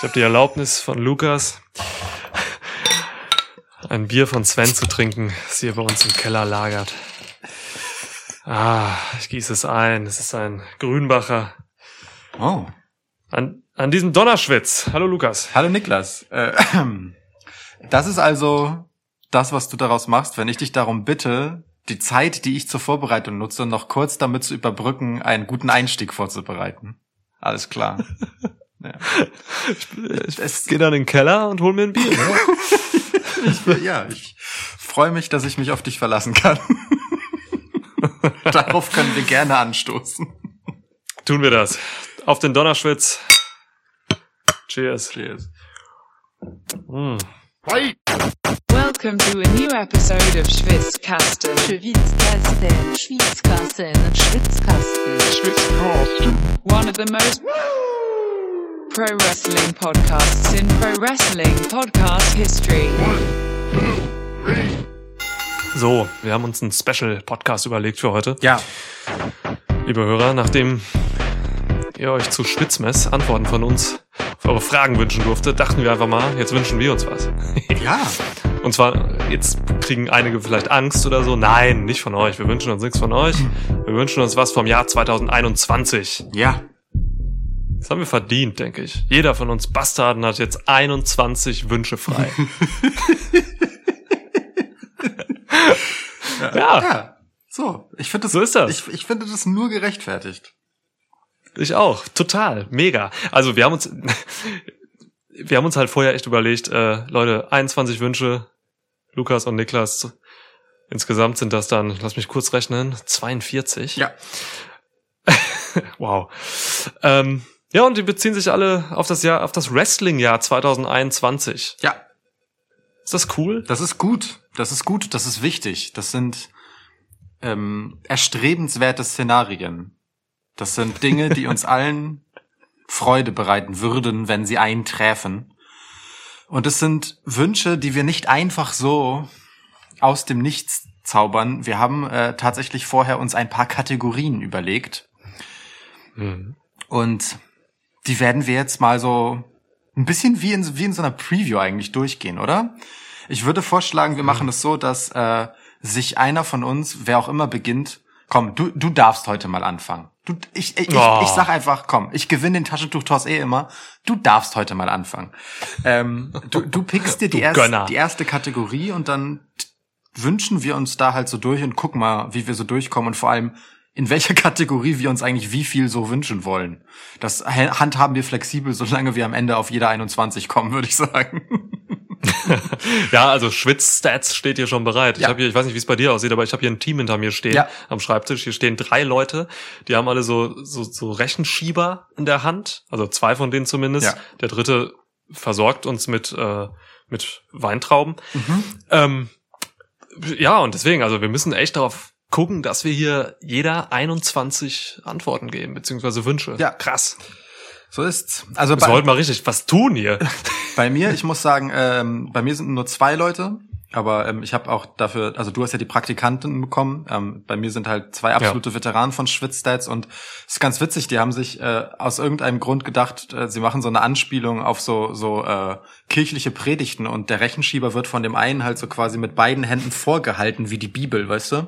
Ich habe die Erlaubnis von Lukas, ein Bier von Sven zu trinken, das hier bei uns im Keller lagert. Ah, ich gieße es ein. Es ist ein Grünbacher. Oh. An, an diesem Donnerschwitz. Hallo Lukas. Hallo Niklas. Äh, das ist also das, was du daraus machst, wenn ich dich darum bitte, die Zeit, die ich zur Vorbereitung nutze, noch kurz damit zu überbrücken, einen guten Einstieg vorzubereiten. Alles klar. Ja. Ich, ich gehe dann in den Keller und hol mir ein Bier. Ne? ich, ja, ich freue mich, dass ich mich auf dich verlassen kann. Darauf können wir gerne anstoßen. Tun wir das. Auf den Donnerschwitz. Cheers. Cheers. Mm. Welcome to a new episode of Schwitzkasten. Schwitzkasten. Schwitzkasten. Schwitzkasten. Schwitzkasten. One of the most pro wrestling podcasts in pro wrestling podcast history. So, wir haben uns einen Special Podcast überlegt für heute. Ja. Liebe Hörer, nachdem ihr euch zu Schwitzmess Antworten von uns auf eure Fragen wünschen durftet, dachten wir einfach mal, jetzt wünschen wir uns was. Ja. Und zwar, jetzt kriegen einige vielleicht Angst oder so. Nein, nicht von euch. Wir wünschen uns nichts von euch. Wir wünschen uns was vom Jahr 2021. Ja. Das haben wir verdient, denke ich. Jeder von uns Bastarden hat jetzt 21 Wünsche frei. ja. ja. ja. So, ich finde das, so ist das. Ich, ich finde das nur gerechtfertigt. Ich auch, total, mega. Also wir haben uns, wir haben uns halt vorher echt überlegt, äh, Leute, 21 Wünsche, Lukas und Niklas. Insgesamt sind das dann, lass mich kurz rechnen, 42. Ja. wow. Ähm, ja, und die beziehen sich alle auf das Jahr, auf das Wrestling-Jahr 2021. Ja. Ist das cool? Das ist gut. Das ist gut. Das ist wichtig. Das sind ähm, erstrebenswerte Szenarien. Das sind Dinge, die uns allen Freude bereiten würden, wenn sie einträfen. Und es sind Wünsche, die wir nicht einfach so aus dem Nichts zaubern. Wir haben äh, tatsächlich vorher uns ein paar Kategorien überlegt. Mhm. Und die werden wir jetzt mal so ein bisschen wie in, wie in so einer Preview eigentlich durchgehen, oder? Ich würde vorschlagen, wir machen es so, dass äh, sich einer von uns, wer auch immer beginnt, komm, du, du darfst heute mal anfangen. Du, ich, ich, oh. ich, ich sag einfach, komm, ich gewinne den Taschentuch-Toss eh immer. Du darfst heute mal anfangen. Ähm, du, du pickst dir die, erste, die erste Kategorie und dann wünschen wir uns da halt so durch und guck mal, wie wir so durchkommen und vor allem, in welcher Kategorie wir uns eigentlich wie viel so wünschen wollen. Das handhaben wir flexibel, solange wir am Ende auf jeder 21 kommen, würde ich sagen. ja, also Schwitz-Stats steht hier schon bereit. Ja. Ich habe hier, ich weiß nicht, wie es bei dir aussieht, aber ich habe hier ein Team hinter mir stehen ja. am Schreibtisch. Hier stehen drei Leute, die haben alle so so, so Rechenschieber in der Hand, also zwei von denen zumindest. Ja. Der dritte versorgt uns mit äh, mit Weintrauben. Mhm. Ähm, ja, und deswegen, also wir müssen echt darauf gucken, dass wir hier jeder 21 Antworten geben, beziehungsweise Wünsche. Ja. Krass. So ist's. Also wir sollten mal richtig was tun hier. bei mir, ich muss sagen, ähm, bei mir sind nur zwei Leute, aber ähm, ich habe auch dafür, also du hast ja die Praktikanten bekommen. Ähm, bei mir sind halt zwei absolute ja. Veteranen von Schwitzstats und es ist ganz witzig. Die haben sich äh, aus irgendeinem Grund gedacht, äh, sie machen so eine Anspielung auf so so äh, kirchliche Predigten und der Rechenschieber wird von dem einen halt so quasi mit beiden Händen vorgehalten wie die Bibel, weißt du?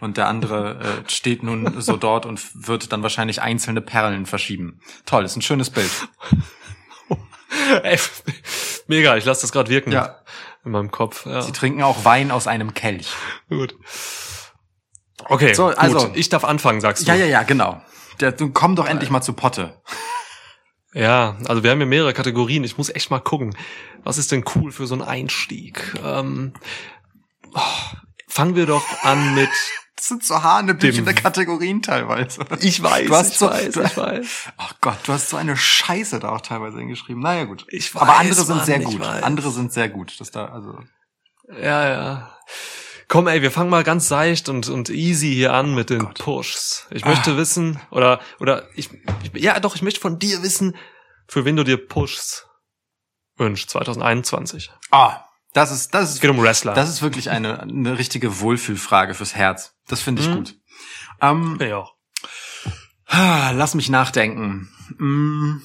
und der andere äh, steht nun so dort und wird dann wahrscheinlich einzelne Perlen verschieben. Toll, ist ein schönes Bild. Ey, mega, ich lasse das gerade wirken ja. In meinem Kopf. Ja. Sie trinken auch Wein aus einem Kelch. Gut. Okay, so, also gut. ich darf anfangen, sagst du. Ja, ja, ja, genau. Der, du komm doch endlich mal zu Potte. Ja, also wir haben ja mehrere Kategorien. Ich muss echt mal gucken, was ist denn cool für so einen Einstieg. Ähm, oh, fangen wir doch an mit sind so hanebüchende Kategorien teilweise. Ich weiß, du hast ich so, weiß, du, ich weiß. Ach oh Gott, du hast so eine Scheiße da auch teilweise hingeschrieben. Naja, gut. Ich weiß, Aber andere sind Mann, sehr gut. Andere sind sehr gut. Das da, also. Ja, ja. Komm, ey, wir fangen mal ganz seicht und, und easy hier an mit den Gott. Pushs. Ich möchte ah. wissen, oder, oder, ich, ich, ja, doch, ich möchte von dir wissen, für wen du dir Pushs wünschst, 2021. Ah, das ist, das ist, es geht um Wrestler. Das ist wirklich eine, eine richtige Wohlfühlfrage fürs Herz. Das finde ich mhm. gut. Ähm, ja. Ah, lass mich nachdenken. Mm.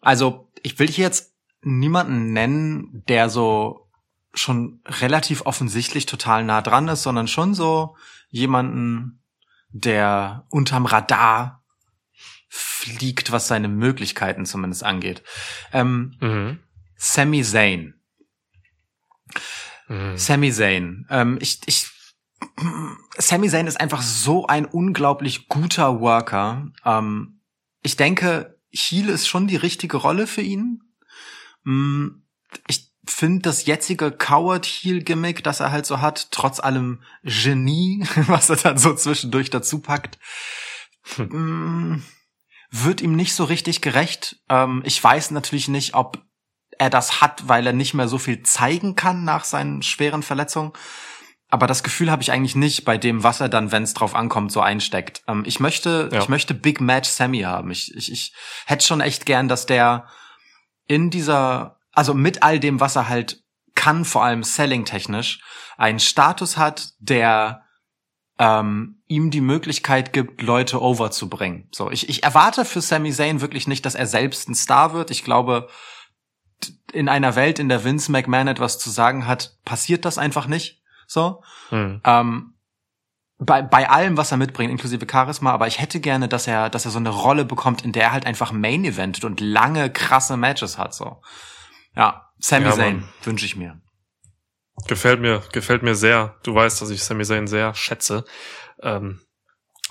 Also, ich will hier jetzt niemanden nennen, der so schon relativ offensichtlich total nah dran ist, sondern schon so jemanden, der unterm Radar fliegt, was seine Möglichkeiten zumindest angeht. Ähm, mhm. Sami Zayn. Mhm. Sami Zayn. Ähm, ich, ich, Sami Zayn ist einfach so ein unglaublich guter Worker. Ähm, ich denke, Heal ist schon die richtige Rolle für ihn. Mm, ich finde das jetzige Coward Heal Gimmick, das er halt so hat, trotz allem Genie, was er dann so zwischendurch dazu packt, hm. wird ihm nicht so richtig gerecht. Ähm, ich weiß natürlich nicht, ob er das hat, weil er nicht mehr so viel zeigen kann nach seinen schweren Verletzungen. Aber das Gefühl habe ich eigentlich nicht bei dem, was er dann, wenn es drauf ankommt, so einsteckt. Ähm, ich möchte, ja. ich möchte Big Match Sammy haben. Ich, ich, ich hätte schon echt gern, dass der in dieser, also mit all dem, was er halt kann, vor allem selling technisch, einen Status hat, der ähm, ihm die Möglichkeit gibt, Leute overzubringen. So, ich, ich erwarte für Sami Zayn wirklich nicht, dass er selbst ein Star wird. Ich glaube, in einer Welt, in der Vince McMahon etwas zu sagen hat, passiert das einfach nicht. So. Hm. Ähm, bei, bei allem, was er mitbringt, inklusive Charisma, aber ich hätte gerne, dass er, dass er so eine Rolle bekommt, in der er halt einfach Main Eventet und lange krasse Matches hat, so. Ja, Sami ja, Zayn wünsche ich mir. Gefällt mir, gefällt mir sehr. Du weißt, dass ich Sami Zayn sehr schätze. Ähm,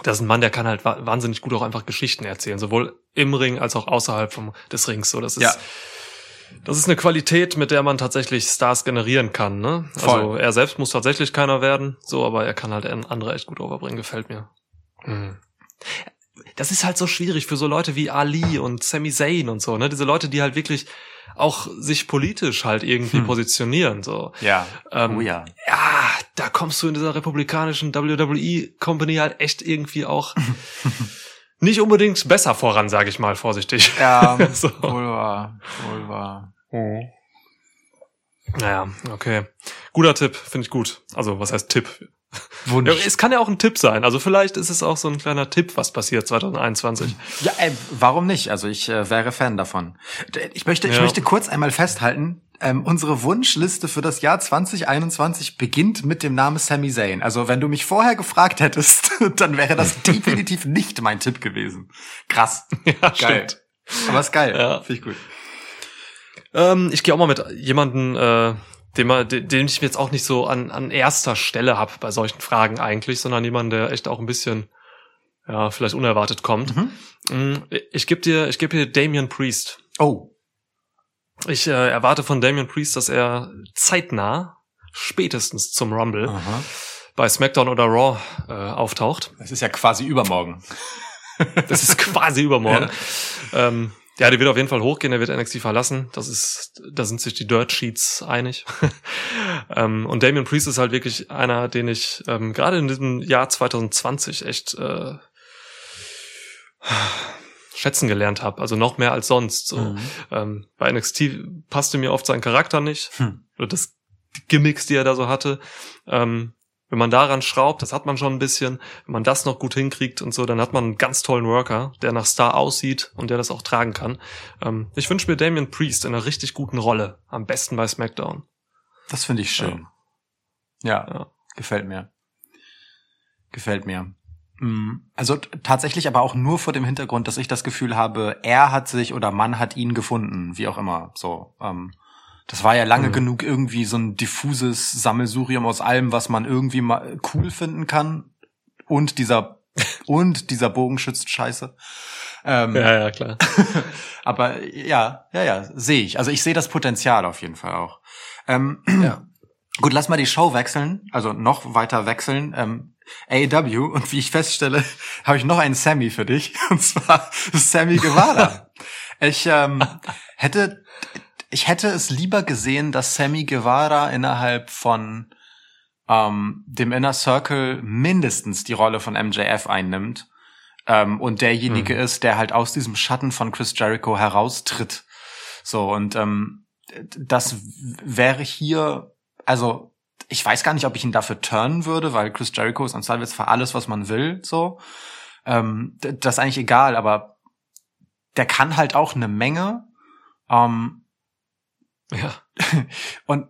das ist ein Mann, der kann halt wahnsinnig gut auch einfach Geschichten erzählen, sowohl im Ring als auch außerhalb vom, des Rings. So, das ist, ja. Das ist eine Qualität, mit der man tatsächlich Stars generieren kann, ne? Voll. Also er selbst muss tatsächlich keiner werden, so, aber er kann halt andere echt gut overbringen, gefällt mir. Hm. Das ist halt so schwierig für so Leute wie Ali und Sami Zayn und so, ne? Diese Leute, die halt wirklich auch sich politisch halt irgendwie hm. positionieren, so. Ja. Ähm, oh ja. Ja, da kommst du in dieser republikanischen WWE Company halt echt irgendwie auch nicht unbedingt besser voran, sage ich mal, vorsichtig. Ja, so. wohl wahr, wohl wahr. Oh. Naja, okay. Guter Tipp, finde ich gut. Also, was heißt Tipp? Wunsch. Ja, es kann ja auch ein Tipp sein. Also vielleicht ist es auch so ein kleiner Tipp, was passiert 2021. Ja, ey, warum nicht? Also ich äh, wäre Fan davon. Ich möchte, ja. ich möchte kurz einmal festhalten, ähm, unsere Wunschliste für das Jahr 2021 beginnt mit dem Namen Sami Zayn. Also wenn du mich vorher gefragt hättest, dann wäre das definitiv nicht mein Tipp gewesen. Krass. Ja, geil. Stimmt. Aber ist geil. Ja. Finde ich gut. Ähm, ich gehe auch mal mit jemanden, äh, den, man, den ich mir jetzt auch nicht so an, an erster Stelle habe bei solchen Fragen eigentlich, sondern jemanden, der echt auch ein bisschen ja, vielleicht unerwartet kommt. Mhm. Mm, ich gebe dir, ich gebe dir Damien Priest. Oh. Ich äh, erwarte von Damian Priest, dass er zeitnah, spätestens zum Rumble, Aha. bei SmackDown oder Raw äh, auftaucht. Das ist ja quasi übermorgen. das ist quasi übermorgen. Ja. Ähm, ja, der wird auf jeden Fall hochgehen, der wird NXT verlassen. Das ist, da sind sich die Dirt Sheets einig. ähm, und Damian Priest ist halt wirklich einer, den ich ähm, gerade in diesem Jahr 2020 echt äh, schätzen gelernt habe. Also noch mehr als sonst. So. Mhm. Ähm, bei NXT passte mir oft sein Charakter nicht. Hm. Oder das Gimmicks, die er da so hatte. Ähm, wenn man daran schraubt, das hat man schon ein bisschen, wenn man das noch gut hinkriegt und so, dann hat man einen ganz tollen Worker, der nach Star aussieht und der das auch tragen kann. Ähm, ich wünsche mir Damien Priest in einer richtig guten Rolle, am besten bei SmackDown. Das finde ich schön. Ja. ja, ja, gefällt mir. Gefällt mir. Mm, also tatsächlich aber auch nur vor dem Hintergrund, dass ich das Gefühl habe, er hat sich oder man hat ihn gefunden, wie auch immer. So, ähm, das war ja lange mhm. genug irgendwie so ein diffuses Sammelsurium aus allem, was man irgendwie mal cool finden kann. Und dieser und dieser Bogenschützt Scheiße. Ähm, ja, ja, klar. aber ja, ja, ja, sehe ich. Also ich sehe das Potenzial auf jeden Fall auch. Ähm, ja. Gut, lass mal die Show wechseln, also noch weiter wechseln. Ähm, AEW und wie ich feststelle, habe ich noch einen Sammy für dich und zwar Sammy Guevara. ich ähm, hätte ich hätte es lieber gesehen, dass Sammy Guevara innerhalb von ähm, dem Inner Circle mindestens die Rolle von MJF einnimmt ähm, und derjenige mhm. ist, der halt aus diesem Schatten von Chris Jericho heraustritt. So und ähm, das wäre hier also ich weiß gar nicht, ob ich ihn dafür turnen würde, weil Chris Jericho ist an für alles, was man will, so. Ähm, das ist eigentlich egal, aber der kann halt auch eine Menge Ähm, Ja. und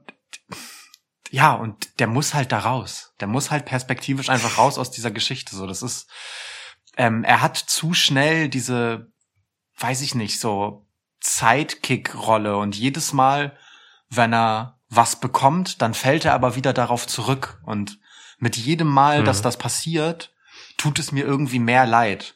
ja, und der muss halt da raus. Der muss halt perspektivisch einfach raus aus dieser Geschichte. So, das ist, ähm, er hat zu schnell diese, weiß ich nicht, so Sidekick-Rolle und jedes Mal, wenn er was bekommt, dann fällt er aber wieder darauf zurück und mit jedem Mal, Mhm. dass das passiert, tut es mir irgendwie mehr leid,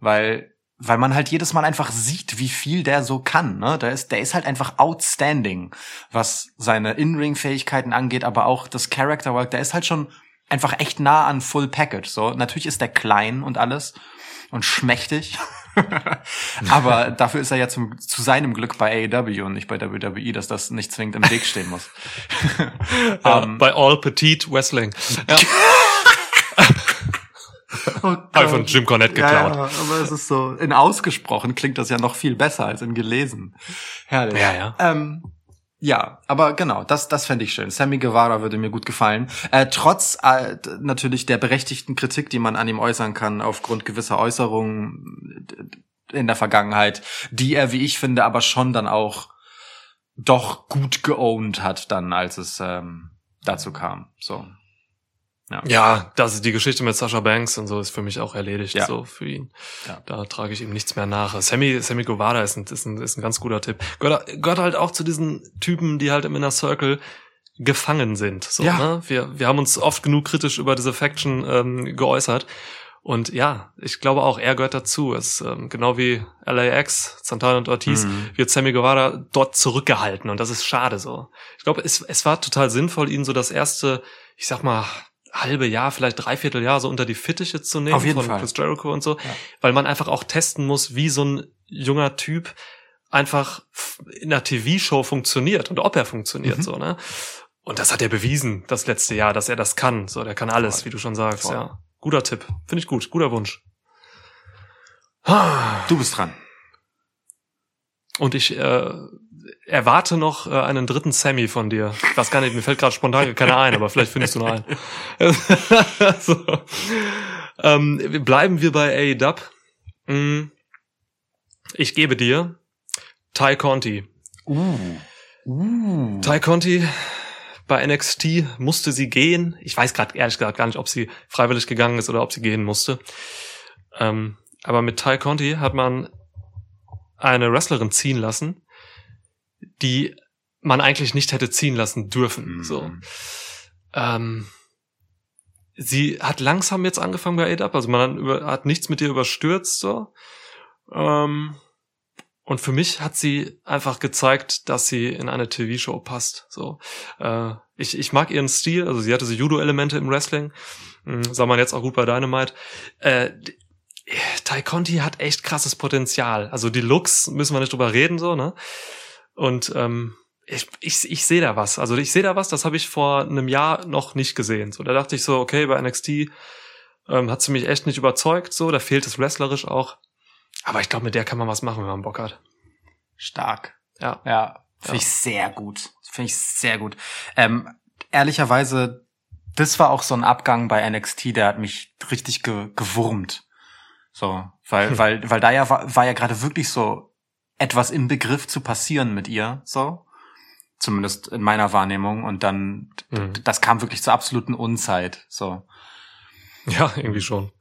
weil weil man halt jedes Mal einfach sieht, wie viel der so kann. Ne? Der ist, der ist halt einfach outstanding, was seine In-Ring-Fähigkeiten angeht, aber auch das Character Work. Der ist halt schon einfach echt nah an Full Package. So natürlich ist der klein und alles und schmächtig, aber dafür ist er ja zum, zu seinem Glück bei AEW und nicht bei WWE, dass das nicht zwingend im Weg stehen muss. Ja, Ähm, bei All Petite Wrestling. Ja, oh von Jim Cornette geklaut. Ja, ja, aber es ist so, in ausgesprochen klingt das ja noch viel besser als in gelesen. Herrlich. Ja, ja. Ähm, ja, aber genau, das, das fände ich schön. Sammy Guevara würde mir gut gefallen. Äh, trotz äh, natürlich der berechtigten Kritik, die man an ihm äußern kann, aufgrund gewisser Äußerungen d- in der Vergangenheit, die er, wie ich finde, aber schon dann auch doch gut geowned hat, dann, als es ähm, dazu kam. So. Ja, das ist die Geschichte mit Sasha Banks und so ist für mich auch erledigt, Ja. so für ihn. Ja. Da trage ich ihm nichts mehr nach. Sammy, Sammy Guevara ist ein, ist ein, ist ein ganz guter Tipp. Gehört, gehört halt auch zu diesen Typen, die halt im Inner Circle gefangen sind. So, Ja. ne? wir, wir haben uns oft genug kritisch über diese Faction ähm, geäußert. Und ja, ich glaube auch, er gehört dazu. Es, ähm, genau wie LAX, Santana und Ortiz, Mhm. wird Sammy Guevara dort zurückgehalten. Und das ist schade so. Ich glaube, es, es war total sinnvoll, ihn so das erste, ich sag mal, halbe Jahr, vielleicht dreiviertel Jahr so unter die Fittiche zu nehmen Auf jeden von Fall. Chris Jericho und so, Ja. weil man einfach auch testen muss, wie so ein junger Typ einfach in einer TV-Show funktioniert und ob er funktioniert, Mhm. so, ne? Und das hat er bewiesen, das letzte Jahr, dass er das kann. So, der kann alles, Voll. wie du schon sagst, Voll. ja. Guter Tipp. Finde ich gut. Guter Wunsch. Du bist dran. Und ich äh, erwarte noch äh, einen dritten Sammy von dir. Ich weiß gar nicht, mir fällt gerade spontan keiner ein, aber vielleicht findest du noch einen. so. ähm, bleiben wir bei A-Dub. Mm. Ich gebe dir Ty Conti. Uh. Uh. Ty Conti bei NXT musste sie gehen. Ich weiß gerade ehrlich gesagt gar nicht, ob sie freiwillig gegangen ist oder ob sie gehen musste. Ähm, aber mit Ty Conti hat man eine Wrestlerin ziehen lassen, die man eigentlich nicht hätte ziehen lassen dürfen. Mhm. So. Ähm, sie hat langsam jetzt angefangen bei ADAP, also man hat, über, hat nichts mit ihr überstürzt. So. Ähm, und für mich hat sie einfach gezeigt, dass sie in eine TV-Show passt. So, äh, ich, ich mag ihren Stil. Also sie hatte so Judo-Elemente im Wrestling. Mhm, sah man jetzt auch gut bei Dynamite. Äh, Ty Conti hat echt krasses Potenzial. Also die Looks müssen wir nicht drüber reden, so, ne? Und ähm, ich, ich, ich sehe da was. Also ich sehe da was, das habe ich vor einem Jahr noch nicht gesehen. So, da dachte ich so, okay, bei NXT ähm, hat sie mich echt nicht überzeugt, so, da fehlt es wrestlerisch auch. Aber ich glaube, mit der kann man was machen, wenn man Bock hat. Stark. Ja. Ja, finde Ja. ich sehr gut. Finde ich sehr gut. Ähm, ehrlicherweise, das war auch so ein Abgang bei NXT, der hat mich richtig ge gewurmt. So, weil, Hm. weil, weil da ja war, war ja gerade wirklich so etwas im Begriff zu passieren mit ihr, so. Zumindest in meiner Wahrnehmung. Und dann, Mhm. das kam wirklich zur absoluten Unzeit, so. Ja, irgendwie schon.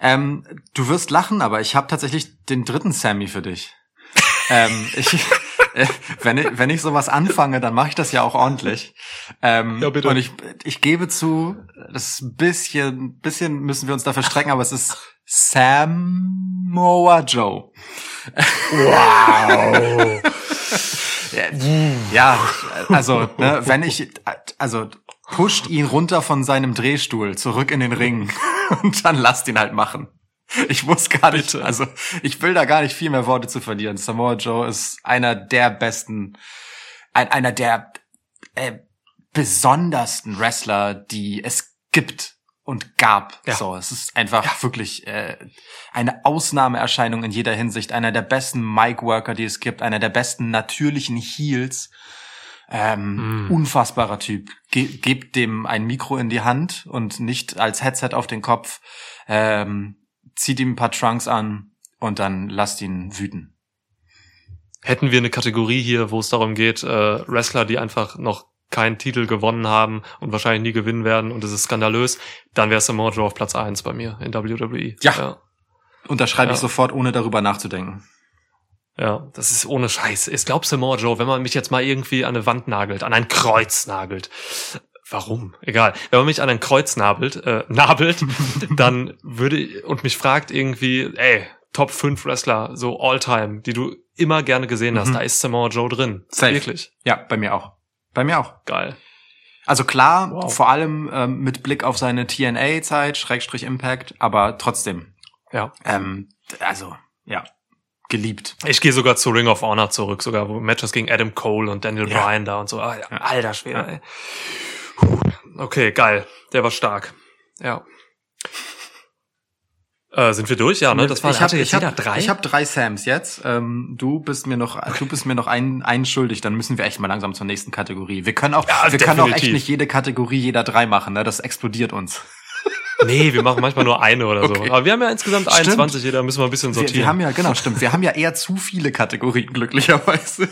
Ähm, du wirst lachen, aber ich habe tatsächlich den dritten Sammy für dich. ähm, ich, äh, wenn, ich, wenn ich sowas anfange, dann mache ich das ja auch ordentlich. Ähm, Ja, bitte. Und ich, ich gebe zu, das ist ein bisschen, bisschen müssen wir uns dafür strecken, aber es ist Samoa Joe. Wow. Ja, also, ne, wenn ich, also pusht ihn runter von seinem Drehstuhl zurück in den Ring und dann lasst ihn halt machen. Ich muss gar nicht, also ich will da gar nicht viel mehr Worte zu verlieren. Samoa Joe ist einer der besten, ein, einer der äh, besondersten Wrestler, die es gibt und gab. Ja. So, es ist einfach wirklich äh, eine Ausnahmeerscheinung in jeder Hinsicht. Einer der besten Mic-Worker, die es gibt, einer der besten natürlichen Heels. Ähm, Mm. Unfassbarer Typ. Ge gebt dem ein Mikro in die Hand und nicht als Headset auf den Kopf. Ähm, zieht ihm ein paar Trunks an und dann lasst ihn wüten. hätten wir eine Kategorie hier, wo es darum geht, äh, Wrestler, die einfach noch keinen Titel gewonnen haben und wahrscheinlich nie gewinnen werden und es ist skandalös, dann wäre Samoa Joe auf Platz eins bei mir in WWE. Ja. ja. Unterschreibe ich Ja. sofort, ohne darüber nachzudenken. Ja, das ist ohne Scheiß. Ich glaube, Samoa Joe, wenn man mich jetzt mal irgendwie an eine Wand nagelt, an ein Kreuz nagelt, warum? Egal. Wenn man mich an ein Kreuz nabelt, äh, nabelt, dann würde und mich fragt irgendwie, ey, Top 5 Wrestler, so All-Time, die du immer gerne gesehen hast, Mhm. da ist Samoa Joe drin. Safe. Wirklich. Ja, bei mir auch. Bei mir auch. Geil. Also klar, Wow. vor allem ähm, mit Blick auf seine TNA-Zeit, Schrägstrich Impact, aber trotzdem. Ja. Ähm, also, ja, geliebt. Ich gehe sogar zu Ring of Honor zurück, sogar wo Matches gegen Adam Cole und Daniel Ja. Bryan da und so. Ah, ja. Alter Schwede, Ja. ey. Puh. Okay, geil. Der war stark. Ja. Äh, sind wir durch? Ja, ne? Das war ich hab, hatte jetzt ich hab, jeder drei. Ich habe drei Sams jetzt. Ähm, du bist mir noch, du bist mir noch einen, einen schuldig. Dann müssen wir echt mal langsam zur nächsten Kategorie. Wir können auch, Ja, wir können auch echt definitiv. nicht jede Kategorie jeder drei machen. Ne? Das explodiert uns. nee, wir machen manchmal nur eine oder Okay. so. Aber wir haben ja insgesamt Stimmt. 21, jeder müssen wir ein bisschen Wir, sortieren. wir haben ja, genau, stimmt. Wir haben ja eher zu viele Kategorien, glücklicherweise.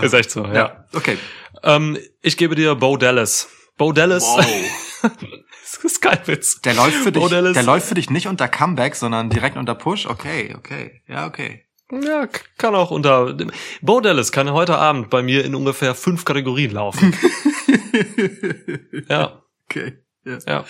ist echt so, ja. Okay. Ähm, ich gebe dir Bo Dallas. Bo Dallas. Wow. das ist kein Witz. Der läuft für dich, Bo Dallas. der läuft für dich nicht unter Comeback, sondern direkt unter Push. Okay, okay. Ja, okay. Ja, kann auch unter. Bo Dallas kann heute Abend bei mir in ungefähr fünf Kategorien laufen. ja. Okay. Ja. Ja.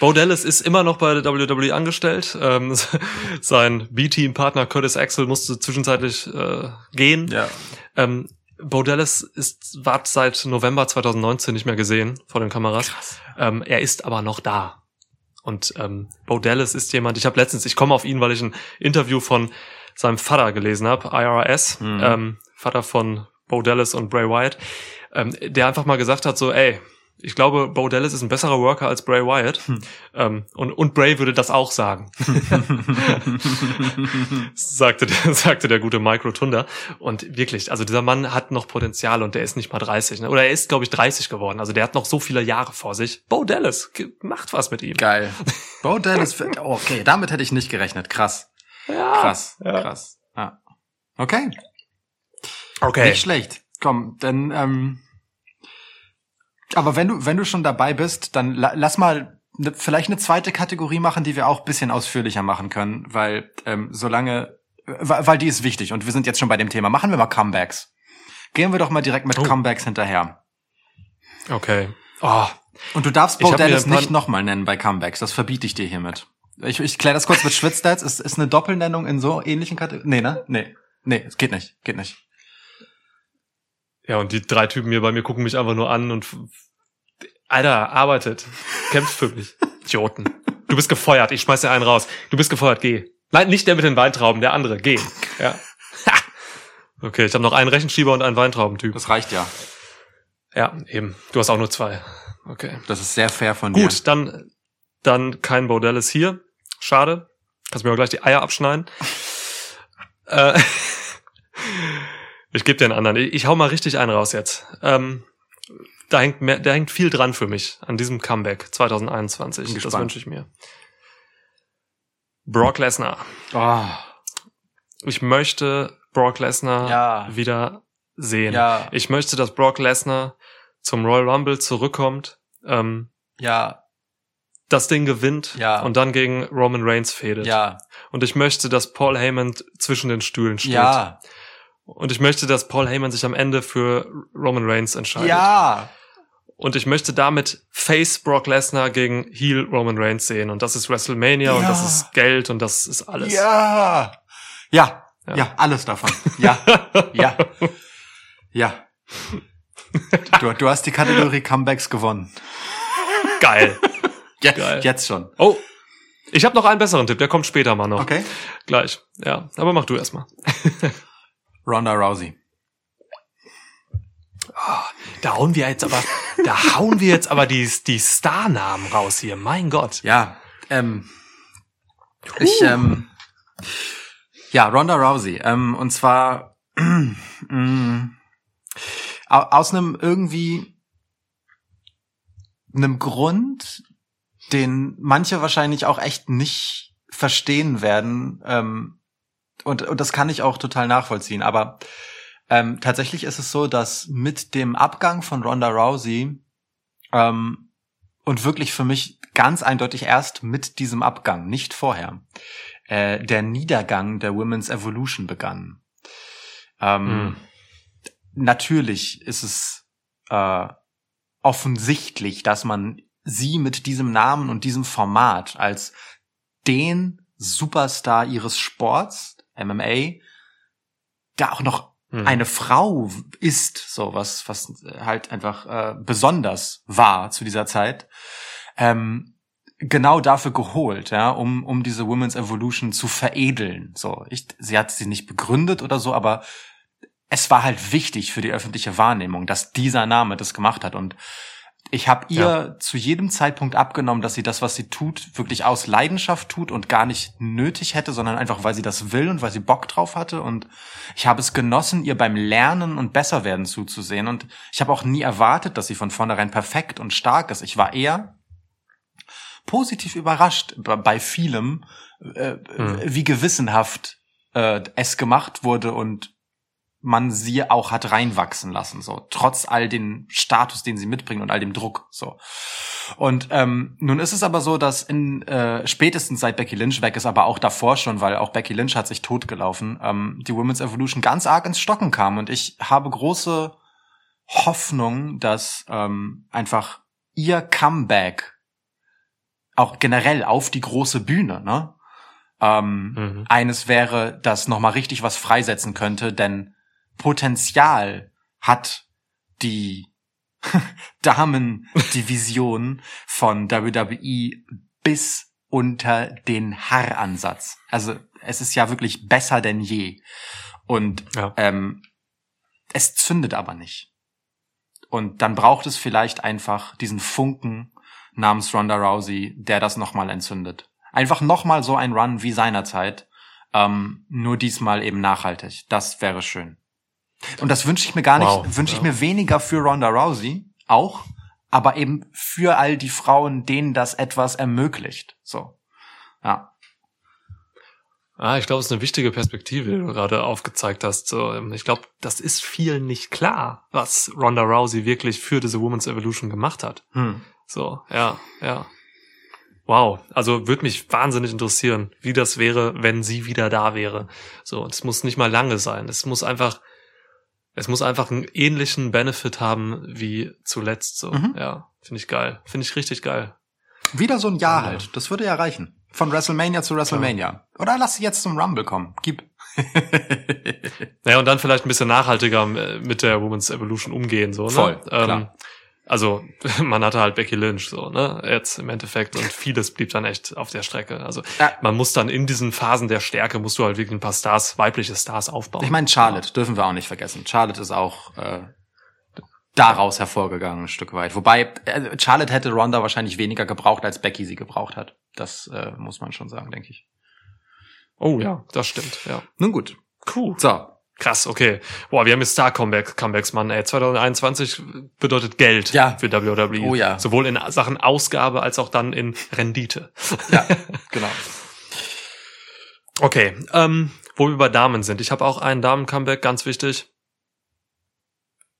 Bo Dallas ist immer noch bei der WWE angestellt. Ähm, sein B-Team-Partner Curtis Axel musste zwischenzeitlich äh, gehen. ja. Ähm, Bo Dallas ist, war seit November 2019 nicht mehr gesehen vor den Kameras. Ähm, er ist aber noch da. Und ähm, Bo Dallas ist jemand, ich habe letztens, ich komme auf ihn, weil ich ein Interview von seinem Vater gelesen habe, IRS, Mhm. ähm, Vater von Bo Dallas und Bray Wyatt, ähm, der einfach mal gesagt hat, so, ey, ich glaube, Bo Dallas ist ein besserer Worker als Bray Wyatt. Hm. Ähm, und, und Bray würde das auch sagen. sagte, der, sagte der gute Mike Rotunda. Und wirklich, also dieser Mann hat noch Potenzial und der ist nicht mal 30. Ne? Oder er ist, glaube ich, 30 geworden. Also der hat noch so viele Jahre vor sich. Bo Dallas, macht was mit ihm. Geil. Bo Dallas, für- okay, damit hätte ich nicht gerechnet. Krass. Ja. Krass. Ja. Krass. Ja. Okay. Okay. Nicht schlecht. Komm, dann, ähm, aber wenn du, wenn du schon dabei bist, dann la lass mal ne, vielleicht eine zweite Kategorie machen, die wir auch bisschen ausführlicher machen können, weil ähm, solange, weil, die ist wichtig und wir sind jetzt schon bei dem Thema. Machen wir mal Comebacks. Gehen wir doch mal direkt mit Oh. Comebacks hinterher. Okay. Oh, Und du darfst Bo Dallas nicht nochmal nennen bei Comebacks. Das verbiete ich dir hiermit. Ich, ich kläre das kurz mit Schwitzstats. Ist, ist eine Doppelnennung in so ähnlichen Kategorien? Nee, ne? Nee. Nee, es geht nicht. Geht nicht. Ja, und die drei Typen hier bei mir gucken mich einfach nur an und Alter, arbeitet. Kämpft für mich. Idioten. Du bist gefeuert, ich schmeiß dir einen raus. Du bist gefeuert, geh. Nein, nicht der mit den Weintrauben, der andere, geh. Ja. Okay, ich habe noch einen Rechenschieber und einen Weintraubentyp. Das reicht ja. Ja, eben. Du hast auch nur zwei. Okay. Das ist sehr fair von dir. Gut, dann, dann kein Bordellis hier. Schade. Kannst mir aber gleich die Eier abschneiden. äh, ich gebe dir einen anderen. Ich, ich hau mal richtig einen raus jetzt. Ähm, da hängt mehr, da hängt viel dran für mich an diesem Comeback 2021. Bin Das wünsche ich mir. Brock Lesnar. Oh, Ich möchte Brock Lesnar Ja. wieder sehen. ja, Ich möchte, dass Brock Lesnar zum Royal Rumble zurückkommt. Ähm, ja, das Ding gewinnt Ja. und dann gegen Roman Reigns fädet. ja, Und ich möchte, dass Paul Heyman zwischen den Stühlen steht. ja, Und ich möchte, dass Paul Heyman sich am Ende für Roman Reigns entscheidet. ja. Und ich möchte damit Face Brock Lesnar gegen Heel Roman Reigns sehen. Und das ist WrestleMania und Ja. das ist Geld und das ist alles. Ja. Ja. Ja. Ja, alles davon. Ja, ja, ja. Du, du hast die Kategorie Comebacks gewonnen. Geil. Ja, Geil. Jetzt schon. Oh, ich habe noch einen besseren Tipp. Der kommt später mal noch. Okay. Gleich. Ja, aber mach du erst mal. Ronda Rousey. Da hauen wir jetzt aber, da hauen wir jetzt aber die, die Starnamen raus hier. Mein Gott. Ja, ähm, ich, ähm, ja, Ronda Rousey, ähm, und zwar au- aus einem irgendwie einem Grund, den manche wahrscheinlich auch echt nicht verstehen werden, ähm, und, und das kann ich auch total nachvollziehen. Aber ähm, tatsächlich ist es so, dass mit dem Abgang von Ronda Rousey ähm, und wirklich für mich ganz eindeutig erst mit diesem Abgang, nicht vorher, äh, der Niedergang der Women's Evolution begann. Ähm, Hm. Natürlich ist es äh, offensichtlich, dass man sie mit diesem Namen und diesem Format als den Superstar ihres Sports, MMA, da auch noch Hm. eine Frau ist, so was, was halt einfach äh, besonders war zu dieser Zeit, ähm, genau dafür geholt, ja, um, um diese Women's Evolution zu veredeln. So, ich, sie hat sie nicht begründet oder so, aber es war halt wichtig für die öffentliche Wahrnehmung, dass dieser Name das gemacht hat. Und ich habe ihr Ja. zu jedem Zeitpunkt abgenommen, dass sie das, was sie tut, wirklich aus Leidenschaft tut und gar nicht nötig hätte, sondern einfach, weil sie das will und weil sie Bock drauf hatte. Und ich habe es genossen, ihr beim Lernen und Besserwerden zuzusehen. Und ich habe auch nie erwartet, dass sie von vornherein perfekt und stark ist. Ich war eher positiv überrascht bei- vielem, äh, Hm. wie gewissenhaft äh, es gemacht wurde und man sie auch hat reinwachsen lassen, so trotz all den Status, den sie mitbringt und all dem Druck, so. Und ähm, nun ist es aber so, dass in äh, spätestens seit Becky Lynch weg ist, aber auch davor schon, weil auch Becky Lynch hat sich totgelaufen, ähm, die Women's Evolution ganz arg ins Stocken kam und ich habe große Hoffnung, dass ähm, einfach ihr Comeback auch generell auf die große Bühne, ne? Ähm, Mhm. eines wäre, das nochmal richtig was freisetzen könnte, denn Potenzial hat die Damen-Division von WWE bis unter den Haaransatz. Also es ist ja wirklich besser denn je. Und Ja. ähm, es zündet aber nicht. Und dann braucht es vielleicht einfach diesen Funken namens Ronda Rousey, der das nochmal entzündet. Einfach nochmal so ein Run wie seinerzeit, ähm, nur diesmal eben nachhaltig. Das wäre schön. Und das wünsche ich mir gar nicht, Wow, wünsche ich mir weniger für Ronda Rousey, auch, aber eben für all die Frauen, denen das etwas ermöglicht. So. Ja. Ah, ich glaube, es ist eine wichtige Perspektive, die du gerade aufgezeigt hast. So, ähm, ich glaube, das ist vielen nicht klar, was Ronda Rousey wirklich für diese Women's Evolution gemacht hat. Hm. So, ja, ja. Wow, also würde mich wahnsinnig interessieren, wie das wäre, wenn sie wieder da wäre. So, es muss nicht mal lange sein. Es muss einfach, es muss einfach einen ähnlichen Benefit haben wie zuletzt. So, Mhm. ja, finde ich geil, finde ich richtig geil. Wieder so ein Jahr Ja. halt. Das würde ja reichen. Von WrestleMania zu WrestleMania. Oder lass sie jetzt zum Rumble kommen. Gib. Naja, und dann vielleicht ein bisschen nachhaltiger äh, mit der Women's Evolution umgehen, so, ne? Voll, klar. Also, man hatte halt Becky Lynch, so, ne? Jetzt im Endeffekt und vieles blieb dann echt auf der Strecke. Also, Ja. man muss dann in diesen Phasen der Stärke, musst du halt wirklich ein paar Stars, weibliche Stars aufbauen. Ich meine, Charlotte dürfen wir auch nicht vergessen. Charlotte ist auch äh, daraus hervorgegangen ein Stück weit. Wobei äh, Charlotte hätte Ronda wahrscheinlich weniger gebraucht, als Becky sie gebraucht hat. Das äh, muss man schon sagen, denke ich. Oh ja, das stimmt, ja. Nun gut. Cool. So. Krass, okay. Boah, wir haben jetzt Star-Comebacks, Comebacks, Mann, ey. 2021 bedeutet Geld Ja. für WWE. Oh ja. Sowohl in Sachen Ausgabe als auch dann in Rendite. Ja, genau. Okay, ähm, wo wir bei Damen sind. Ich habe auch einen Damen-Comeback, ganz wichtig.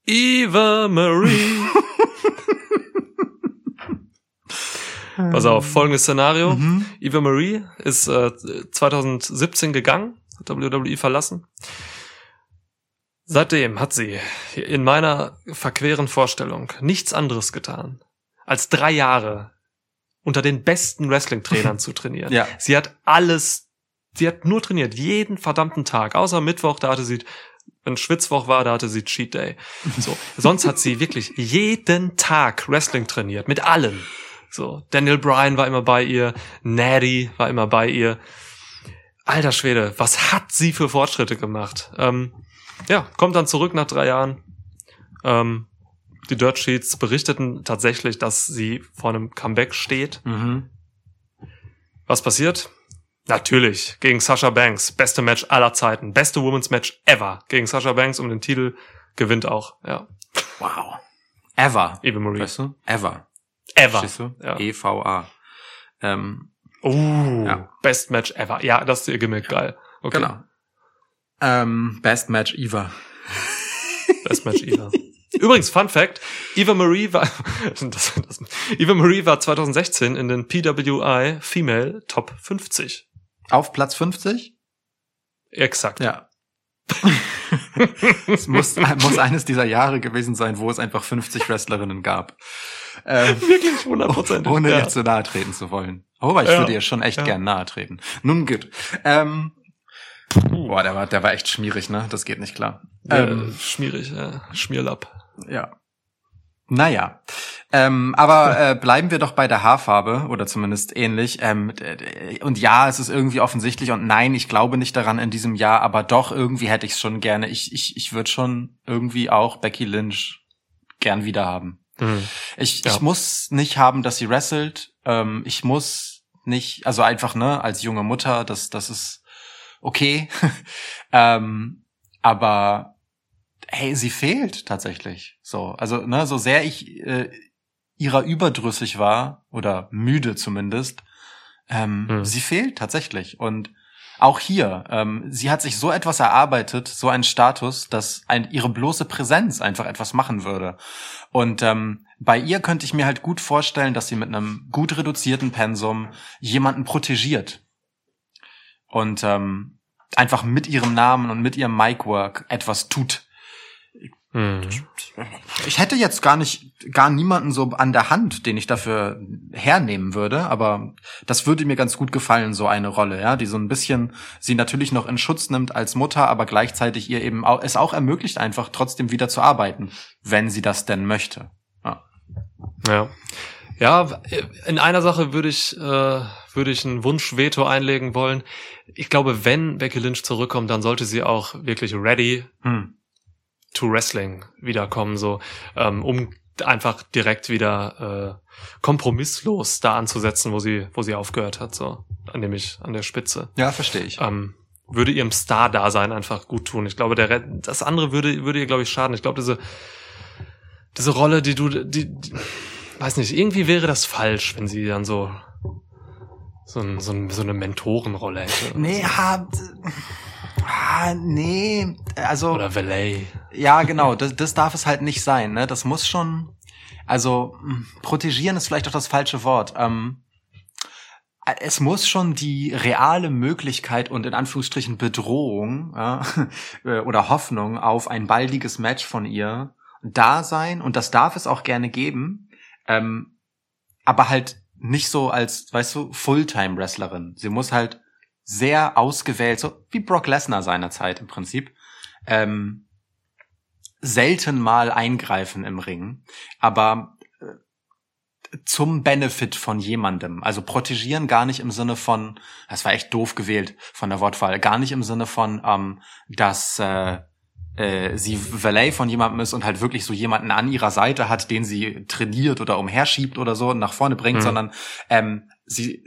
Eva Marie. Pass auf, folgendes Szenario. Mhm. Eva Marie ist äh, 2017 gegangen, hat WWE verlassen. Seitdem hat sie in meiner verqueren Vorstellung nichts anderes getan, als drei Jahre unter den besten Wrestling-Trainern zu trainieren. Ja. Sie hat alles, sie hat nur trainiert, jeden verdammten Tag, außer Mittwoch, da hatte sie, wenn Schwitzwoch war, da hatte sie Cheat Day. So. Sonst hat sie wirklich jeden Tag Wrestling trainiert, mit allen. So, Daniel Bryan war immer bei ihr, Natty war immer bei ihr. Alter Schwede, was hat sie für Fortschritte gemacht? Ähm, ja, kommt dann zurück nach drei Jahren. Ähm, die Dirt Sheets berichteten tatsächlich, dass sie vor einem Comeback steht. Mhm. Was passiert? Natürlich, gegen Sasha Banks. Beste Match aller Zeiten. Beste Women's Match ever. Gegen Sasha Banks um den Titel. Gewinnt auch. Ja. Wow. Ever. Eva Marie. Weißt du? Ever. Ever. Du? Ja. E-V-A. Ähm, Uh, Ja. Best Match ever. Ja, das ist ihr Gimmick. Geil. Okay. Genau. Ähm, Best Match Eva. Best Match Eva. Übrigens, Fun Fact, Eva Marie war, das, das, Eva Marie war 2016 in den PWI Female Top 50. Auf Platz 50? Exakt. Ja. es muss, muss eines dieser Jahre gewesen sein, wo es einfach 50 Wrestlerinnen gab. Ähm, Wirklich 100 Ohne ja. ihr zu nahe treten zu wollen. Aber ich Ja. würde ihr schon echt Ja. gern nahe treten. Nun gut. Ähm, boah, der war, der war echt schmierig, ne? Das geht nicht klar. Ähm, schmierig, ja. Schmierlapp. Ja. Naja. Ähm, aber äh, bleiben wir doch bei der Haarfarbe oder zumindest ähnlich. Ähm, und ja, es ist irgendwie offensichtlich und nein, ich glaube nicht daran in diesem Jahr, aber doch irgendwie hätte ich es schon gerne. Ich, ich, ich würde schon irgendwie auch Becky Lynch gern wieder haben. Hm. Ich, Ja. ich muss nicht haben, dass sie wrestelt. Ähm, ich muss nicht, also einfach, ne, als junge Mutter, das, das ist okay. ähm, aber hey, sie fehlt tatsächlich. So, also, ne, so sehr ich äh, ihrer überdrüssig war, oder müde zumindest, ähm, Hm. sie fehlt tatsächlich. Und auch hier, ähm, sie hat sich so etwas erarbeitet, so einen Status, dass ein, ihre bloße Präsenz einfach etwas machen würde. Und ähm, bei ihr könnte ich mir halt gut vorstellen, dass sie mit einem gut reduzierten Pensum jemanden protegiert. Und ähm, einfach mit ihrem Namen und mit ihrem Micwork etwas tut. Hm. Ich hätte jetzt gar nicht, gar niemanden so an der Hand, den ich dafür hernehmen würde, aber das würde mir ganz gut gefallen, so eine Rolle, ja, die so ein bisschen sie natürlich noch in Schutz nimmt als Mutter, aber gleichzeitig ihr eben auch, es auch ermöglicht, einfach trotzdem wieder zu arbeiten, wenn sie das denn möchte. Ja. Ja. Ja, in einer Sache würde ich, äh, würde ich ein Wunschveto einlegen wollen. Ich glaube, wenn Becky Lynch zurückkommt, dann sollte sie auch wirklich ready Hm. to Wrestling wiederkommen, so, ähm, um einfach direkt wieder äh, kompromisslos da anzusetzen, wo sie, wo sie aufgehört hat, so, nämlich an der Spitze. Ja, verstehe ich. Ähm, würde ihrem Star-Dasein einfach gut tun. Ich glaube, der das andere würde, würde ihr, glaube ich, schaden. Ich glaube, diese, diese Rolle, die du, die, die, weiß nicht, irgendwie wäre das falsch, wenn sie dann so, so, ein, so, ein, so eine Mentorenrolle hätte. Nee, ha, ah, nee, also Oder Valet. Ja, genau, das, das darf es halt nicht sein, ne? Das muss schon, also mh, protegieren ist vielleicht auch das falsche Wort. Ähm, es muss schon die reale Möglichkeit und in Anführungsstrichen Bedrohung ja, äh, oder Hoffnung auf ein baldiges Match von ihr da sein und das darf es auch gerne geben, ähm, aber halt nicht so als, weißt du, Fulltime-Wrestlerin. Sie muss halt sehr ausgewählt, so wie Brock Lesnar seinerzeit im Prinzip, ähm, selten mal eingreifen im Ring, aber äh, zum Benefit von jemandem. Also protegieren gar nicht im Sinne von, das war echt doof gewählt von der Wortwahl, gar nicht im Sinne von, ähm, dass äh, äh, sie Valet von jemandem ist und halt wirklich so jemanden an ihrer Seite hat, den sie trainiert oder umherschiebt oder so und nach vorne bringt, Mhm. sondern ähm, sie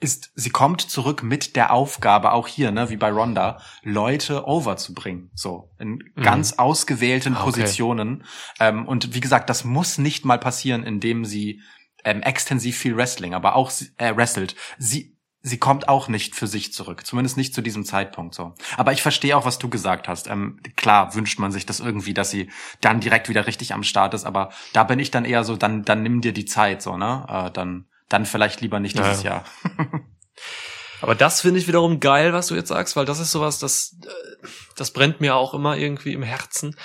ist, sie kommt zurück mit der Aufgabe, auch hier, ne, wie bei Ronda, Leute over zu bringen. So, in Mhm. ganz ausgewählten Ah, okay. Positionen. Ähm, und wie gesagt, das muss nicht mal passieren, indem sie ähm, extensiv viel Wrestling, aber auch äh, wrestelt. Sie, sie kommt auch nicht für sich zurück. Zumindest nicht zu diesem Zeitpunkt so. Aber ich verstehe auch, was du gesagt hast. Ähm, klar wünscht man sich das irgendwie, dass sie dann direkt wieder richtig am Start ist, aber da bin ich dann eher so, dann, dann nimm dir die Zeit, so, ne? Äh, dann, dann vielleicht lieber nicht dieses ja. Jahr. Aber das finde ich wiederum geil, was du jetzt sagst, weil das ist sowas, das, äh, das brennt mir auch immer irgendwie im Herzen.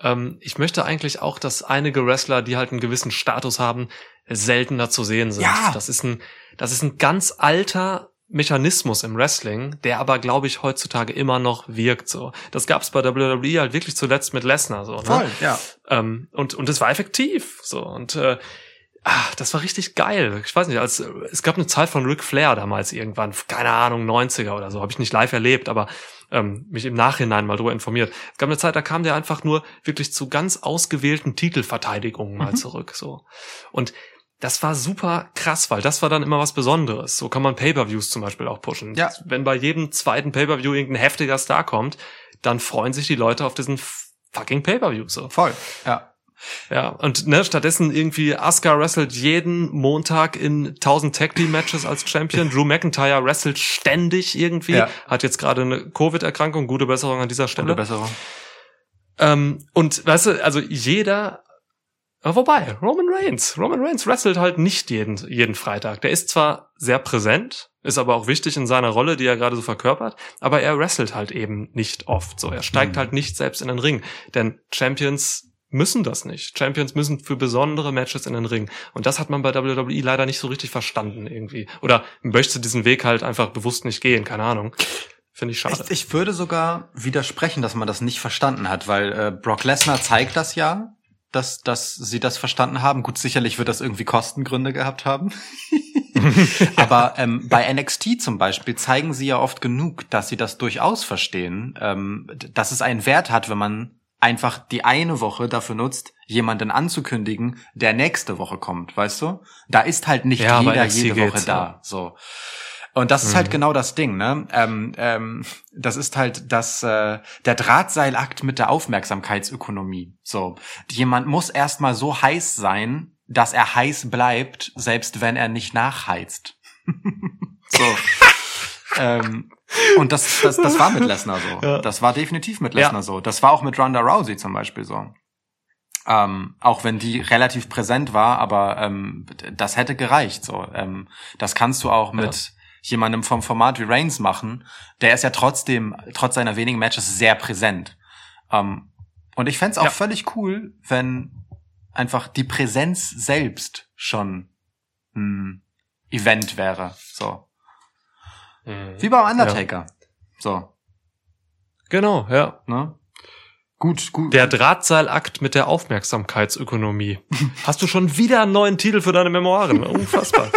Ähm, ich möchte eigentlich auch, dass einige Wrestler, die halt einen gewissen Status haben, seltener zu sehen sind. Ja. Das ist ein, das ist ein ganz alter Mechanismus im Wrestling, der aber, glaube ich, heutzutage immer noch wirkt, so. Das gab's bei WWE halt wirklich zuletzt mit Lesnar, so, ne? ja. Ähm, und, und es war effektiv. So. Und äh, ah, das war richtig geil. Ich weiß nicht, als es gab eine Zeit von Ric Flair damals irgendwann, keine Ahnung, 90er oder so, habe ich nicht live erlebt, aber ähm, mich im Nachhinein mal drüber informiert. Es gab eine Zeit, da kam der einfach nur wirklich zu ganz ausgewählten Titelverteidigungen mal Mhm. zurück. So. Und das war super krass, weil das war dann immer was Besonderes. So kann man Pay-per-Views zum Beispiel auch pushen. Ja. Wenn bei jedem zweiten Pay-per-View irgendein heftiger Star kommt, dann freuen sich die Leute auf diesen fucking Pay-per-View. So. Voll, ja. Ja, und ne, stattdessen irgendwie Asuka wrestelt jeden Montag in 1000 Tag Team Matches als Champion. Drew McIntyre wrestelt ständig irgendwie. Ja. Hat jetzt gerade eine Covid-Erkrankung. Gute Besserung an dieser Stelle. Gute Besserung. Ähm, und weißt du, also jeder aber wobei, Roman Reigns. Roman Reigns wrestelt halt nicht jeden, jeden Freitag. Der ist zwar sehr präsent, ist aber auch wichtig in seiner Rolle, die er gerade so verkörpert, aber er wrestelt halt eben nicht oft so. Er steigt mhm. halt nicht selbst in den Ring. Denn Champions müssen das nicht. Champions müssen für besondere Matches in den Ring. Und das hat man bei WWE leider nicht so richtig verstanden irgendwie. Oder möchte diesen Weg halt einfach bewusst nicht gehen, keine Ahnung. Finde ich schade. Ich, ich, würde sogar widersprechen, dass man das nicht verstanden hat, weil äh, Brock Lesnar zeigt das ja dass, dass sie das verstanden haben. Gut, sicherlich wird das irgendwie Kostengründe gehabt haben. Aber ähm, bei NXT zum Beispiel zeigen sie ja oft genug, dass sie das durchaus verstehen, ähm, dass es einen Wert hat, wenn man einfach die eine Woche dafür nutzt, jemanden anzukündigen, der nächste Woche kommt, weißt du? Da ist halt nicht ja, jeder jede Woche da. So. Und das ist halt mhm. genau das Ding, ne? Ähm, ähm, das ist halt das äh, der Drahtseilakt mit der Aufmerksamkeitsökonomie. So, jemand muss erstmal so heiß sein, dass er heiß bleibt, selbst wenn er nicht nachheizt. so. ähm, und das, das, das war mit Lesnar so. Ja. Das war definitiv mit Lesnar ja. so. Das war auch mit Ronda Rousey zum Beispiel so. Ähm, auch wenn die relativ präsent war, aber ähm, das hätte gereicht. So, ähm, das kannst du auch mit jemandem vom Format wie Reigns machen, der ist ja trotzdem, trotz seiner wenigen Matches, sehr präsent. Um, ähm, und ich fände auch ja. völlig cool, wenn einfach die Präsenz selbst schon ein Event wäre. So. Mhm. Wie beim Undertaker. Ja. So. Genau, ja. Ne? Gut, gut. Der Drahtseilakt mit der Aufmerksamkeitsökonomie. Hast du schon wieder einen neuen Titel für deine Memoiren? Unfassbar.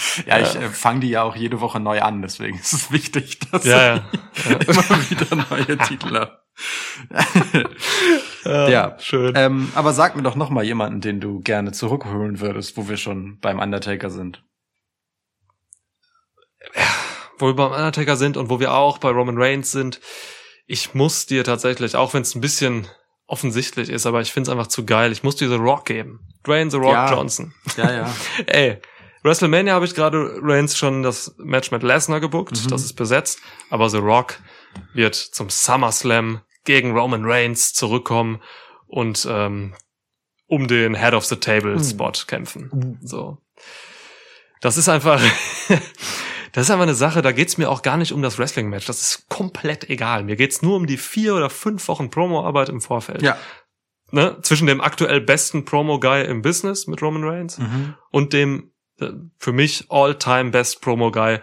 Ja, ich äh, fange die ja auch jede Woche neu an, deswegen ist es wichtig, dass ja, ja. ich immer wieder neue Titel habe. ja, ja, schön. Ähm, aber sag mir doch noch mal jemanden, den du gerne zurückholen würdest, wo wir schon beim Undertaker sind. Ja, wo wir beim Undertaker sind und wo wir auch bei Roman Reigns sind. Ich muss dir tatsächlich, auch wenn es ein bisschen offensichtlich ist, aber ich finde es einfach zu geil. Ich muss dir The Rock geben. Dwayne The Rock ja. Johnson. Ja, ja. Ey, WrestleMania habe ich gerade Reigns schon das Match mit Lesnar gebuckt, mhm. das ist besetzt, aber The Rock wird zum SummerSlam gegen Roman Reigns zurückkommen und ähm, um den Head of the Table mhm. Spot mhm. kämpfen. So. Das ist einfach, das ist einfach eine Sache, da geht's mir auch gar nicht um das Wrestling-Match. Das ist komplett egal. Mir geht's nur um die vier oder fünf Wochen Promo-Arbeit im Vorfeld. Ja. Ne? Zwischen dem aktuell besten Promo-Guy im Business mit Roman Reigns mhm. und dem für mich all-time best Promo-Guy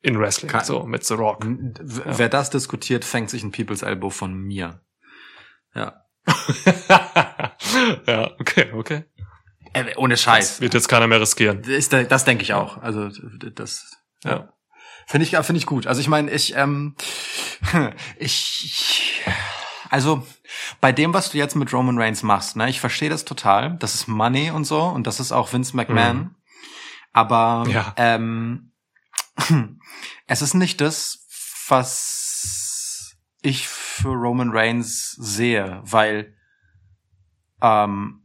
in Wrestling, Kann, so mit The Rock. Wer ja. das diskutiert, fängt sich ein People's Elbow von mir. Ja. ja, okay, okay. Äh, ohne Scheiß. Das wird jetzt keiner mehr riskieren. Das, das denke ich auch. Also das, ja. Finde ich, finde ich gut. Also ich meine, ich, ähm, ich, also bei dem, was du jetzt mit Roman Reigns machst, ne, ich verstehe das total. Das ist Money und so und das ist auch Vince McMahon. Mhm. Aber ja. ähm, es ist nicht das, was ich für Roman Reigns sehe, weil ähm,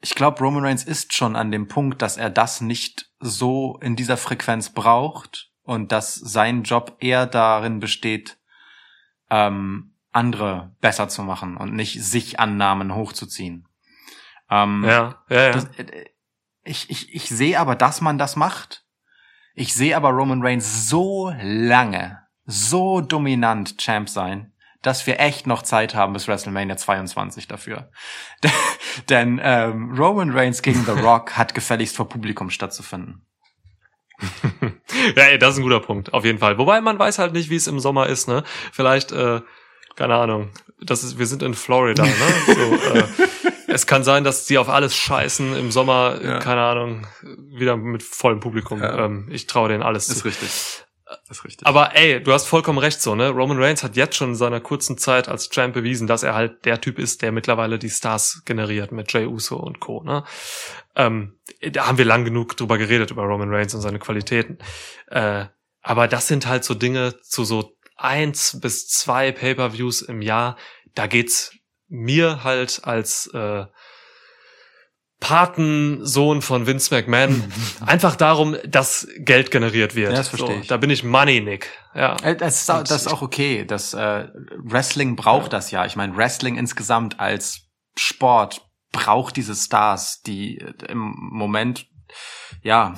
ich glaube, Roman Reigns ist schon an dem Punkt, dass er das nicht so in dieser Frequenz braucht und dass sein Job eher darin besteht, ähm, andere besser zu machen und nicht sich Annahmen hochzuziehen. Ähm, ja, ja, ja. Das, äh, ich, ich, ich sehe aber, dass man das macht. Ich sehe aber Roman Reigns so lange, so dominant Champ sein, dass wir echt noch Zeit haben bis WrestleMania 22 dafür. Denn ähm, Roman Reigns gegen The Rock hat gefälligst vor Publikum stattzufinden. ja, ey, das ist ein guter Punkt, auf jeden Fall. Wobei man weiß halt nicht, wie es im Sommer ist, ne? Vielleicht, äh, keine Ahnung. Das ist, wir sind in Florida, ne? So, äh, es kann sein, dass sie auf alles scheißen im Sommer, ja. keine Ahnung, wieder mit vollem Publikum. Ja. Ähm, ich traue denen alles ist zu. Richtig. ist richtig. Aber ey, du hast vollkommen recht so, ne? Roman Reigns hat jetzt schon in seiner kurzen Zeit als Champ bewiesen, dass er halt der Typ ist, der mittlerweile die Stars generiert mit Jay Uso und Co. Ne? Ähm, da haben wir lang genug drüber geredet über Roman Reigns und seine Qualitäten. Äh, aber das sind halt so Dinge zu so eins bis zwei Pay-per-Views im Jahr. Da geht's mir halt als äh, Patensohn von Vince McMahon einfach darum, dass Geld generiert wird. Ja, das verstehe so, ich. Da bin ich Money Nick. Ja. Äh, Das ist, auch- das ist auch okay. Das äh, Wrestling braucht das ja. Ich meine, Wrestling insgesamt als Sport braucht diese Stars, die äh, im Moment, ja,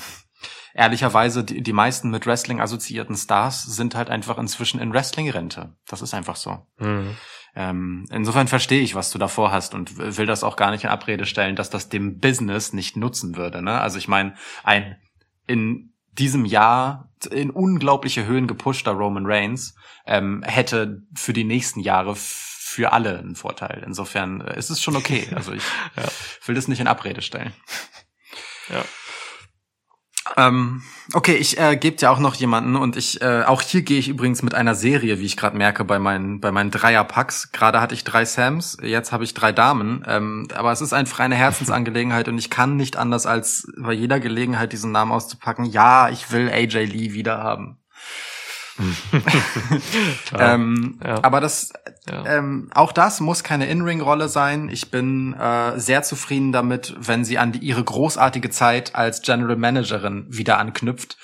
ehrlicherweise die, die meisten mit Wrestling assoziierten Stars sind halt einfach inzwischen in Wrestling-Rente. Das ist einfach so. Hm. Ähm, insofern verstehe ich, was du davor hast und will das auch gar nicht in Abrede stellen, dass das dem Business nicht nutzen würde. Ne? Also ich meine, ein in diesem Jahr in unglaubliche Höhen gepushter Roman Reigns ähm, hätte für die nächsten Jahre für alle einen Vorteil. Insofern äh, ist es schon okay. Also ich Ja. will das nicht in Abrede stellen. Ja. Ähm, okay, ich äh, gebe dir auch noch jemanden und ich äh, auch hier gehe ich übrigens mit einer Serie, wie ich gerade merke bei meinen bei meinen Dreierpacks. Gerade hatte ich drei Sams, jetzt habe ich drei Damen. Ähm, aber es ist einfach eine Herzensangelegenheit und ich kann nicht anders als bei jeder Gelegenheit diesen Namen auszupacken. Ja, ich will AJ Lee wieder haben. ähm, ja. Aber das Ja. ähm, auch das muss keine In-Ring-Rolle sein. Ich bin äh, sehr zufrieden damit, wenn sie an die, ihre großartige Zeit als General Managerin wieder anknüpft.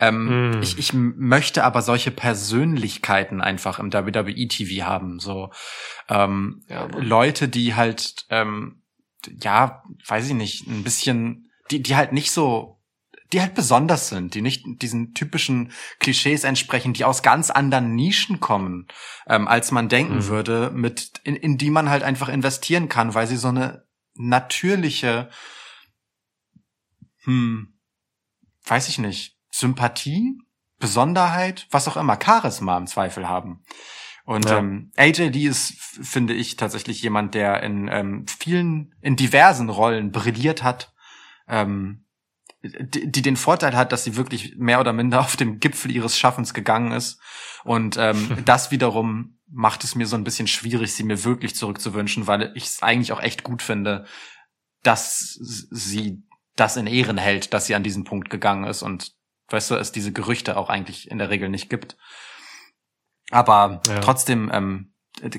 Ähm, Mm. ich, ich möchte aber solche Persönlichkeiten einfach im WWE-TV haben. So ähm, Ja. Leute, die halt, ähm, ja, weiß ich nicht, ein bisschen, die, die halt nicht so die halt besonders sind, die nicht diesen typischen Klischees entsprechen, die aus ganz anderen Nischen kommen, ähm, als man denken Mhm. würde, mit in, in die man halt einfach investieren kann, weil sie so eine natürliche, hm, weiß ich nicht, Sympathie, Besonderheit, was auch immer, Charisma im Zweifel haben. Und Ja. ähm, AJ Lee ist, finde ich, tatsächlich jemand, der in ähm, vielen, in diversen Rollen brilliert hat. Ähm, die, die den Vorteil hat, dass sie wirklich mehr oder minder auf dem Gipfel ihres Schaffens gegangen ist. Und ähm, das wiederum macht es mir so ein bisschen schwierig, sie mir wirklich zurückzuwünschen, weil ich es eigentlich auch echt gut finde, dass sie das in Ehren hält, dass sie an diesen Punkt gegangen ist und weißt du, es diese Gerüchte auch eigentlich in der Regel nicht gibt. Aber Ja. trotzdem, ähm,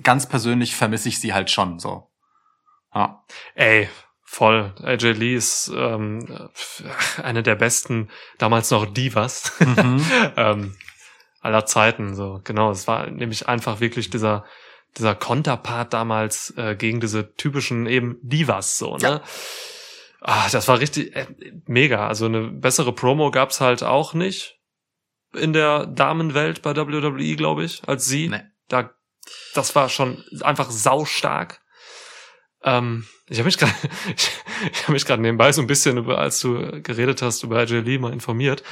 ganz persönlich vermisse ich sie halt schon so. Ja. Ey, voll. AJ Lee ist ähm, eine der besten, damals noch Divas Mhm. ähm, aller Zeiten. So genau, es war nämlich einfach wirklich dieser dieser Konterpart damals äh, gegen diese typischen eben Divas so ne. Ja. Ah, das war richtig äh, mega. Also eine bessere Promo gab's halt auch nicht in der Damenwelt bei WWE, glaube ich, als sie. Nee. Da, das war schon einfach saustark. Ähm, ich habe mich gerade, ich, ich habe mich gerade nebenbei so ein bisschen über, als du geredet hast über Lee mal informiert.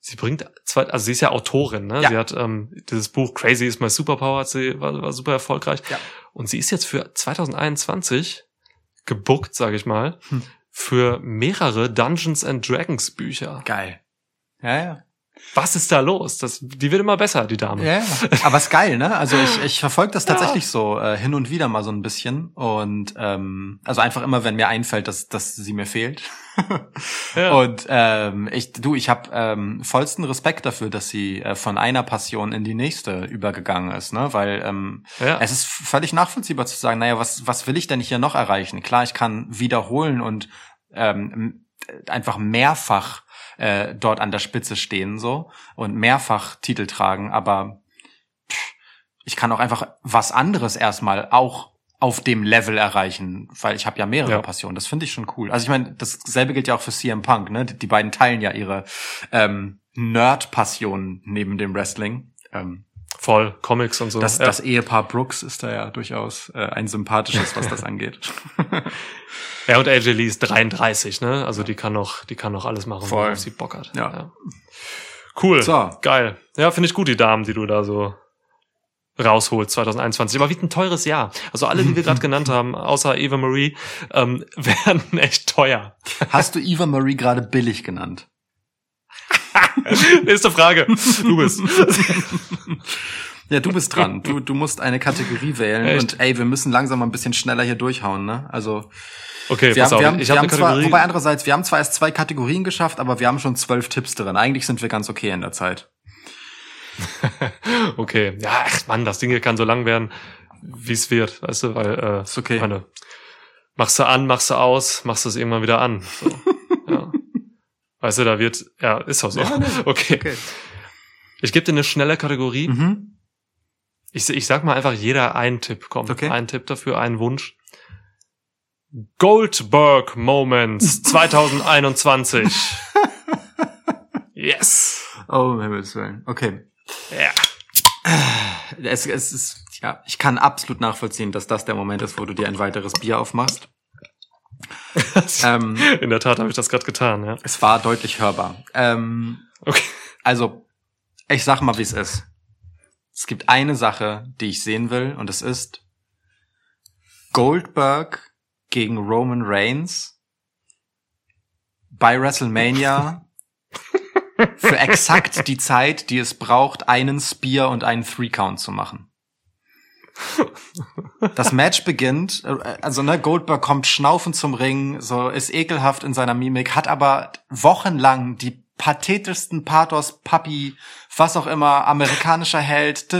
Sie bringt zwei, also sie ist ja Autorin, ne? Ja. Sie hat ähm, dieses Buch Crazy is my Superpower, hat sie war, war super erfolgreich. Ja. Und sie ist jetzt für 2021 gebuckt, sage ich mal, Hm. für mehrere Dungeons and Dragons Bücher. Geil. Ja, ja. Was ist da los? Das, die wird immer besser, die Dame. Ja, ja. aber ist geil, ne? Also ich, ich verfolge das Ja. tatsächlich so äh, hin und wieder mal so ein bisschen und ähm, also einfach immer, wenn mir einfällt, dass dass sie mir fehlt. Ja. Und ähm, ich du, ich habe ähm, vollsten Respekt dafür, dass sie äh, von einer Passion in die nächste übergegangen ist, ne? Weil ähm, Ja. es ist völlig nachvollziehbar zu sagen, naja, was was will ich denn hier noch erreichen? Klar, ich kann wiederholen und ähm, einfach mehrfach äh, dort an der Spitze stehen so und mehrfach Titel tragen, aber pff, ich kann auch einfach was anderes erstmal auch auf dem Level erreichen, weil ich habe ja mehrere Ja. Passionen. Das finde ich schon cool. Also ich meine, dasselbe gilt ja auch für CM Punk. Ne, die, beiden teilen ja ihre ähm, Nerd-Passion neben dem Wrestling. Ähm, Voll, Comics und so. das, ja. das Ehepaar Brooks ist da ja durchaus äh, ein sympathisches, was das angeht. ja, und AJ Lee ist 33, ne? Also die kann noch, die kann noch alles machen, Voll. worauf sie Bock hat. Ja. Cool. So. Geil. Ja, finde ich gut, die Damen, die du da so rausholst 2021. Aber wie ein teures Jahr. Also alle, die wir gerade genannt haben, außer Eva Marie, ähm, werden echt teuer. Hast du Eva Marie gerade billig genannt? Nächste Frage. Du bist. Ja, du bist dran. Du, du musst eine Kategorie wählen. Echt? Und ey, wir müssen langsam mal ein bisschen schneller hier durchhauen, ne? Also Okay, wir pass haben, auf. wir haben, ich habe haben eine zwar, Kategorie. wobei andererseits, wir haben zwar erst zwei Kategorien geschafft, aber wir haben schon zwölf Tipps drin. Eigentlich sind wir ganz okay in der Zeit. okay. Ja, ach Mann, das Ding hier kann so lang werden. wie es wird, weißt du, weil äh, Ist okay. meine, machst du an, machst du aus, machst du es irgendwann wieder an. So. Weißt du, da wird, ja, ist auch so. Ja, nee. okay. Okay. Ich gebe dir eine schnelle Kategorie. Mhm. Ich, ich sag mal einfach jeder einen Tipp. Komm, Okay. ein Tipp dafür, einen Wunsch. Goldberg Moments 2021. yes. Oh, um Himmels Willen. Okay. Ja. Es, es ist, ja, ich kann absolut nachvollziehen, dass das der Moment ist, wo du dir ein weiteres Bier aufmachst. ähm, In der Tat habe ich das gerade getan, ja. es war deutlich hörbar. Ähm, Okay. also, ich sag mal, wie es ist. Es gibt eine Sache, die ich sehen will, und es ist Goldberg gegen Roman Reigns bei WrestleMania für exakt die Zeit, die es braucht, einen Spear und einen Three Count zu machen. Das Match beginnt, äh, also ne, Goldberg kommt schnaufend zum Ring, so ist ekelhaft in seiner Mimik, hat aber wochenlang die pathetischsten Pathos, Papi, was auch immer, amerikanischer Held,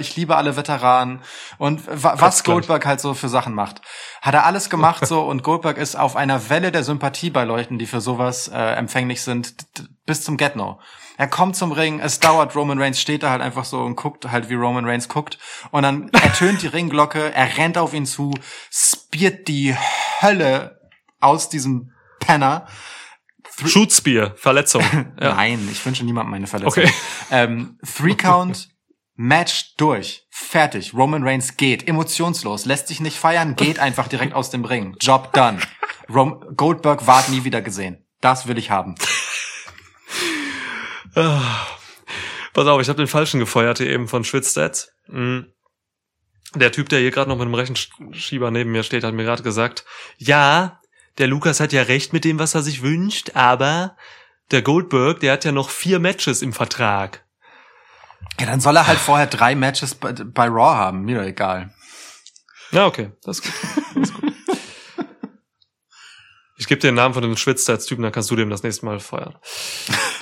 ich liebe alle Veteranen und wa was. Goldberg halt so für Sachen macht. Hat er alles gemacht so und Goldberg ist auf einer Welle der Sympathie bei Leuten, die für sowas äh, empfänglich sind, bis zum Get-No. Er kommt zum Ring, es dauert, Roman Reigns steht da halt einfach so und guckt halt, wie Roman Reigns guckt. Und dann ertönt die Ringglocke, er rennt auf ihn zu, spiert die Hölle aus diesem Penner. Shoot Spear, Verletzung. Ja. Nein, ich wünsche niemandem eine Verletzung. Okay. Ähm, Three Count, Match durch, fertig. Roman Reigns geht, emotionslos, lässt sich nicht feiern, geht einfach direkt aus dem Ring. Job done. Rom Goldberg ward nie wieder gesehen. Das will ich haben. Pass auf, ich habe den falschen gefeuert hier eben von Schwitzstats. Mhm. Der Typ, der hier gerade noch mit dem Rechenschieber neben mir steht, hat mir gerade gesagt, ja, der Lukas hat ja recht mit dem, was er sich wünscht, aber der Goldberg, der hat ja noch vier Matches im Vertrag. Ja, dann soll er halt vorher drei Matches bei, bei Raw haben. Mir egal. Ja, okay, das ist gut. Das ist gut. Ich gebe dir den Namen von dem Schwitzstats-Typen, dann kannst du dem das nächste Mal feuern.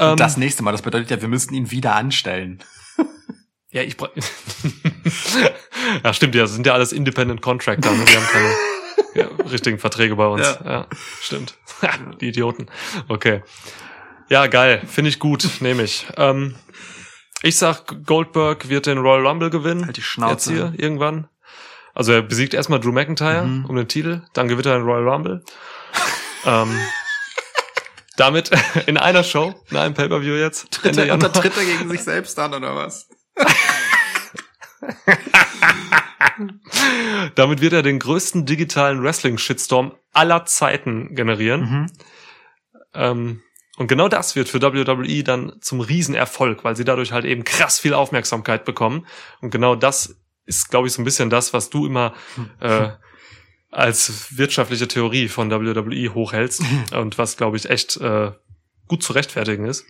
Ähm, das nächste Mal, das bedeutet ja, wir müssten ihn wieder anstellen. Ja, ich bra- Ja, stimmt ja, das sind ja alles Independent Contractor, ne? Die haben keine ja, richtigen Verträge bei uns. Ja, Ja. stimmt. Die Idioten. Okay. Ja, geil. Finde ich gut, nehme ich. Ähm, ich sag, Goldberg wird den Royal Rumble gewinnen. Halt die Schnauze. Jetzt hier, irgendwann. Also er besiegt erstmal Drew McIntyre Mhm. um den Titel, dann gewinnt er den Royal Rumble. ähm, damit in einer Show, in einem Pay-Per-View jetzt. Ende Januar. er gegen sich selbst an, oder was? Damit wird er den größten digitalen Wrestling-Shitstorm aller Zeiten generieren. Mhm. Ähm, und genau das wird für WWE dann zum Riesenerfolg, weil sie dadurch halt eben krass viel Aufmerksamkeit bekommen. Und genau das ist, glaube ich, so ein bisschen das, was du immer äh, als wirtschaftliche Theorie von WWE hochhältst und was, glaube ich, echt äh, gut zu rechtfertigen ist.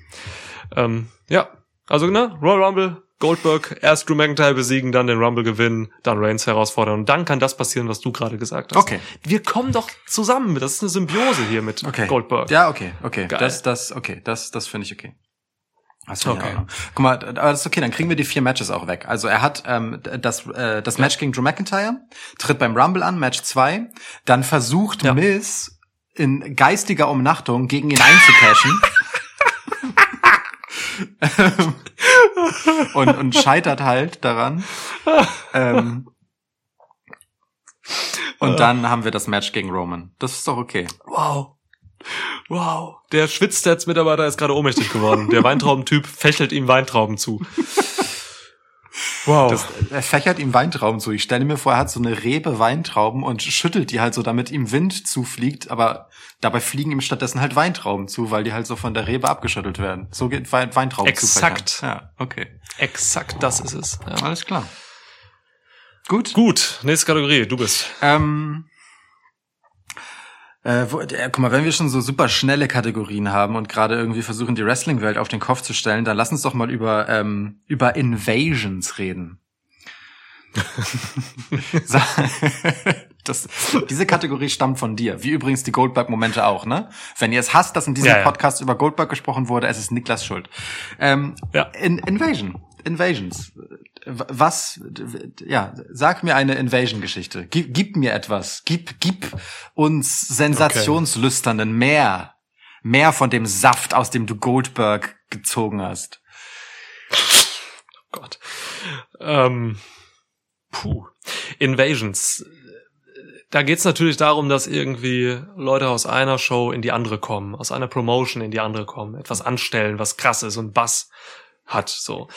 Ähm, ja, also ne, Royal Rumble, Goldberg, erst Drew McIntyre besiegen, dann den Rumble gewinnen, dann Reigns herausfordern und dann kann das passieren, was du gerade gesagt hast. Okay. Wir kommen doch zusammen, das ist eine Symbiose hier mit Okay. Goldberg. Ja, okay, okay. Geil. Das, das, okay, das, das finde ich okay. Das ich Okay. Ordnung. Guck mal, aber das ist okay, dann kriegen wir die vier Matches auch weg. Also er hat ähm, das, äh, das Match gegen Drew McIntyre, tritt beim Rumble an, Match 2, dann versucht Ja. Miz in geistiger Umnachtung gegen ihn einzucashen. und, und scheitert halt daran. Ähm, und dann haben wir das Match gegen Roman. Das ist doch okay. Wow. Wow. Der Schwitzstats-Mitarbeiter ist gerade ohnmächtig geworden. Der Weintraubentyp fächelt ihm Weintrauben zu. Wow. Das, er fächert ihm Weintrauben zu. Ich stelle mir vor, er hat so eine Rebe Weintrauben und schüttelt die halt so, damit ihm Wind zufliegt, aber dabei fliegen ihm stattdessen halt Weintrauben zu, weil die halt so von der Rebe abgeschüttelt werden. So geht Wein Weintrauben Exakt. zufächern. Ja, okay. Exakt das ist es. Ja. Alles klar. Gut. Gut, nächste Kategorie, du bist. Ähm, äh, wo, äh, guck mal, wenn wir schon so super schnelle Kategorien haben und gerade irgendwie versuchen, die Wrestling-Welt auf den Kopf zu stellen, dann lass uns doch mal über, ähm, über Invasions reden. Das, diese Kategorie stammt von dir, wie übrigens die Goldberg-Momente auch, ne? Wenn ihr es hasst, dass in diesem Ja, ja. Podcast über Goldberg gesprochen wurde, es ist Niklas Schuld. Ähm, Ja. in, Invasion. Invasions. Was, ja, sag mir eine Invasion-Geschichte. Gib, gib mir etwas. Gib, gib uns sensationslüsternden mehr. Mehr von dem Saft, aus dem du Goldberg gezogen hast. Gott. Ähm, puh. Invasions. Da geht's natürlich darum, dass irgendwie Leute aus einer Show in die andere kommen, aus einer Promotion in die andere kommen, etwas anstellen, was krass ist und Bass hat, so.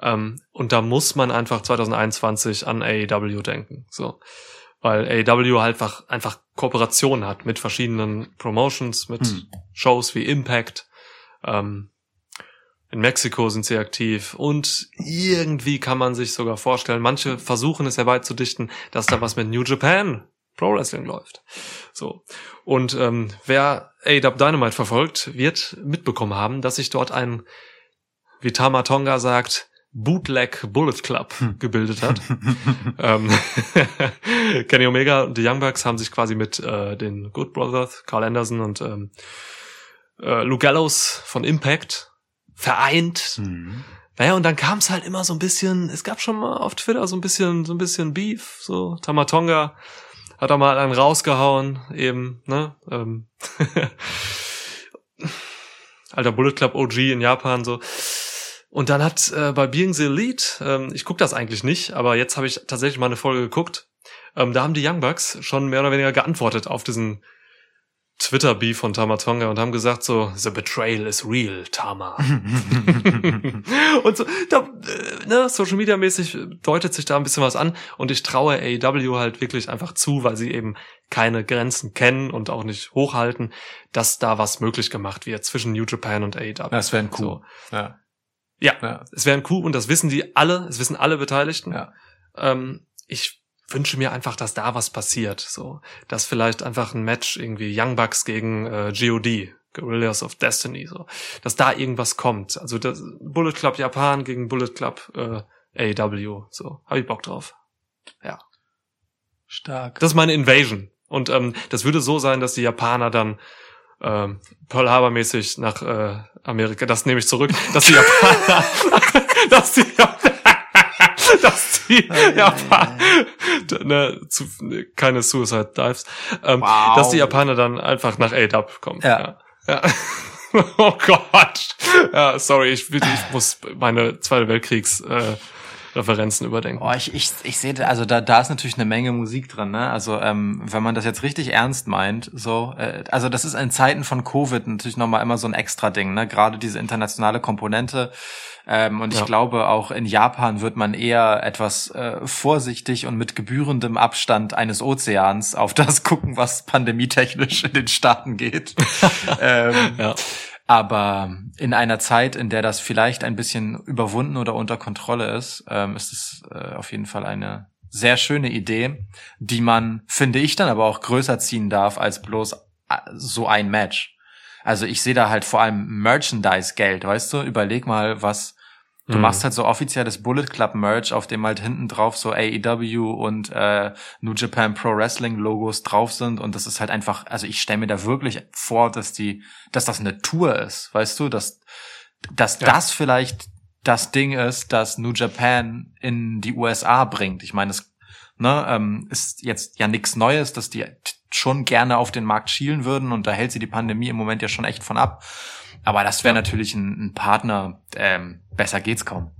Ähm, und da muss man einfach 2021 an AEW denken, so. Weil AEW halt einfach, einfach Kooperationen hat mit verschiedenen Promotions, mit Hm. Shows wie Impact, ähm, in Mexiko sind sie aktiv und irgendwie kann man sich sogar vorstellen, manche versuchen es herbeizudichten, dass da was mit New Japan Pro Wrestling läuft. So. Und ähm, wer AW Dynamite verfolgt, wird mitbekommen haben, dass sich dort ein, wie Tama Tonga sagt, Bootleg Bullet Club gebildet hat. ähm, Kenny Omega und die Young Bucks haben sich quasi mit äh, den Good Brothers, Carl Anderson und ähm, äh, Luke Gallows von Impact vereint. Hm. Naja, und dann kam es halt immer so ein bisschen, es gab schon mal auf Twitter so ein bisschen, so ein bisschen Beef, so Tamatonga hat da mal einen rausgehauen, eben, ne? Ähm, Alter Bullet Club OG in Japan, so. Und dann hat äh, bei Being the Elite, ähm, ich gucke das eigentlich nicht, aber jetzt habe ich tatsächlich mal eine Folge geguckt, ähm, da haben die Young Bucks schon mehr oder weniger geantwortet auf diesen Twitter-Beef von Tamatonga und haben gesagt so, the betrayal is real, Tama. und so, da, äh, ne, Social Media mäßig deutet sich da ein bisschen was an und ich traue AEW halt wirklich einfach zu, weil sie eben keine Grenzen kennen und auch nicht hochhalten, dass da was möglich gemacht wird zwischen New Japan und AEW. Das wäre ein Coup. So. Ja. Ja, Ja. es wäre ein Coup und das wissen die alle, es wissen alle Beteiligten. Ja. Ähm, ich wünsche mir einfach, dass da was passiert, so, dass vielleicht einfach ein Match irgendwie Young Bucks gegen äh, God, Guerrillas of Destiny, so, dass da irgendwas kommt. Also das Bullet Club Japan gegen Bullet Club äh, AEW, so, hab ich Bock drauf. Ja, Stark. das ist meine Invasion und ähm, das würde so sein, dass die Japaner dann ähm, Pearl Harbor mäßig nach äh, Amerika, das nehme ich zurück, dass die Japaner, dass die dass die Japaner, ne, zu, ne, keine Suicide Dives, ähm, Wow. dass die Japaner dann einfach nach A-Dub kommen. Ja. ja. ja. oh Gott. Ja, sorry, ich, ich muss meine Zweite Weltkriegs äh, Referenzen überdenken. Oh, ich, ich, ich sehe, also da, da ist natürlich eine Menge Musik drin, ne? Also ähm, wenn man das jetzt richtig ernst meint, so, äh, also das ist in Zeiten von Covid natürlich nochmal immer so ein extra Ding, ne? Gerade diese internationale Komponente. Ähm, und ich Ja. glaube, auch in Japan wird man eher etwas äh, vorsichtig und mit gebührendem Abstand eines Ozeans auf das gucken, was pandemietechnisch in den Staaten geht. ähm, Ja. Aber in einer Zeit, in der das vielleicht ein bisschen überwunden oder unter Kontrolle ist, ähm, ist es äh, auf jeden Fall eine sehr schöne Idee, die man, finde ich, dann aber auch größer ziehen darf als bloß äh, so ein Match. Also ich sehe da halt vor allem Merchandise-Geld, weißt du? Überleg mal, was du Mhm. machst halt so offizielles Bullet Club Merch, auf dem halt hinten drauf so AEW und äh, New Japan Pro Wrestling Logos drauf sind und das ist halt einfach, also ich stelle mir da wirklich vor, dass die, dass das eine Tour ist, weißt du, dass dass Ja. das vielleicht das Ding ist, das New Japan in die USA bringt. Ich meine, es ne, ähm, ist jetzt ja nichts Neues, dass die schon gerne auf den Markt schielen würden und da hält sie die Pandemie im Moment ja schon echt von ab. Aber das wäre natürlich ein, ein Partner, ähm, besser geht's kaum.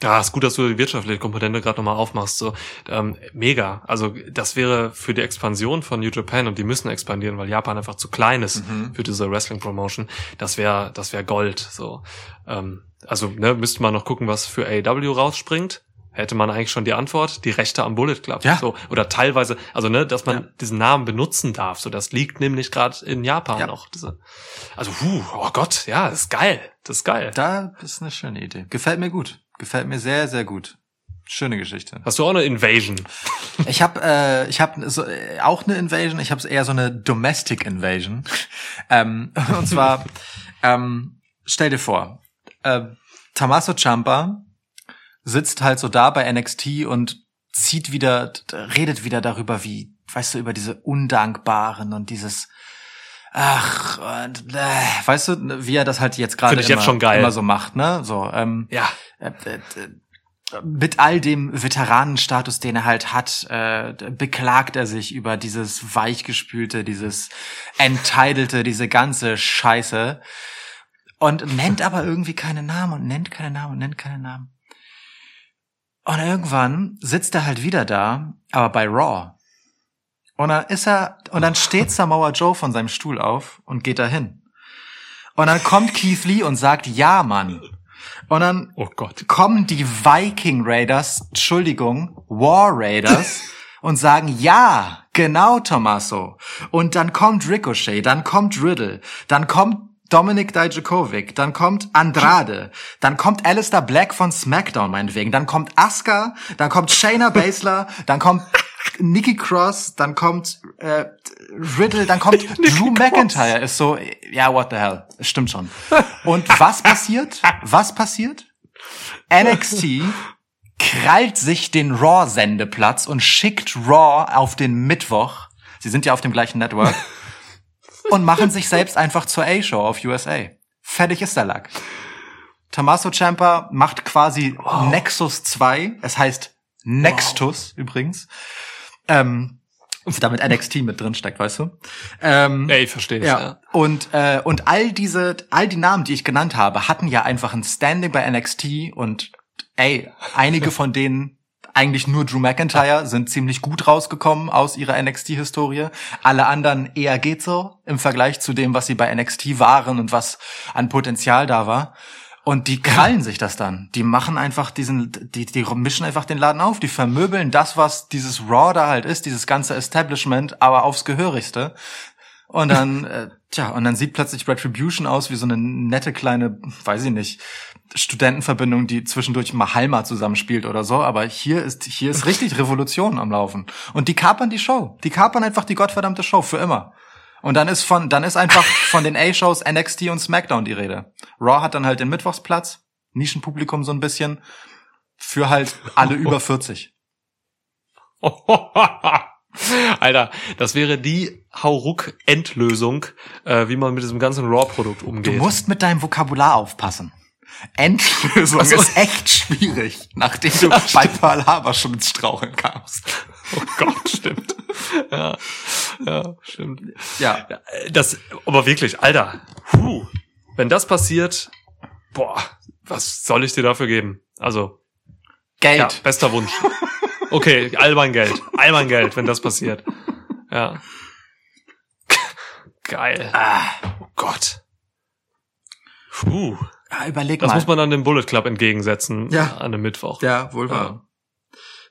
Ja, ist gut, dass du die wirtschaftliche Komponente gerade nochmal aufmachst. So, ähm, mega. Also das wäre für die Expansion von New Japan und die müssen expandieren, weil Japan einfach zu klein ist Mhm. für diese Wrestling Promotion. Das wäre, das wäre Gold. So, ähm, also ne, müsste man noch gucken, was für AEW rausspringt. Hätte man eigentlich schon die Antwort, die Rechte am Bullet Club. Ja. So, oder teilweise, also ne, dass man Ja. diesen Namen benutzen darf. So, das liegt nämlich gerade in Japan Ja. noch. Diese, also, puh, oh Gott, ja, das ist geil. Das ist geil. Da ist eine schöne Idee. Gefällt mir gut. Gefällt mir sehr, sehr gut. Schöne Geschichte. Hast du auch eine Invasion? Ich habe äh, ich habe so, äh, auch eine Invasion. Ich habe eher so eine Domestic Invasion. ähm, und zwar ähm, stell dir vor, äh, Tommaso Ciampa sitzt halt so da bei NXT und zieht wieder, redet wieder darüber, wie, weißt du, über diese Undankbaren und dieses Ach, und, äh, weißt du, wie er das halt jetzt gerade immer, immer so macht, ne? So, ähm, Ja. äh, äh, mit all dem Veteranenstatus, den er halt hat, äh, beklagt er sich über dieses weichgespülte, dieses entitlelte, diese ganze Scheiße und nennt aber irgendwie keine Namen und nennt keine Namen und nennt keine Namen. Und irgendwann sitzt er halt wieder da, aber bei Raw. Und dann ist er, und dann steht Samoa Joe von seinem Stuhl auf und geht dahin. Und dann kommt Keith Lee und sagt, ja, Mann. Und dann Oh Gott. kommen die Viking Raiders, Entschuldigung, War Raiders und sagen, ja, genau, Tommaso. Und dann kommt Ricochet, dann kommt Riddle, dann kommt Dominik Dijakovic, dann kommt Andrade, dann kommt Alistair Black von SmackDown meinetwegen, dann kommt Asuka, dann kommt Shayna Baszler, dann kommt Nikki Cross, dann kommt äh, Riddle, dann kommt Drew McIntyre. Ist so, ja, what the hell, stimmt schon. Und was passiert? Was passiert? NXT krallt sich den Raw-Sendeplatz und schickt Raw auf den Mittwoch. Sie sind ja auf dem gleichen Network. Und machen sich selbst einfach zur A-Show auf USA. Fertig ist der Lack. Tommaso Ciampa macht quasi Nexus 2. Es heißt Nextus übrigens. Ähm, damit NXT mit drin steckt, weißt du? Ähm, Ey, ich verstehe ja. ja. Und äh, und all diese all die Namen, die ich genannt habe, hatten ja einfach ein Standing bei NXT und ey, einige von denen eigentlich nur Drew McIntyre sind ziemlich gut rausgekommen aus ihrer NXT-Historie. Alle anderen eher geht so im Vergleich zu dem, was sie bei NXT waren und was an Potenzial da war. Und die krallen sich das dann. Die machen einfach diesen, die, die mischen einfach den Laden auf. Die vermöbeln das, was dieses Raw da halt ist, dieses ganze Establishment, aber aufs Gehörigste. Und dann, äh, tja, und dann sieht plötzlich Retribution aus wie so eine nette kleine, weiß ich nicht, Studentenverbindung, die zwischendurch mal Halma zusammenspielt oder so. Aber hier ist, hier ist richtig Revolution am Laufen. Und die kapern die Show. Die kapern einfach die gottverdammte Show für immer. Und dann ist von, dann ist einfach von den A-Shows NXT und SmackDown die Rede. Raw hat dann halt den Mittwochsplatz, Nischenpublikum so ein bisschen, für halt alle über 40. Alter, das wäre die Hauruck-Endlösung, äh, wie man mit diesem ganzen Raw-Produkt Du umgeht. musst mit deinem Vokabular aufpassen. Endlösung Ach so. ist echt schwierig, nachdem du bei Pearl Harbor schon ins Straucheln kamst. Oh Gott, stimmt. Ja, ja, stimmt. Ja. Ja, Das, aber wirklich, Alter, puh, wenn das passiert, boah, was soll ich dir dafür geben? Also, Geld. ja, bester Wunsch. Okay, all mein Geld, all mein Geld, wenn das passiert. Ja. Geil. Oh Gott. Puh. Ja, überleg Das mal. muss man dann dem Bullet Club entgegensetzen Ja. an einem Mittwoch. Ja, wohl wahr.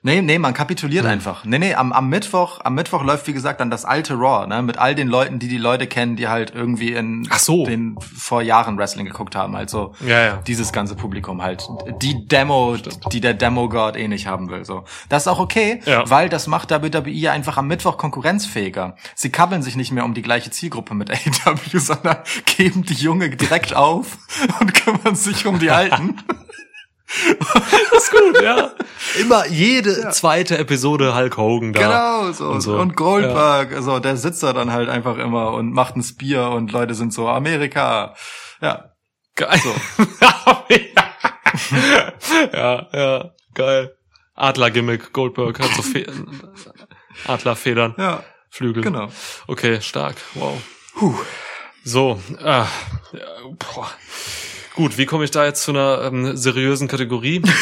Nee, nee, man kapituliert einfach. Nee, nee, am, am Mittwoch, am Mittwoch läuft, wie gesagt, dann das alte Raw, ne, mit all den Leuten, die die Leute kennen, die halt irgendwie in Ach so. den vor Jahren Wrestling geguckt haben, also Ja, ja. dieses ganze Publikum halt. Die Demo, die der Demo-God eh nicht haben will, so. Das ist auch okay, Ja. weil das macht WWE einfach am Mittwoch konkurrenzfähiger. Sie kabbeln sich nicht mehr um die gleiche Zielgruppe mit AEW, sondern geben die Junge direkt auf und kümmern sich um die Alten. ist gut, ja. Immer jede zweite Episode Hulk Hogan da. Genau, so. Und Und, so. Goldberg, so, der sitzt da dann halt einfach immer und macht ein Spear und Leute sind so, Amerika. Ja. Geil. ja, ja, geil. Adler-Gimmick, Goldberg hat so Fe Adlerfedern, Ja, Flügel. genau. Okay, stark. Wow. So, äh, ja, boah. Gut, wie komme ich da jetzt zu einer ähm, seriösen Kategorie?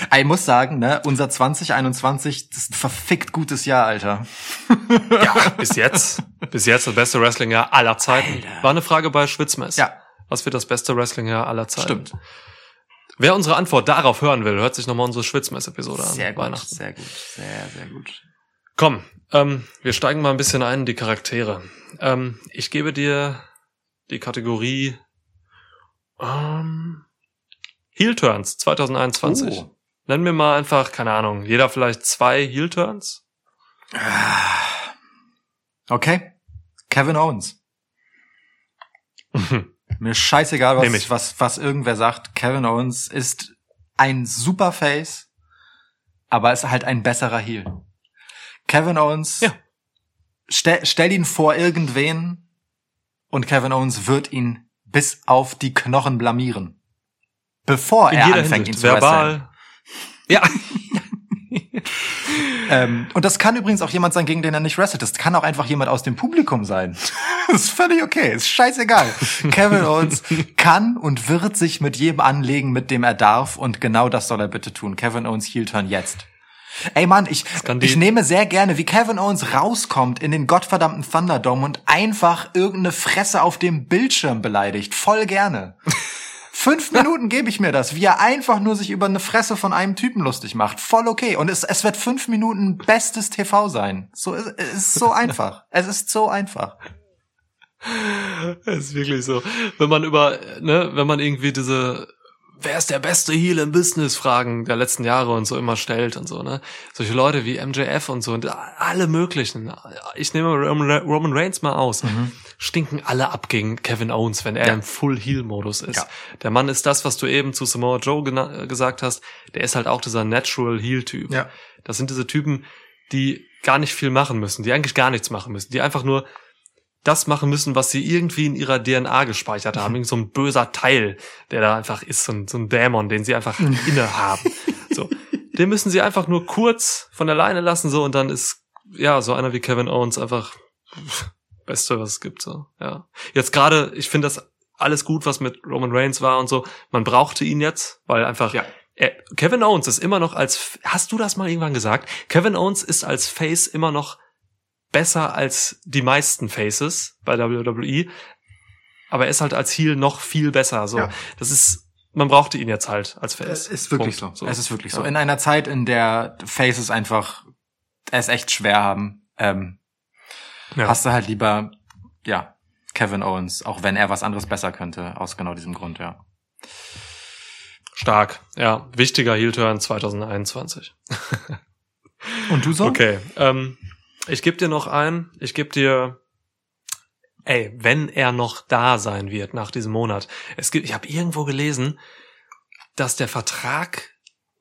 Hm, Ich muss sagen, ne, unser 2021, das ist ein verfickt gutes Jahr, Alter. ja, bis jetzt, bis jetzt das beste Wrestling-Jahr aller Zeiten. War eine Frage bei Schwitzmess. Ja. Was wird das beste Wrestling-Jahr aller Zeiten? Stimmt. Wer unsere Antwort darauf hören will, hört sich nochmal unsere Schwitzmess-Episode an. Sehr gut, sehr gut, sehr, sehr gut. Komm, ähm, wir steigen mal ein bisschen ein in die Charaktere. Ähm, ich gebe dir die Kategorie ähm, Heel Turns 2021. Oh. Nenn mir mal einfach, keine Ahnung, jeder vielleicht zwei Heel Turns. Okay. Kevin Owens. Mir scheißegal, was, ich. was, was irgendwer sagt. Kevin Owens ist ein super Face, aber ist halt ein besserer Heel. Kevin Owens, Ja. stell, stell ihn vor irgendwen und Kevin Owens wird ihn bis auf die Knochen blamieren. bevor In er anfängt, ihn Hinsicht. zu wresteln. Verbal. Ja. Ähm, und das kann übrigens auch jemand sein, gegen den er nicht wrestelt. Das kann auch einfach jemand aus dem Publikum sein. das ist völlig okay. Ist scheißegal. Kevin Owens kann und wird sich mit jedem anlegen, mit dem er darf. Und genau das soll er bitte tun. Kevin Owens Heel Turn jetzt. Ey Mann, ich, ich nehme sehr gerne, wie Kevin Owens rauskommt in den gottverdammten Thunderdome und einfach irgendeine Fresse auf dem Bildschirm beleidigt. Voll gerne. Fünf Minuten gebe ich mir das, wie er einfach nur sich über eine Fresse von einem Typen lustig macht. Voll okay. Und es, es wird fünf Minuten bestes TV sein. So ist, es ist so einfach. Es ist so einfach. Das ist wirklich so. Wenn man über, ne, wenn man irgendwie diese, wer ist der beste Heel im Business Fragen der letzten Jahre und so immer stellt und so, ne? Solche Leute wie MJF und so und alle möglichen. Ich nehme Roman Reigns mal aus. Stinken alle ab gegen Kevin Owens, wenn er Ja. im Full Heel Modus ist. Ja. Der Mann ist das, was du eben zu Samoa Joe gesagt hast. Der ist halt auch dieser Natural Heel Typ. Ja. Das sind diese Typen, die gar nicht viel machen müssen, die eigentlich gar nichts machen müssen, die einfach nur das machen müssen, was sie irgendwie in ihrer DNA gespeichert haben. Irgend so ein böser Teil, der da einfach ist, so ein, so ein Dämon, den sie einfach inne haben. So. Den müssen sie einfach nur kurz von der Leine lassen, so, und dann ist, ja, so einer wie Kevin Owens einfach Beste, was es gibt, so, ja. Jetzt gerade, ich finde das alles gut, was mit Roman Reigns war und so. Man brauchte ihn jetzt, weil einfach, Ja. er, Kevin Owens ist immer noch als, hast du das mal irgendwann gesagt? Kevin Owens ist als Face immer noch besser als die meisten Faces bei WWE, aber er ist halt als Heel noch viel besser. So, Ja. das ist, man brauchte ihn jetzt halt als Face. Es ist wirklich Punkt. so. Es ist wirklich so. Ja. In einer Zeit, in der Faces einfach es echt schwer haben, ähm, Ja. hast du halt lieber, ja, Kevin Owens, auch wenn er was anderes besser könnte, aus genau diesem Grund, ja. Stark, ja, wichtiger Heel-Turn 2021. Und du so? Okay, ähm, ich gebe dir noch ein. Ich gebe dir, ey, wenn er noch da sein wird nach diesem Monat. Es gibt, ich habe irgendwo gelesen, dass der Vertrag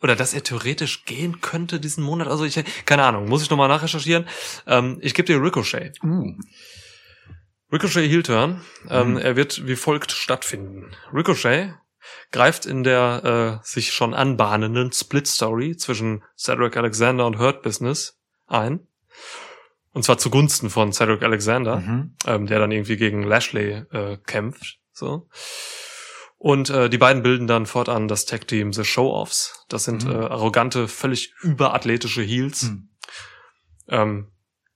oder dass er theoretisch gehen könnte diesen Monat. Also ich, keine Ahnung, muss ich nochmal nachrecherchieren. Ähm, ich gebe dir Ricochet. Uh. Ricochet Heel Turn. Ähm, Mhm. Er wird wie folgt stattfinden. Ricochet greift in der äh, sich schon anbahnenden Split Story zwischen Cedric Alexander und Hurt Business ein. Und zwar zugunsten von Cedric Alexander, Mhm. ähm, der dann irgendwie gegen Lashley äh, kämpft. So. Und äh, die beiden bilden dann fortan das Tag-Team The Show-Offs. Das sind Mhm. äh, arrogante, völlig überathletische Heels, Mhm. ähm,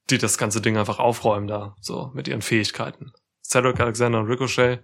die das ganze Ding einfach aufräumen da, so mit ihren Fähigkeiten. Cedric Alexander und Ricochet,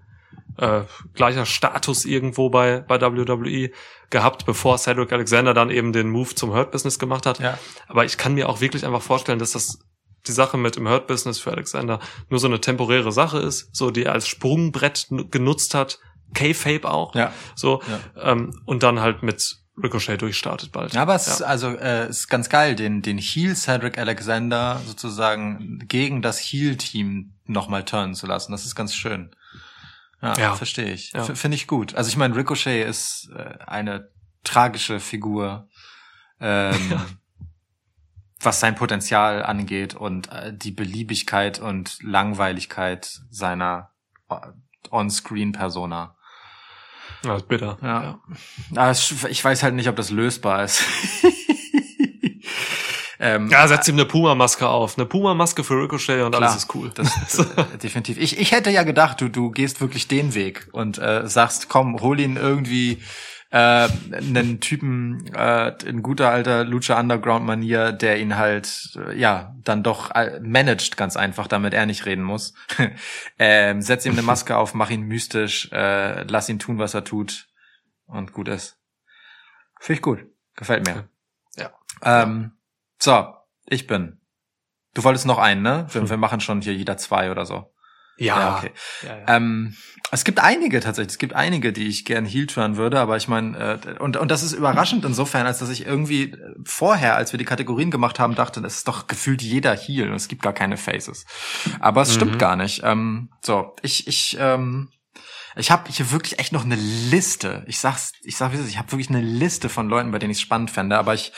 äh, gleicher Status irgendwo bei, bei WWE gehabt, bevor Cedric Alexander dann eben den Move zum Hurt Business gemacht hat. Ja. Aber ich kann mir auch wirklich einfach vorstellen, dass das die Sache mit dem Hurt Business für Alexander nur so eine temporäre Sache ist, so die er als Sprungbrett genutzt hat, K-Fape auch, Ja. so Ja. ähm, und dann halt mit Ricochet durchstartet bald. Ja, aber es ist also äh, ist ganz geil, den den Heel Cedric Alexander sozusagen gegen das Heel Team nochmal turnen zu lassen. Das ist ganz schön. Ja, Ja. verstehe ich. Ja. Finde ich gut. Also ich meine, Ricochet ist äh, eine tragische Figur, ähm, was sein Potenzial angeht und äh, die Beliebigkeit und Langweiligkeit seiner äh, On-Screen-Persona. Ja, ist bitter. Ja. Aber es- ich weiß halt nicht, ob das lösbar ist. ähm, Ja, setz ihm eine Puma-Maske auf. Eine Puma-Maske für Ricochet und Klar, alles ist cool. Das, äh, definitiv. Ich, ich hätte ja gedacht, du, du gehst wirklich den Weg und äh, sagst, komm, hol ihn irgendwie äh, einen Typen äh, in guter alter Lucha Underground Manier, der ihn halt äh, ja dann doch äh, managt ganz einfach, damit er nicht reden muss. ähm, setz ihm eine Maske auf, mach ihn mystisch, äh, lass ihn tun, was er tut und gut ist. Finde ich gut, gefällt mir. Ja. Ähm, so, ich bin. Du wolltest noch einen, ne? Wir, wir machen schon hier jeder zwei oder so. Ja, okay. Ja, ja. Ähm, es gibt einige tatsächlich, es gibt einige, die ich gern heel turn würde, aber ich meine, äh, und, und das ist überraschend insofern, als dass ich irgendwie äh, vorher, als wir die Kategorien gemacht haben, dachte, das ist doch gefühlt jeder heel und es gibt gar keine Faces. Aber es Mhm. stimmt gar nicht. Ähm, so, ich, ich, ähm, ich habe hier wirklich echt noch eine Liste. Ich sag's, ich sag wie es ist, ich habe wirklich eine Liste von Leuten, bei denen ich es spannend fände, aber ich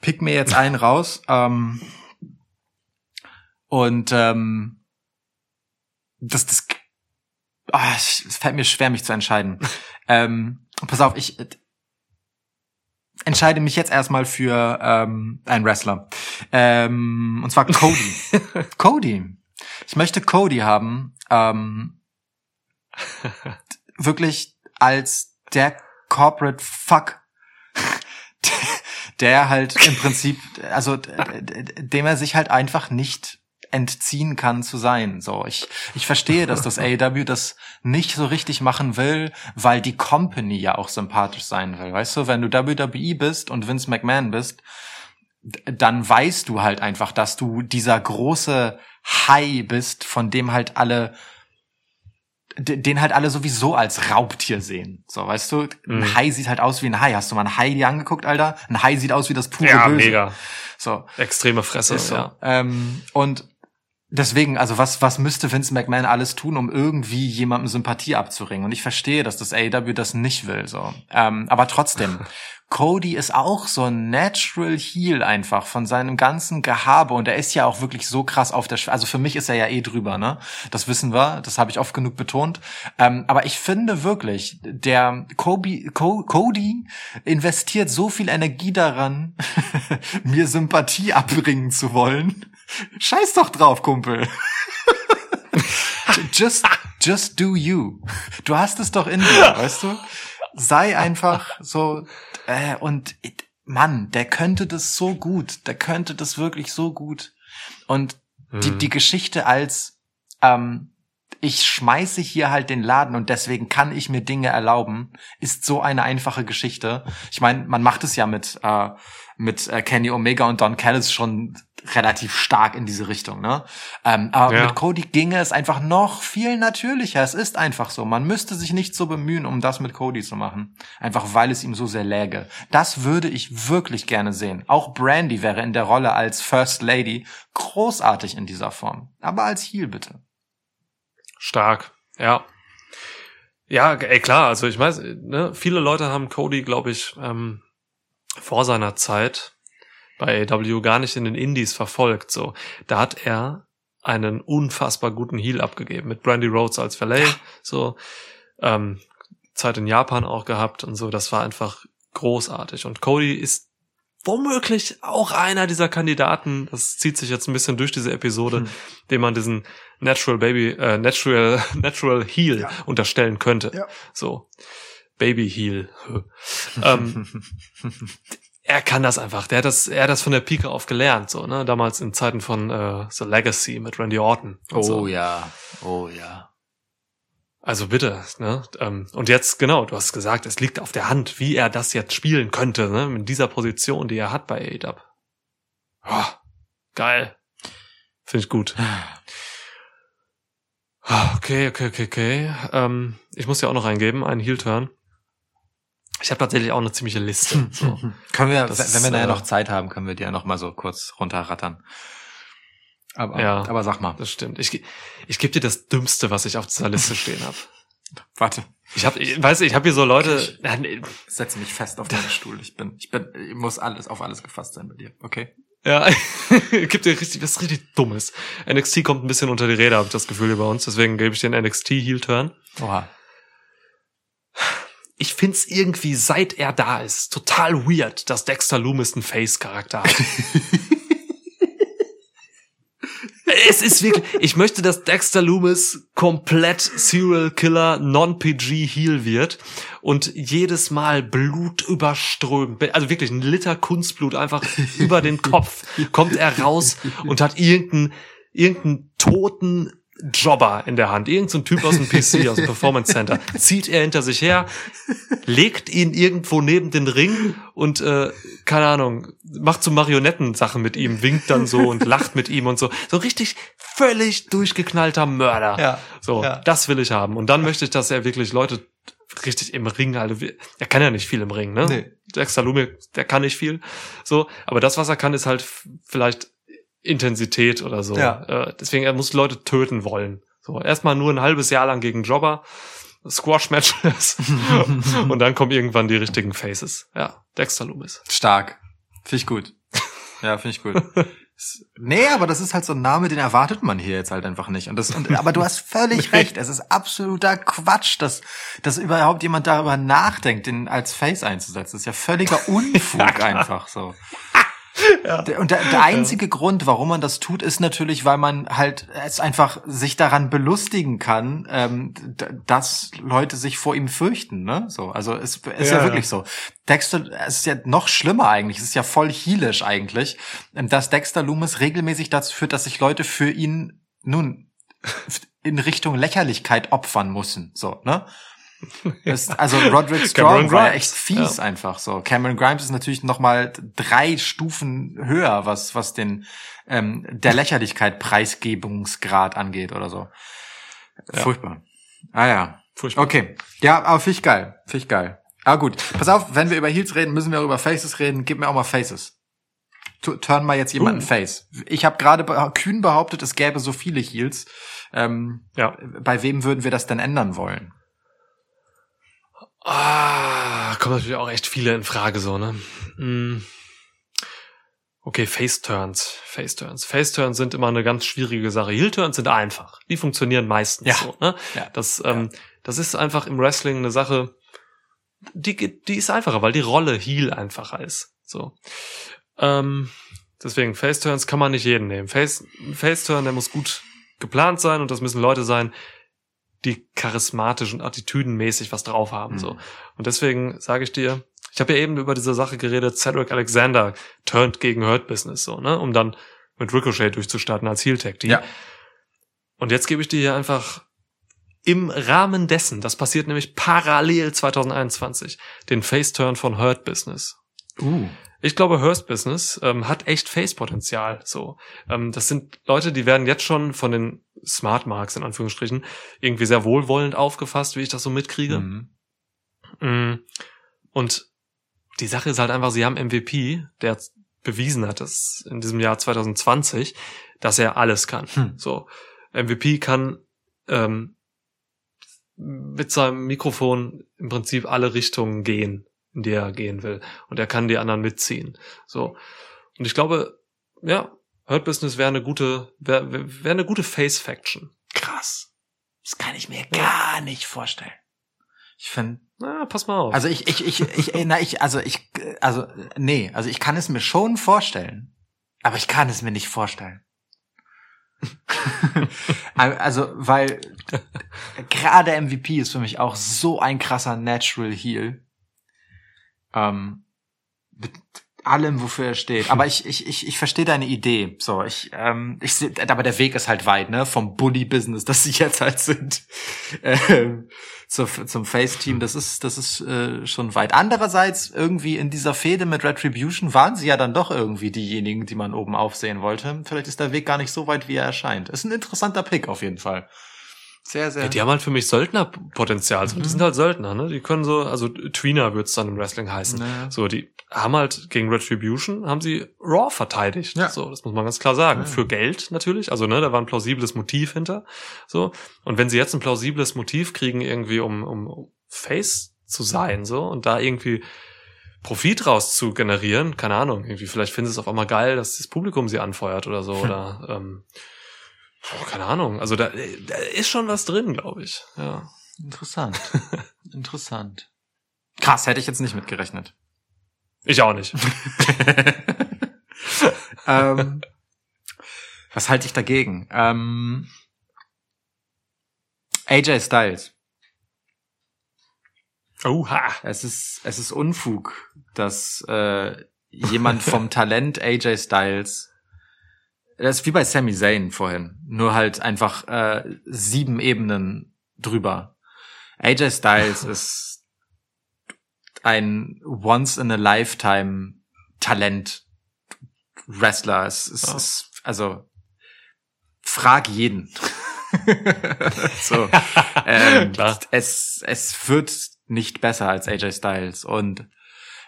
pick mir jetzt einen raus. Ähm, und ähm, das, das, ah, es fällt mir schwer, mich zu entscheiden. ähm, pass auf, ich äh, entscheide mich jetzt erstmal für ähm, einen Wrestler. Ähm, und zwar Cody. Cody. Ich möchte Cody haben. Ähm, wirklich als der Corporate Fuck, der halt im Prinzip, also dem er sich halt einfach nicht entziehen kann zu sein. So, ich, ich verstehe, dass das AEW das nicht so richtig machen will, weil die Company ja auch sympathisch sein will. Weißt du, wenn du WWE bist und Vince McMahon bist, dann weißt du halt einfach, dass du dieser große Hai bist, von dem halt alle den halt alle sowieso als Raubtier sehen. So, weißt du, ein mhm. Hai sieht halt aus wie ein Hai. Hast du mal ein Hai dir angeguckt, Alter? Ein Hai sieht aus wie das pure ja, Böse. mega. So. Extreme Fresse, so. ja. Ähm, und deswegen, also was, was müsste Vince McMahon alles tun, um irgendwie jemandem Sympathie abzuringen? Und ich verstehe, dass das AEW das nicht will, so. Ähm, aber trotzdem, Cody ist auch so ein Natural Heal einfach von seinem ganzen Gehabe und er ist ja auch wirklich so krass auf der, Sch also für mich ist er ja eh drüber, ne? Das wissen wir, das habe ich oft genug betont. Ähm, aber ich finde wirklich, der Kobe, Co Cody investiert so viel Energie daran, mir Sympathie abbringen zu wollen. Scheiß doch drauf, Kumpel. just, just do you. Du hast es doch in dir, weißt du? Sei einfach so, äh, und Mann, der könnte das so gut, der könnte das wirklich so gut. Und mhm. die, die Geschichte als, ähm, ich schmeiße hier halt den Laden und deswegen kann ich mir Dinge erlauben, ist so eine einfache Geschichte. Ich meine, man macht es ja mit, äh, mit äh, Kenny Omega und Don Callis schon relativ stark in diese Richtung, ne? Ähm, aber ja. mit Cody ginge es einfach noch viel natürlicher. Es ist einfach so. Man müsste sich nicht so bemühen, um das mit Cody zu machen. Einfach weil es ihm so sehr läge. Das würde ich wirklich gerne sehen. Auch Brandy wäre in der Rolle als First Lady großartig in dieser Form. Aber als Heel bitte. Stark, ja. Ja, ey, klar, also ich weiß, ne, viele Leute haben Cody, glaube ich, ähm, vor seiner Zeit bei AW gar nicht in den Indies verfolgt. So, da hat er einen unfassbar guten Heal abgegeben mit Brandy Rhodes als Valet. So, ähm, Zeit in Japan auch gehabt und so. Das war einfach großartig. Und Cody ist womöglich auch einer dieser Kandidaten. Das zieht sich jetzt ein bisschen durch diese Episode, hm. dem man diesen Natural Baby, äh, Natural, Natural Heal ja. unterstellen könnte. Ja. So. Baby Heel. ähm, er kann das einfach. Der hat das, er hat das von der Pike auf gelernt, so, ne? Damals in Zeiten von äh, The Legacy mit Randy Orton. Oh so. ja, oh ja. Also bitte, ne? Ähm, und jetzt, genau, du hast gesagt, es liegt auf der Hand, wie er das jetzt spielen könnte, ne? In dieser Position, die er hat bei AEW. Oh, geil. Finde ich gut. Okay, okay, okay, okay. Ähm, ich muss ja auch noch eingeben, einen Heel-Turn. Ich habe tatsächlich auch eine ziemliche Liste. So. können wir, das wenn wir nachher äh, noch Zeit haben, können wir die ja noch mal so kurz runterrattern. Aber, ja, aber sag mal. Das stimmt. Ich, ich gebe dir das Dümmste, was ich auf dieser Liste stehen habe. Warte. Ich habe, ich weiß, ich habe hier so Leute. Ich ja, nee. setze mich fest auf deinen Stuhl. Ich bin, ich bin, ich muss alles auf alles gefasst sein bei dir. Okay. Ja, gibt dir richtig, was richtig Dummes. NXT kommt ein bisschen unter die Räder, habe ich das Gefühl über uns. Deswegen gebe ich dir einen NXT Heel Turn. Oha ich find's irgendwie, seit er da ist, total weird, dass Dexter Loomis einen Face-Charakter hat. es ist wirklich, ich möchte, dass Dexter Loomis komplett Serial Killer Non-PG Heal wird und jedes Mal Blut überströmt, also wirklich ein Liter Kunstblut einfach über den Kopf kommt er raus und hat irgendeinen, irgendeinen toten Jobber in der Hand, irgendein so Typ aus dem PC, aus dem Performance Center, zieht er hinter sich her, legt ihn irgendwo neben den Ring und äh, keine Ahnung, macht so Marionettensachen mit ihm, winkt dann so und lacht mit ihm und so, so richtig völlig durchgeknallter Mörder. Ja, so, ja. das will ich haben. Und dann möchte ich, dass er wirklich Leute richtig im Ring halt, er kann ja nicht viel im Ring, ne? Nee. Dexter Lume, der kann nicht viel, so, aber das, was er kann, ist halt vielleicht Intensität oder so. Ja. Äh, deswegen, er muss Leute töten wollen. So, erstmal nur ein halbes Jahr lang gegen Jobber, Squash-Matches und dann kommen irgendwann die richtigen Faces. Ja, Dexter Loomis. Stark. Finde ich gut. Ja, finde ich gut. Nee, aber das ist halt so ein Name, den erwartet man hier jetzt halt einfach nicht. Und das, und, aber du hast völlig recht. Es ist absoluter Quatsch, dass, dass überhaupt jemand darüber nachdenkt, den als Face einzusetzen. Das ist ja völliger Unfug ja, einfach so. Ja. Und der, der einzige ja. Grund, warum man das tut, ist natürlich, weil man halt es einfach sich daran belustigen kann, ähm, dass Leute sich vor ihm fürchten. Ne? So, also es ist ja, ja wirklich so. Dexter, es ist ja noch schlimmer eigentlich. Es ist ja voll heelisch eigentlich, ähm, dass Dexter Loomis regelmäßig dazu führt, dass sich Leute für ihn nun in Richtung Lächerlichkeit opfern müssen. So, ne? Ist, also Roderick Strong war ja echt fies ja. einfach so. Cameron Grimes ist natürlich noch mal drei Stufen höher, was was den ähm, der Lächerlichkeit Preisgebungsgrad angeht oder so. Ja. Furchtbar. Ah ja. Furchtbar. Okay. Ja, aber finde ich geil. Finde ich geil. Ah gut. Pass auf, wenn wir über Heels reden, müssen wir auch über Faces reden. Gib mir auch mal Faces. Turn mal jetzt jemanden uh. Face. Ich habe gerade kühn behauptet, es gäbe so viele Heels. Ähm, ja. Bei wem würden wir das denn ändern wollen? Ah, kommen natürlich auch echt viele in Frage so, ne? Mm. Okay, Face-Turns, Face-Turns. Face-Turns sind immer eine ganz schwierige Sache. Heel-Turns sind einfach. Die funktionieren meistens ja. so, ne? Ja. Das, ähm, ja. das ist einfach im Wrestling eine Sache, die, die ist einfacher, weil die Rolle Heel einfacher ist. So. Ähm, deswegen, Face-Turns kann man nicht jeden nehmen. Face, Face-Turn, der muss gut geplant sein und das müssen Leute sein, die charismatisch und attitüdenmäßig was drauf haben. Mhm. So. Und deswegen sage ich dir, ich habe ja eben über diese Sache geredet, Cedric Alexander turned gegen Hurt Business, so, ne? Um dann mit Ricochet durchzustarten als Heel Tag Team. Ja. Und jetzt gebe ich dir hier einfach im Rahmen dessen, das passiert nämlich parallel 2021, den Face-Turn von Hurt Business. Uh. Ich glaube, Hurt Business ähm, hat echt Face-Potenzial. So, ähm, das sind Leute, die werden jetzt schon von den Smart Marks in Anführungsstrichen irgendwie sehr wohlwollend aufgefasst, wie ich das so mitkriege. Mhm. Mm. Und die Sache ist halt einfach, sie haben MVP, der bewiesen hat, dass in diesem Jahr 2020, dass er alles kann. Hm. So, MVP kann ähm, mit seinem Mikrofon im Prinzip alle Richtungen gehen, in die er gehen will. Und er kann die anderen mitziehen. So. Und ich glaube, ja, Hurt Business wäre eine gute, wäre wär eine gute Face Faction. Krass. Das kann ich mir gar nicht vorstellen. Ich finde, na, pass mal auf. Also ich, ich, ich, ich, na, ich, also ich, also, nee, also ich kann es mir schon vorstellen, aber ich kann es mir nicht vorstellen. also, weil gerade MVP ist für mich auch so ein krasser Natural Heal. Ähm, allem, wofür er steht. Aber ich, ich, ich, ich verstehe deine Idee. So, ich, ähm, ich, aber der Weg ist halt weit, ne? Vom Bully-Business, das sie jetzt halt sind, ähm, zu, zum Face-Team. Das ist, das ist äh, schon weit. Andererseits irgendwie in dieser Fehde mit Retribution waren sie ja dann doch irgendwie diejenigen, die man oben aufsehen wollte. Vielleicht ist der Weg gar nicht so weit, wie er erscheint. Ist ein interessanter Pick auf jeden Fall. Sehr, sehr. Ja, die haben halt für mich Söldnerpotenzial. So, mhm. Die sind halt Söldner, ne? Die können so, also Tweener wird's dann im Wrestling heißen. Naja. So, die haben halt gegen Retribution, haben sie Raw verteidigt. Ja. So, das muss man ganz klar sagen. Ja. Für Geld natürlich. Also, ne, da war ein plausibles Motiv hinter. So. Und wenn sie jetzt ein plausibles Motiv kriegen, irgendwie, um, um Face zu sein, so, und da irgendwie Profit raus zu generieren, keine Ahnung, irgendwie, vielleicht finden sie es auf einmal geil, dass das Publikum sie anfeuert oder so, hm. oder, ähm, Oh, keine Ahnung. Also da, da ist schon was drin, glaube ich. Ja. Interessant. Interessant. Krass, hätte ich jetzt nicht mitgerechnet. Ich auch nicht. ähm, was halte ich dagegen? Ähm, AJ Styles. Oha. Es ist, es ist Unfug, dass äh, jemand vom Talent AJ Styles das ist wie bei Sami Zayn vorhin, nur halt einfach äh, sieben Ebenen drüber. AJ Styles ist ein once in a lifetime Talent Wrestler. Es, es oh. ist also frag jeden. so, ähm, es es wird nicht besser als AJ Styles und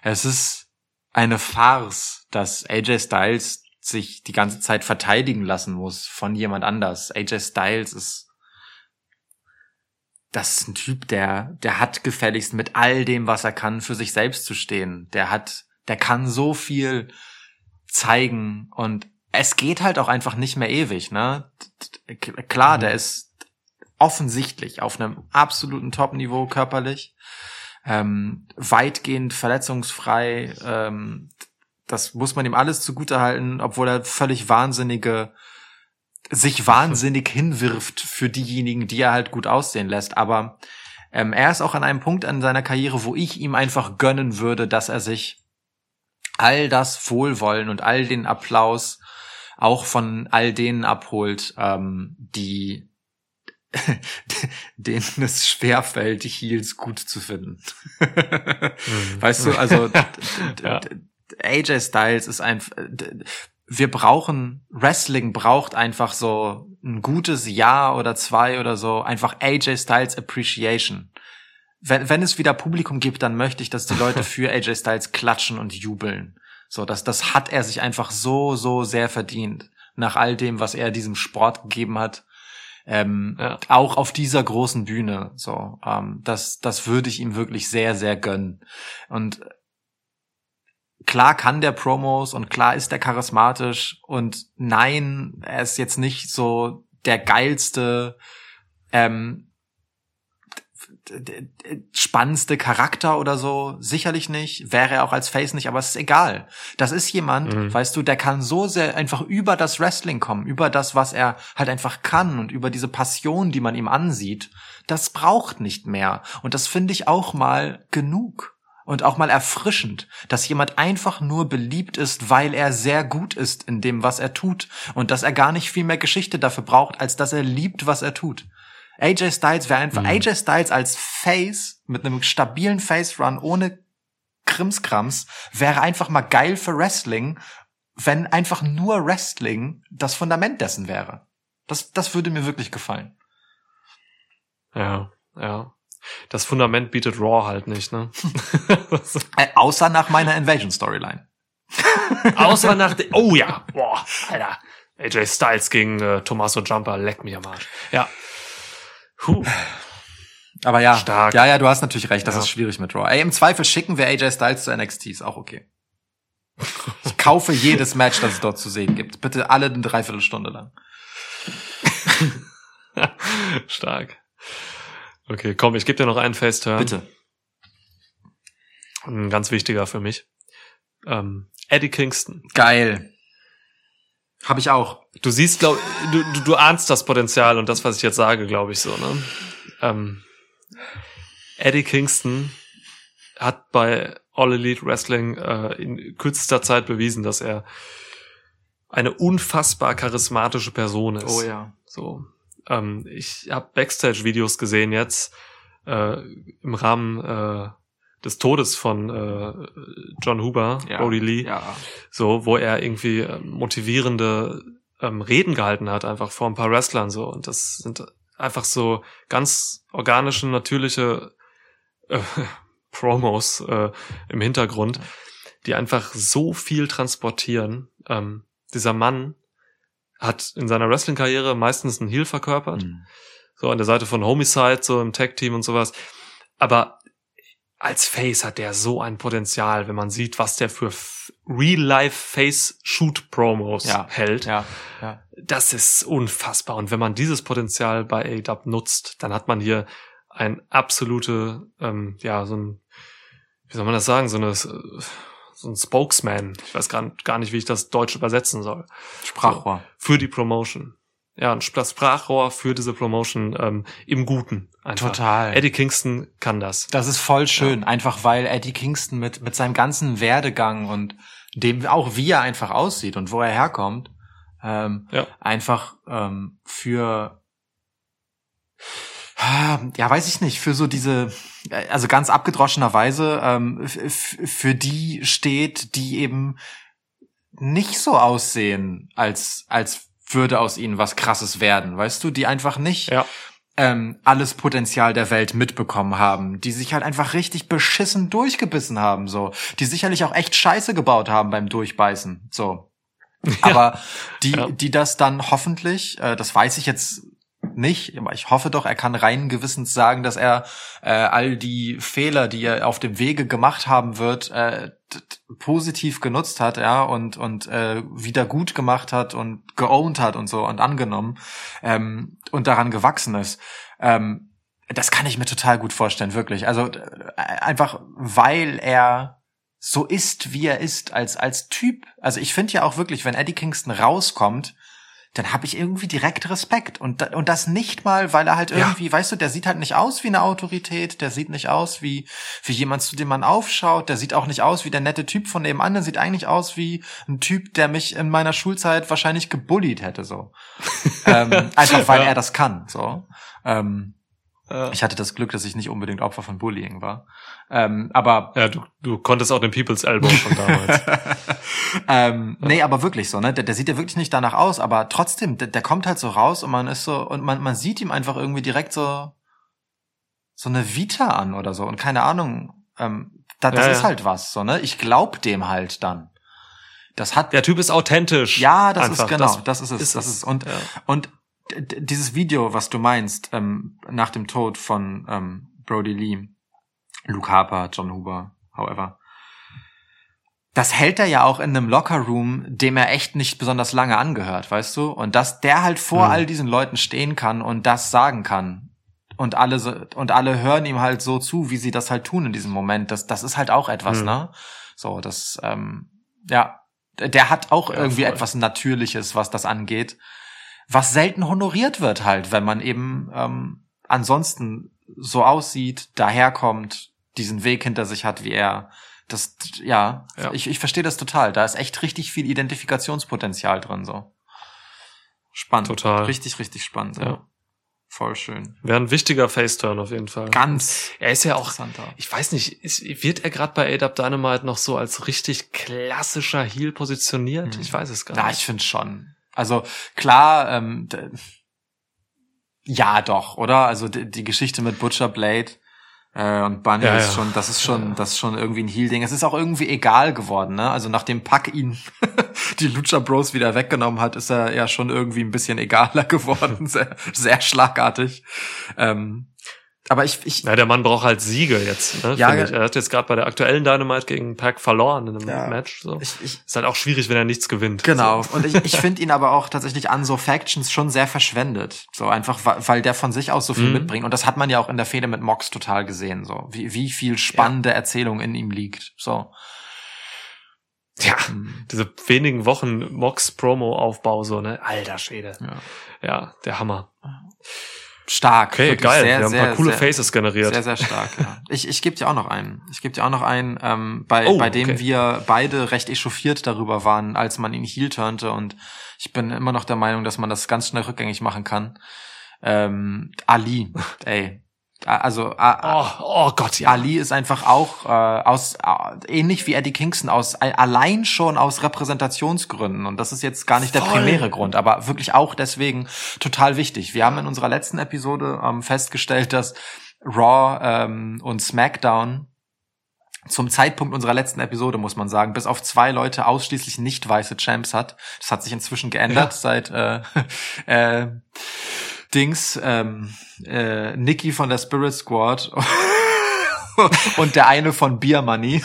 es ist eine Farce, dass AJ Styles sich die ganze Zeit verteidigen lassen muss von jemand anders. AJ Styles ist das ist ein Typ, der, der hat gefälligst mit all dem, was er kann, für sich selbst zu stehen. Der hat, der kann so viel zeigen und es geht halt auch einfach nicht mehr ewig, ne? Klar, der ist offensichtlich auf einem absoluten Top-Niveau körperlich, ähm, weitgehend verletzungsfrei. Ähm, das muss man ihm alles zugutehalten, obwohl er völlig wahnsinnige, sich wahnsinnig hinwirft für diejenigen, die er halt gut aussehen lässt. Aber ähm, er ist auch an einem Punkt in seiner Karriere, wo ich ihm einfach gönnen würde, dass er sich all das Wohlwollen und all den Applaus auch von all denen abholt, ähm, die denen es schwerfällt, die Heels gut zu finden. mhm. Weißt du, also ja. AJ Styles ist einfach, wir brauchen, Wrestling braucht einfach so ein gutes Jahr oder zwei oder so, einfach AJ Styles Appreciation. Wenn, wenn es wieder Publikum gibt, dann möchte ich, dass die Leute für AJ Styles klatschen und jubeln. So, das, das hat er sich einfach so, so sehr verdient. Nach all dem, was er diesem Sport gegeben hat. Ähm, ja. Auch auf dieser großen Bühne. So, ähm, das, das würde ich ihm wirklich sehr, sehr gönnen. Und klar kann der Promos und klar ist der charismatisch und nein, er ist jetzt nicht so der geilste, ähm, spannendste Charakter oder so, sicherlich nicht, wäre er auch als Face nicht, aber es ist egal. Das ist jemand, mhm. weißt du, der kann so sehr einfach über das Wrestling kommen, über das, was er halt einfach kann und über diese Passion, die man ihm ansieht. Das braucht nicht mehr. Und das finde ich auch mal genug und auch mal erfrischend, dass jemand einfach nur beliebt ist, weil er sehr gut ist in dem, was er tut und dass er gar nicht viel mehr Geschichte dafür braucht, als dass er liebt, was er tut. AJ Styles wäre einfach, mhm. AJ Styles als Face mit einem stabilen Face Run ohne Krimskrams wäre einfach mal geil für Wrestling, wenn einfach nur Wrestling das Fundament dessen wäre. Das, das würde mir wirklich gefallen. Ja, ja. Das Fundament bietet Raw halt nicht, ne? äh, außer nach meiner Invasion Storyline. außer nach, oh ja, boah, Alter. AJ Styles gegen äh, Tommaso Jumper, leck mich am Arsch. Ja, Puh. Aber ja, Stark. ja, ja, du hast natürlich recht, das ja. ist schwierig mit Raw. Ey, im Zweifel schicken wir AJ Styles zu NXT, ist auch okay. Ich kaufe jedes Match, das es dort zu sehen gibt. Bitte alle eine Dreiviertelstunde lang. Stark. Okay, komm, ich gebe dir noch einen Face-Turn. Bitte. Ein ganz wichtiger für mich. Ähm, Eddie Kingston. Geil. Habe ich auch. Du siehst, glaub, du, du, du ahnst das Potenzial und das, was ich jetzt sage, glaube ich so. Ne? Ähm, Eddie Kingston hat bei All Elite Wrestling äh, in kürzester Zeit bewiesen, dass er eine unfassbar charismatische Person ist. Oh ja. So, ähm, ich habe Backstage-Videos gesehen jetzt äh, im Rahmen äh, des Todes von äh, John Huber, ja, Brody Lee, ja. so, wo er irgendwie äh, motivierende ähm, Reden gehalten hat, einfach vor ein paar Wrestlern so. Und das sind einfach so ganz organische, natürliche äh, Promos äh, im Hintergrund, die einfach so viel transportieren. Ähm, dieser Mann hat in seiner Wrestling-Karriere meistens einen Heel verkörpert. Mhm. So an der Seite von Homicide, so im Tag-Team und sowas. Aber als Face hat der so ein Potenzial, wenn man sieht, was der für Real-Life-Face-Shoot-Promos ja, hält. Ja, ja. Das ist unfassbar. Und wenn man dieses Potenzial bei ADAP nutzt, dann hat man hier ein absolute, ähm, ja, so ein, wie soll man das sagen, so eine, so ein Spokesman. Ich weiß gar, gar nicht, wie ich das Deutsch übersetzen soll. Sprachrohr. So, für die Promotion ja, ein Sprachrohr für diese Promotion ähm, im Guten. Einfach. Total. Eddie Kingston kann das. Das ist voll schön, ja. einfach weil Eddie Kingston mit, mit seinem ganzen Werdegang und dem auch wie er einfach aussieht und wo er herkommt, ähm, ja. einfach ähm, für ja, weiß ich nicht, für so diese, also ganz abgedroschenerweise, ähm, für die steht, die eben nicht so aussehen, als, als würde aus ihnen was krasses werden, weißt du, die einfach nicht ja. ähm, alles Potenzial der Welt mitbekommen haben, die sich halt einfach richtig beschissen durchgebissen haben, so, die sicherlich auch echt Scheiße gebaut haben beim Durchbeißen, so. Ja. Aber die, ja. die das dann hoffentlich, äh, das weiß ich jetzt nicht, aber ich hoffe doch, er kann rein gewissens sagen, dass er äh, all die Fehler, die er auf dem Wege gemacht haben wird, äh, positiv genutzt hat, ja, und und äh, wieder gut gemacht hat und geowned hat und so und angenommen ähm, und daran gewachsen ist. Ähm, das kann ich mir total gut vorstellen, wirklich. Also äh, einfach, weil er so ist, wie er ist, als als Typ. Also ich finde ja auch wirklich, wenn Eddie Kingston rauskommt, dann habe ich irgendwie direkt Respekt. Und, und das nicht mal, weil er halt irgendwie, ja. weißt du, der sieht halt nicht aus wie eine Autorität, der sieht nicht aus wie, wie jemand, zu dem man aufschaut, der sieht auch nicht aus wie der nette Typ von nebenan, der sieht eigentlich aus wie ein Typ, der mich in meiner Schulzeit wahrscheinlich gebullied hätte, so. ähm, einfach weil ja. er das kann, so. Ähm, ja. Ich hatte das Glück, dass ich nicht unbedingt Opfer von Bullying war. Ähm, aber ja, du, du konntest auch den People's Elbow von damals. ähm, ja. Nee, aber wirklich so, ne? Der, der sieht ja wirklich nicht danach aus, aber trotzdem, der, der kommt halt so raus und man ist so und man man sieht ihm einfach irgendwie direkt so so eine Vita an oder so und keine Ahnung. Ähm, da, das ja, ist halt was, so ne? Ich glaub dem halt dann. Das hat der Typ ist authentisch. Ja, das einfach. ist genau, das, das ist es, ist das ist und und dieses Video, was du meinst, ähm, nach dem Tod von ähm, Brody Lee, Luke Harper, John Huber, however, das hält er ja auch in einem Lockerroom, dem er echt nicht besonders lange angehört, weißt du? Und dass der halt vor mhm. all diesen Leuten stehen kann und das sagen kann. Und alle so, und alle hören ihm halt so zu, wie sie das halt tun in diesem Moment. Das, das ist halt auch etwas, mhm. ne? So, das, ähm, ja, der hat auch ja, irgendwie voll. etwas Natürliches, was das angeht was selten honoriert wird halt, wenn man eben ähm, ansonsten so aussieht, daherkommt, diesen Weg hinter sich hat, wie er. Das, ja, ja. ich, ich verstehe das total. Da ist echt richtig viel Identifikationspotenzial drin, so. Spannend. Total. Richtig, richtig spannend. Ja. ja. Voll schön. Wäre ein wichtiger Faceturn auf jeden Fall. Ganz. Er ist ja auch, ich weiß nicht, ist, wird er gerade bei ADAP Dynamite noch so als richtig klassischer Heel positioniert? Hm. Ich weiß es gar nicht. Ja, ich finde schon. Also klar, ähm, ja doch, oder? Also die, die Geschichte mit Butcher Blade äh, und Bunny ja, ist ja. schon, das ist schon, ja. das ist schon irgendwie ein Heal-Ding. Es ist auch irgendwie egal geworden, ne? Also nachdem Pack ihn die Lucha Bros wieder weggenommen hat, ist er ja schon irgendwie ein bisschen egaler geworden, sehr, sehr schlagartig. Ähm, aber ich, ich ja, der Mann braucht halt Siege jetzt. Ne, ja. Er hat jetzt gerade bei der aktuellen Dynamite gegen Pack verloren in einem ja, Match. So. Ich, ich, ist halt auch schwierig, wenn er nichts gewinnt. Genau. So. Und ich, ich finde ihn aber auch tatsächlich an so Factions schon sehr verschwendet. So einfach, weil der von sich aus so viel mhm. mitbringt. Und das hat man ja auch in der Fehde mit Mox total gesehen. So wie, wie viel spannende ja. Erzählung in ihm liegt. So. Ja, mhm. diese wenigen Wochen Mox Promo Aufbau so ne, alter Schäde. Ja, ja der Hammer stark. Okay, geil. Sehr, Wir haben ein paar coole sehr, Faces generiert. Sehr, sehr stark. Ja. Ich, ich gebe dir auch noch einen. Ich gebe dir auch noch einen, ähm, bei, oh, bei dem okay. wir beide recht echauffiert darüber waren, als man ihn heel turnte. Und ich bin immer noch der Meinung, dass man das ganz schnell rückgängig machen kann. Ähm, Ali, ey, also oh, oh Gott, ja. Ali ist einfach auch äh, aus äh, ähnlich wie Eddie Kingston aus äh, allein schon aus Repräsentationsgründen und das ist jetzt gar nicht Voll. der primäre Grund, aber wirklich auch deswegen total wichtig. Wir haben in unserer letzten Episode ähm, festgestellt, dass Raw ähm, und SmackDown zum Zeitpunkt unserer letzten Episode, muss man sagen, bis auf zwei Leute ausschließlich nicht weiße Champs hat. Das hat sich inzwischen geändert ja. seit äh, äh, Dings, ähm, äh, Nikki von der Spirit Squad und der eine von Beer Money.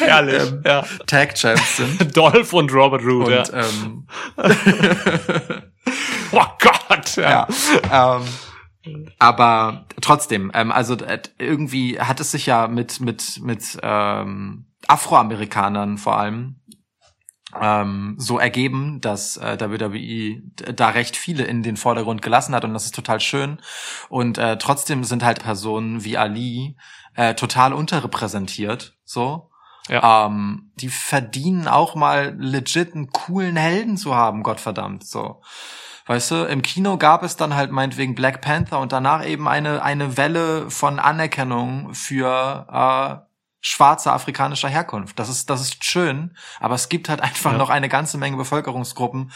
Herrlich, ähm, ja. Tag Champs sind. Dolph und Robert Root, und, ja. Ähm, oh Gott, ja. ja ähm, aber trotzdem, ähm, also äh, irgendwie hat es sich ja mit mit mit ähm, Afroamerikanern vor allem ähm, so ergeben, dass äh, WWE da recht viele in den Vordergrund gelassen hat und das ist total schön. Und äh, trotzdem sind halt Personen wie Ali äh, total unterrepräsentiert, so. Ja. Ähm, die verdienen auch mal legit einen coolen Helden zu haben, Gottverdammt, so. Weißt du, im Kino gab es dann halt meinetwegen Black Panther und danach eben eine, eine Welle von Anerkennung für äh, schwarzer afrikanischer Herkunft. Das ist, das ist schön, aber es gibt halt einfach ja. noch eine ganze Menge Bevölkerungsgruppen,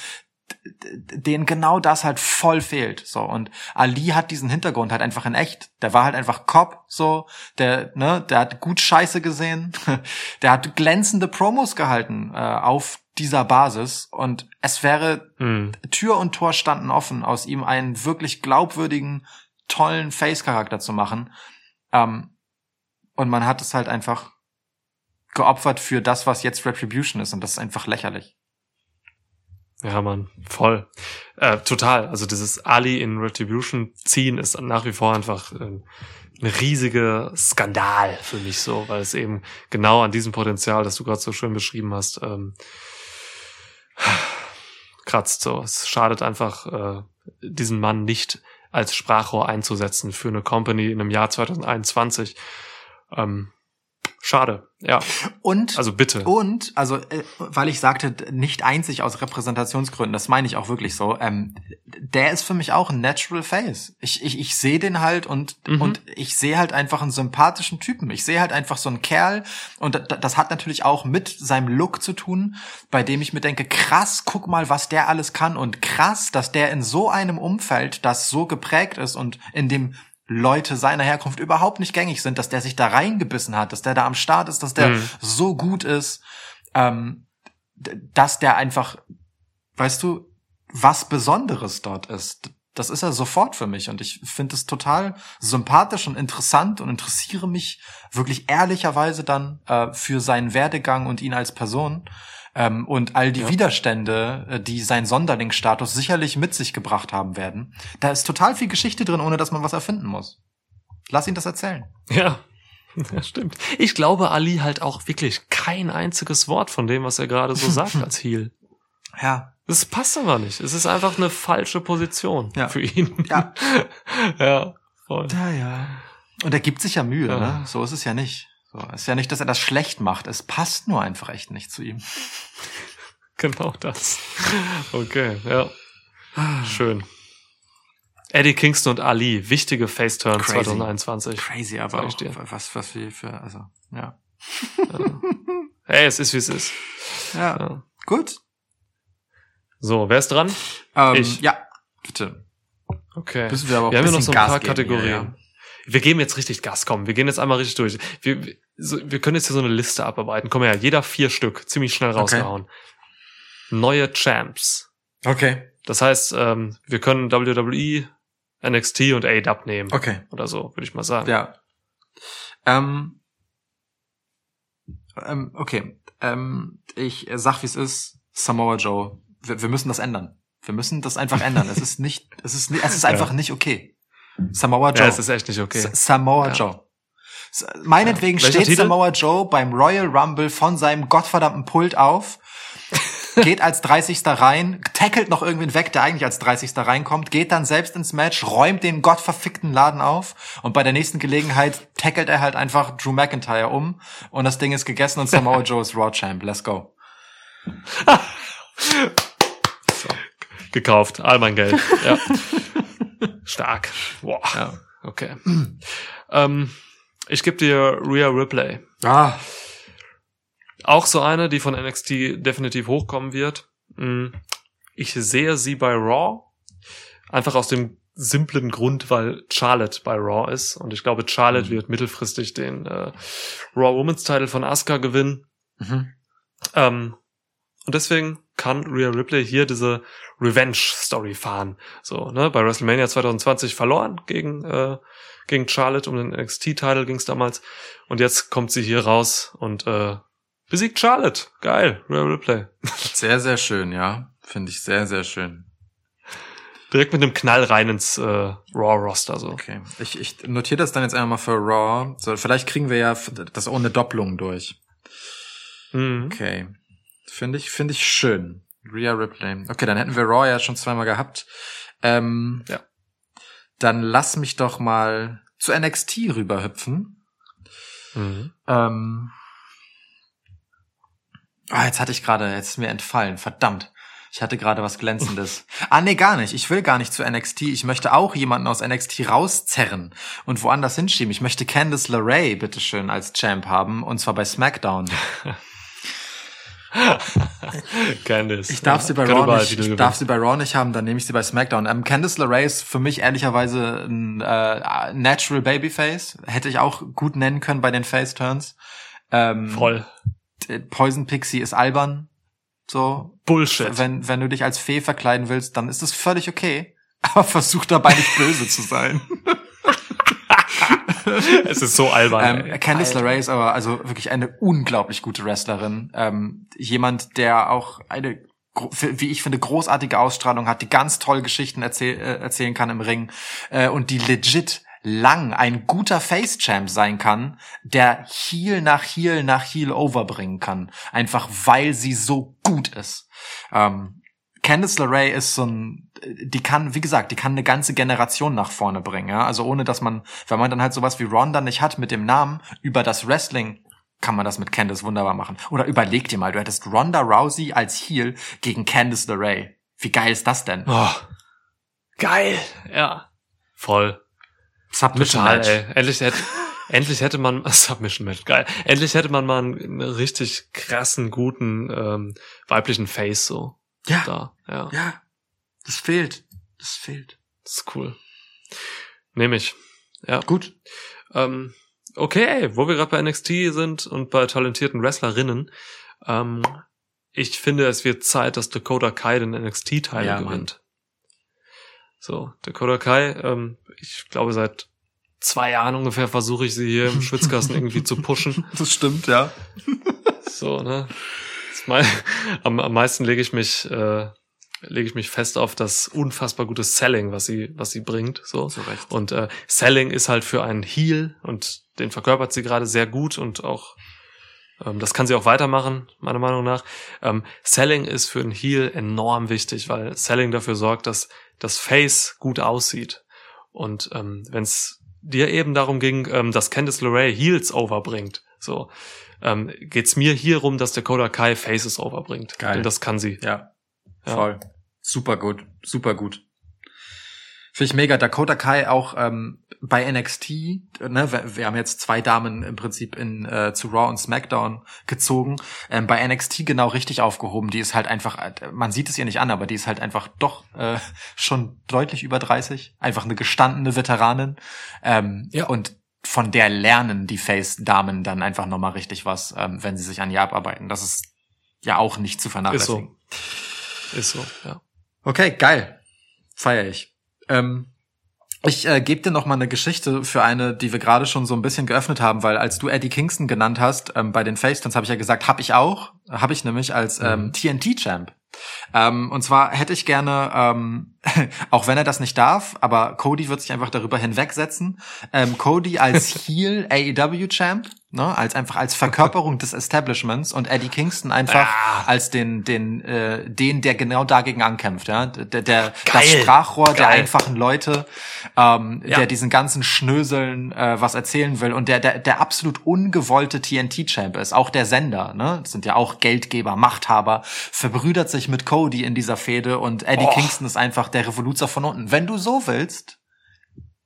denen genau das halt voll fehlt. So und Ali hat diesen Hintergrund halt einfach in echt. Der war halt einfach Cop, so der ne, der hat gut Scheiße gesehen, der hat glänzende Promos gehalten äh, auf dieser Basis und es wäre hm. Tür und Tor standen offen, aus ihm einen wirklich glaubwürdigen, tollen Face-Charakter zu machen. Ähm, und man hat es halt einfach geopfert für das, was jetzt Retribution ist und das ist einfach lächerlich. Ja, Mann, voll. Äh, total. Also dieses Ali in Retribution ziehen ist nach wie vor einfach äh, ein riesiger Skandal für mich so, weil es eben genau an diesem Potenzial, das du gerade so schön beschrieben hast, ähm, kratzt so. Es schadet einfach, äh, diesen Mann nicht als Sprachrohr einzusetzen für eine Company in einem Jahr 2021. Ähm, Schade, ja. Und also bitte. Und also äh, weil ich sagte nicht einzig aus Repräsentationsgründen, das meine ich auch wirklich so. Ähm, der ist für mich auch ein Natural Face. Ich ich, ich sehe den halt und mhm. und ich sehe halt einfach einen sympathischen Typen. Ich sehe halt einfach so einen Kerl und das hat natürlich auch mit seinem Look zu tun, bei dem ich mir denke, krass, guck mal, was der alles kann und krass, dass der in so einem Umfeld, das so geprägt ist und in dem Leute seiner Herkunft überhaupt nicht gängig sind, dass der sich da reingebissen hat, dass der da am Start ist, dass der mhm. so gut ist, ähm, dass der einfach, weißt du, was Besonderes dort ist. Das ist er sofort für mich und ich finde es total sympathisch und interessant und interessiere mich wirklich ehrlicherweise dann äh, für seinen Werdegang und ihn als Person ähm, und all die ja. Widerstände, äh, die sein Sonderlingsstatus sicherlich mit sich gebracht haben werden. Da ist total viel Geschichte drin, ohne dass man was erfinden muss. Lass ihn das erzählen. Ja. Ja, stimmt. Ich glaube, Ali halt auch wirklich kein einziges Wort von dem, was er gerade so sagt als Heel. Ja. Das passt aber nicht. Es ist einfach eine falsche Position ja. für ihn. Ja. ja, voll. Ja, ja. Und er gibt sich ja Mühe, ja. ne? So ist es ja nicht. So, ist ja nicht, dass er das schlecht macht. Es passt nur einfach echt nicht zu ihm. Genau das. Okay, ja. Schön. Eddie Kingston und Ali, wichtige Faceturns 2021. Crazy, aber auch, was, was wir für, also, ja. ja. Hey, es ist wie es ist. Ja. ja. Gut. So, wer ist dran? Ähm, ich. Ja, bitte. Okay. Müssen wir aber auch wir haben ja noch so ein Gas paar geben, Kategorien. Wir geben jetzt richtig Gas, komm. Wir gehen jetzt einmal richtig durch. Wir, so, wir können jetzt hier so eine Liste abarbeiten. Komm her, jeder vier Stück, ziemlich schnell rausgehauen. Okay. Neue Champs. Okay. Das heißt, ähm, wir können WWE, NXT und AEW nehmen. Okay. Oder so, würde ich mal sagen. Ja. Ähm, ähm, okay. Ähm, ich sag, wie es ist. Samoa Joe. Wir, wir müssen das ändern. Wir müssen das einfach ändern. es ist nicht, es ist, es ist einfach ja. nicht okay. Samoa Joe. Ja, es ist echt nicht okay. Samoa ja. Joe. Meinetwegen ja. steht Titel? Samoa Joe beim Royal Rumble von seinem gottverdammten Pult auf, geht als 30. rein, tackelt noch irgendwen weg, der eigentlich als 30. reinkommt, geht dann selbst ins Match, räumt den gottverfickten Laden auf und bei der nächsten Gelegenheit tackelt er halt einfach Drew McIntyre um und das Ding ist gegessen und Samoa Joe ist Raw Champ. Let's go. so. Gekauft, all mein Geld. Ja. Stark. Boah. Ja. Okay. ähm, ich gebe dir Rhea Ripley. Ah. Auch so eine, die von NXT definitiv hochkommen wird. Mm. Ich sehe sie bei Raw. Einfach aus dem simplen Grund, weil Charlotte bei Raw ist. Und ich glaube, Charlotte mhm. wird mittelfristig den äh, Raw Women's Title von Asuka gewinnen. Mhm. Ähm, und deswegen kann Rhea Ripley hier diese Revenge-Story fahren. So, ne, bei WrestleMania 2020 verloren gegen, äh, gegen Charlotte um den NXT-Title ging's damals. Und jetzt kommt sie hier raus und äh, besiegt Charlotte. Geil, Rhea Ripley. Sehr, sehr schön, ja. Finde ich sehr, sehr schön. Direkt mit einem Knall rein ins äh, Raw-Roster. So. Okay. Ich, ich notiere das dann jetzt einmal mal für Raw. So, vielleicht kriegen wir ja das ohne Doppelung durch. Mhm. Okay. Finde ich, finde ich schön. Rhea Ripley. Okay, dann hätten wir Raw ja schon zweimal gehabt. Ähm, ja. Dann lass mich doch mal zu NXT rüberhüpfen. Mhm. Ähm, ah, jetzt hatte ich gerade, jetzt ist mir entfallen, verdammt. Ich hatte gerade was Glänzendes. ah, nee, gar nicht. Ich will gar nicht zu NXT. Ich möchte auch jemanden aus NXT rauszerren und woanders hinschieben. Ich möchte Candice LeRae, bitteschön, als Champ haben, und zwar bei SmackDown. Candice. Ich darf sie bei Raw nicht, ich darf sie bei Raw nicht haben, dann nehme ich sie bei SmackDown. Ähm, Candice LeRae ist für mich ehrlicherweise ein äh, Natural Babyface. Hätte ich auch gut nennen können bei den Face Turns. Ähm, Voll. Poison Pixie ist albern. So. Bullshit. Wenn, wenn du dich als Fee verkleiden willst, dann ist das völlig okay. Aber versuch dabei nicht böse zu sein. es ist so albern. Ähm, Candice LeRae ist aber also wirklich eine unglaublich gute Wrestlerin. Ähm, jemand, der auch eine wie ich finde, großartige Ausstrahlung hat, die ganz toll Geschichten erzähl äh, erzählen kann im Ring äh, und die legit lang ein guter Face-Champ sein kann, der Heel nach Heel nach Heel overbringen kann. Einfach weil sie so gut ist. Ähm, Candice LeRae ist so ein, die kann, wie gesagt, die kann eine ganze Generation nach vorne bringen. Ja? Also ohne, dass man, wenn man dann halt sowas wie Ronda nicht hat mit dem Namen, über das Wrestling kann man das mit Candice wunderbar machen. Oder überleg dir mal, du hättest Ronda Rousey als Heel gegen Candice LeRae. Wie geil ist das denn? Oh, geil, ja. Voll. Submission Total, Match. ey. Endlich hätte, endlich hätte man, Submission Match, geil. Endlich hätte man mal einen richtig krassen, guten, ähm, weiblichen Face so. Ja. Da, ja. Ja. Das fehlt. Das fehlt. Das ist cool. Nehme ich. Ja. Gut. Ähm, okay, wo wir gerade bei NXT sind und bei talentierten Wrestlerinnen, ähm, ich finde, es wird Zeit, dass Dakota Kai den NXT-Teil Ja, gewinnt. So, Dakota Kai, ähm, ich glaube, seit zwei Jahren ungefähr versuche ich sie hier im Schwitzkasten irgendwie zu pushen. Das stimmt, ja. So, ne? Am, am meisten lege ich mich, äh, lege ich mich fest auf das unfassbar gute Selling, was sie, was sie bringt. So. Recht. Und äh, Selling ist halt für einen Heal und den verkörpert sie gerade sehr gut und auch ähm, das kann sie auch weitermachen, meiner Meinung nach. Ähm, Selling ist für einen Heal enorm wichtig, weil Selling dafür sorgt, dass das Face gut aussieht. Und ähm, wenn es dir eben darum ging, ähm, dass Candice LeRae Heels overbringt, so ähm, geht's mir hier rum, dass Dakota Kai Faces overbringt. Geil. Denn das kann sie. Ja. Ja. Voll. Super gut. Super gut. Finde ich mega. Dakota Kai auch ähm, bei NXT, ne, wir, wir haben jetzt zwei Damen im Prinzip in äh, zu Raw und SmackDown gezogen. Ähm, bei NXT genau richtig aufgehoben. Die ist halt einfach, äh, man sieht es ihr nicht an, aber die ist halt einfach doch äh, schon deutlich über 30. Einfach eine gestandene Veteranin. Ähm, Ja. Und von der lernen die Face-Damen dann einfach nochmal richtig was, ähm, wenn sie sich an ihr abarbeiten. Das ist ja auch nicht zu Ist vernachlässigen. so. Ist so, ja. Okay, geil. Feier ich. Ähm, ich äh, gebe dir noch mal eine Geschichte für eine, die wir gerade schon so ein bisschen geöffnet haben, weil als du Eddie Kingston genannt hast ähm, bei den Faceturns, habe ich ja gesagt, hab ich auch, habe ich nämlich als ähm, TNT-Champ. Ähm, und zwar hätte ich gerne, ähm, auch wenn er das nicht darf, aber Cody wird sich einfach darüber hinwegsetzen, ähm, Cody als Heel AEW-Champ, ne, als einfach als Verkörperung des Establishments und Eddie Kingston einfach als den, den, äh, den, der genau dagegen ankämpft, ja, der, der das Geil. Sprachrohr der Geil. einfachen Leute, ähm, Ja. der diesen ganzen Schnöseln äh, was erzählen will und der, der, der absolut ungewollte TNT-Champ ist, auch der Sender, ne, das sind ja auch Geldgeber, Machthaber, verbrüdert sich mit Cody in dieser Fehde und Eddie Oh. Kingston ist einfach der Revoluzer von unten. Wenn du so willst,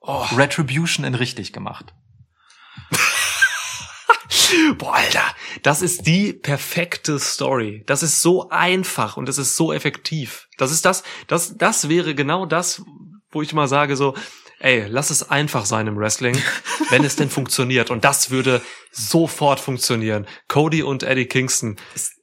Oh. Retribution in richtig gemacht. Boah, Alter, das ist die perfekte Story. Das ist so einfach und es ist so effektiv. Das ist das, das, das wäre genau das, wo ich mal sage so, ey, lass es einfach sein im Wrestling, wenn es denn funktioniert. Und das würde sofort funktionieren. Cody und Eddie Kingston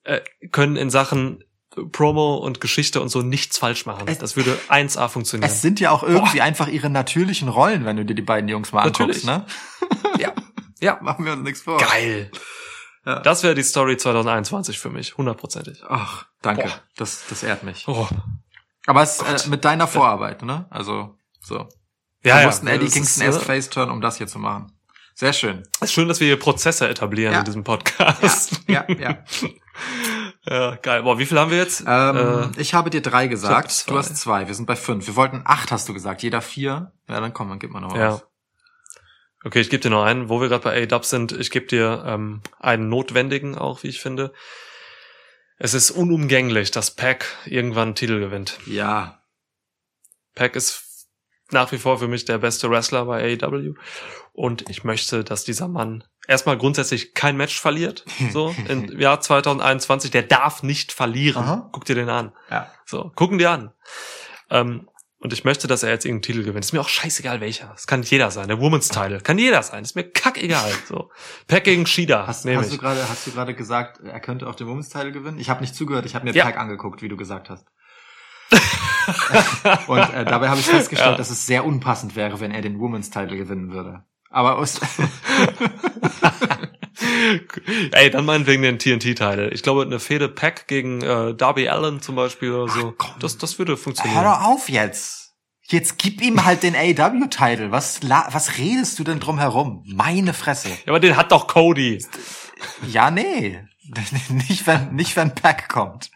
äh, können in Sachen Promo und Geschichte und so nichts falsch machen. Es- Das würde 1A funktionieren. Es sind ja auch irgendwie einfach ihre natürlichen Rollen, wenn du dir die beiden Jungs mal Natürlich. anguckst, ne? ja, ja, Machen wir uns nichts vor. geil. Ja. Das wäre die Story 2021 für mich, hundertprozentig. Ach, danke. Boah. Das, das ehrt mich. Oh. Aber es äh, mit deiner Vorarbeit, ne? Also, so. Ja, wir ja, mussten Eddie das Kingston ist, erst äh, Face-Turn, um das hier zu machen. Sehr schön. ist schön, dass wir hier Prozesse etablieren Ja. in diesem Podcast. Ja, ja. Ja, geil. Boah, wie viel haben wir jetzt? ähm, äh, ich habe dir drei gesagt. Du hast zwei. Wir sind bei fünf. Wir wollten acht, hast du gesagt. Jeder vier. Ja, dann komm, dann gib mal noch ja. was. Okay, ich gebe dir noch einen, wo wir gerade bei A-Dub sind. Ich gebe dir ähm, einen notwendigen auch, wie ich finde. Es ist unumgänglich, dass Pack irgendwann einen Titel gewinnt. Ja. Pack ist nach wie vor für mich der beste Wrestler bei AEW. Und ich möchte, dass dieser Mann erstmal grundsätzlich kein Match verliert. So im Jahr 2021. Der darf nicht verlieren. Aha. Guck dir den an. Ja. So, gucken dir an. Ähm, und ich möchte, dass er jetzt irgendeinen Titel gewinnt. Ist mir auch scheißegal welcher. Es kann jeder sein. Der Woman's Title. Kann jeder sein. Ist mir kackegal. So. Pack gegen Shida. Hast, hast du gerade, hast du gerade gesagt, er könnte auch den Women's Title gewinnen? Ich habe nicht zugehört. Ich habe mir Ja. Pack angeguckt, wie du gesagt hast. Und äh, dabei habe ich festgestellt, Ja. dass es sehr unpassend wäre, wenn er den Women's Title gewinnen würde. Aber aus Ey, dann meinetwegen den TNT-Teil. Ich glaube, eine Fehde Pack gegen äh, Darby Allen zum Beispiel oder so. komm. das, das würde funktionieren. hör doch auf jetzt. Jetzt gib ihm halt den AW-Title. Was, was redest du denn drum herum? Meine Fresse. Ja, aber den hat doch Cody. Ja, nee. nicht wenn, nicht wenn Pack kommt.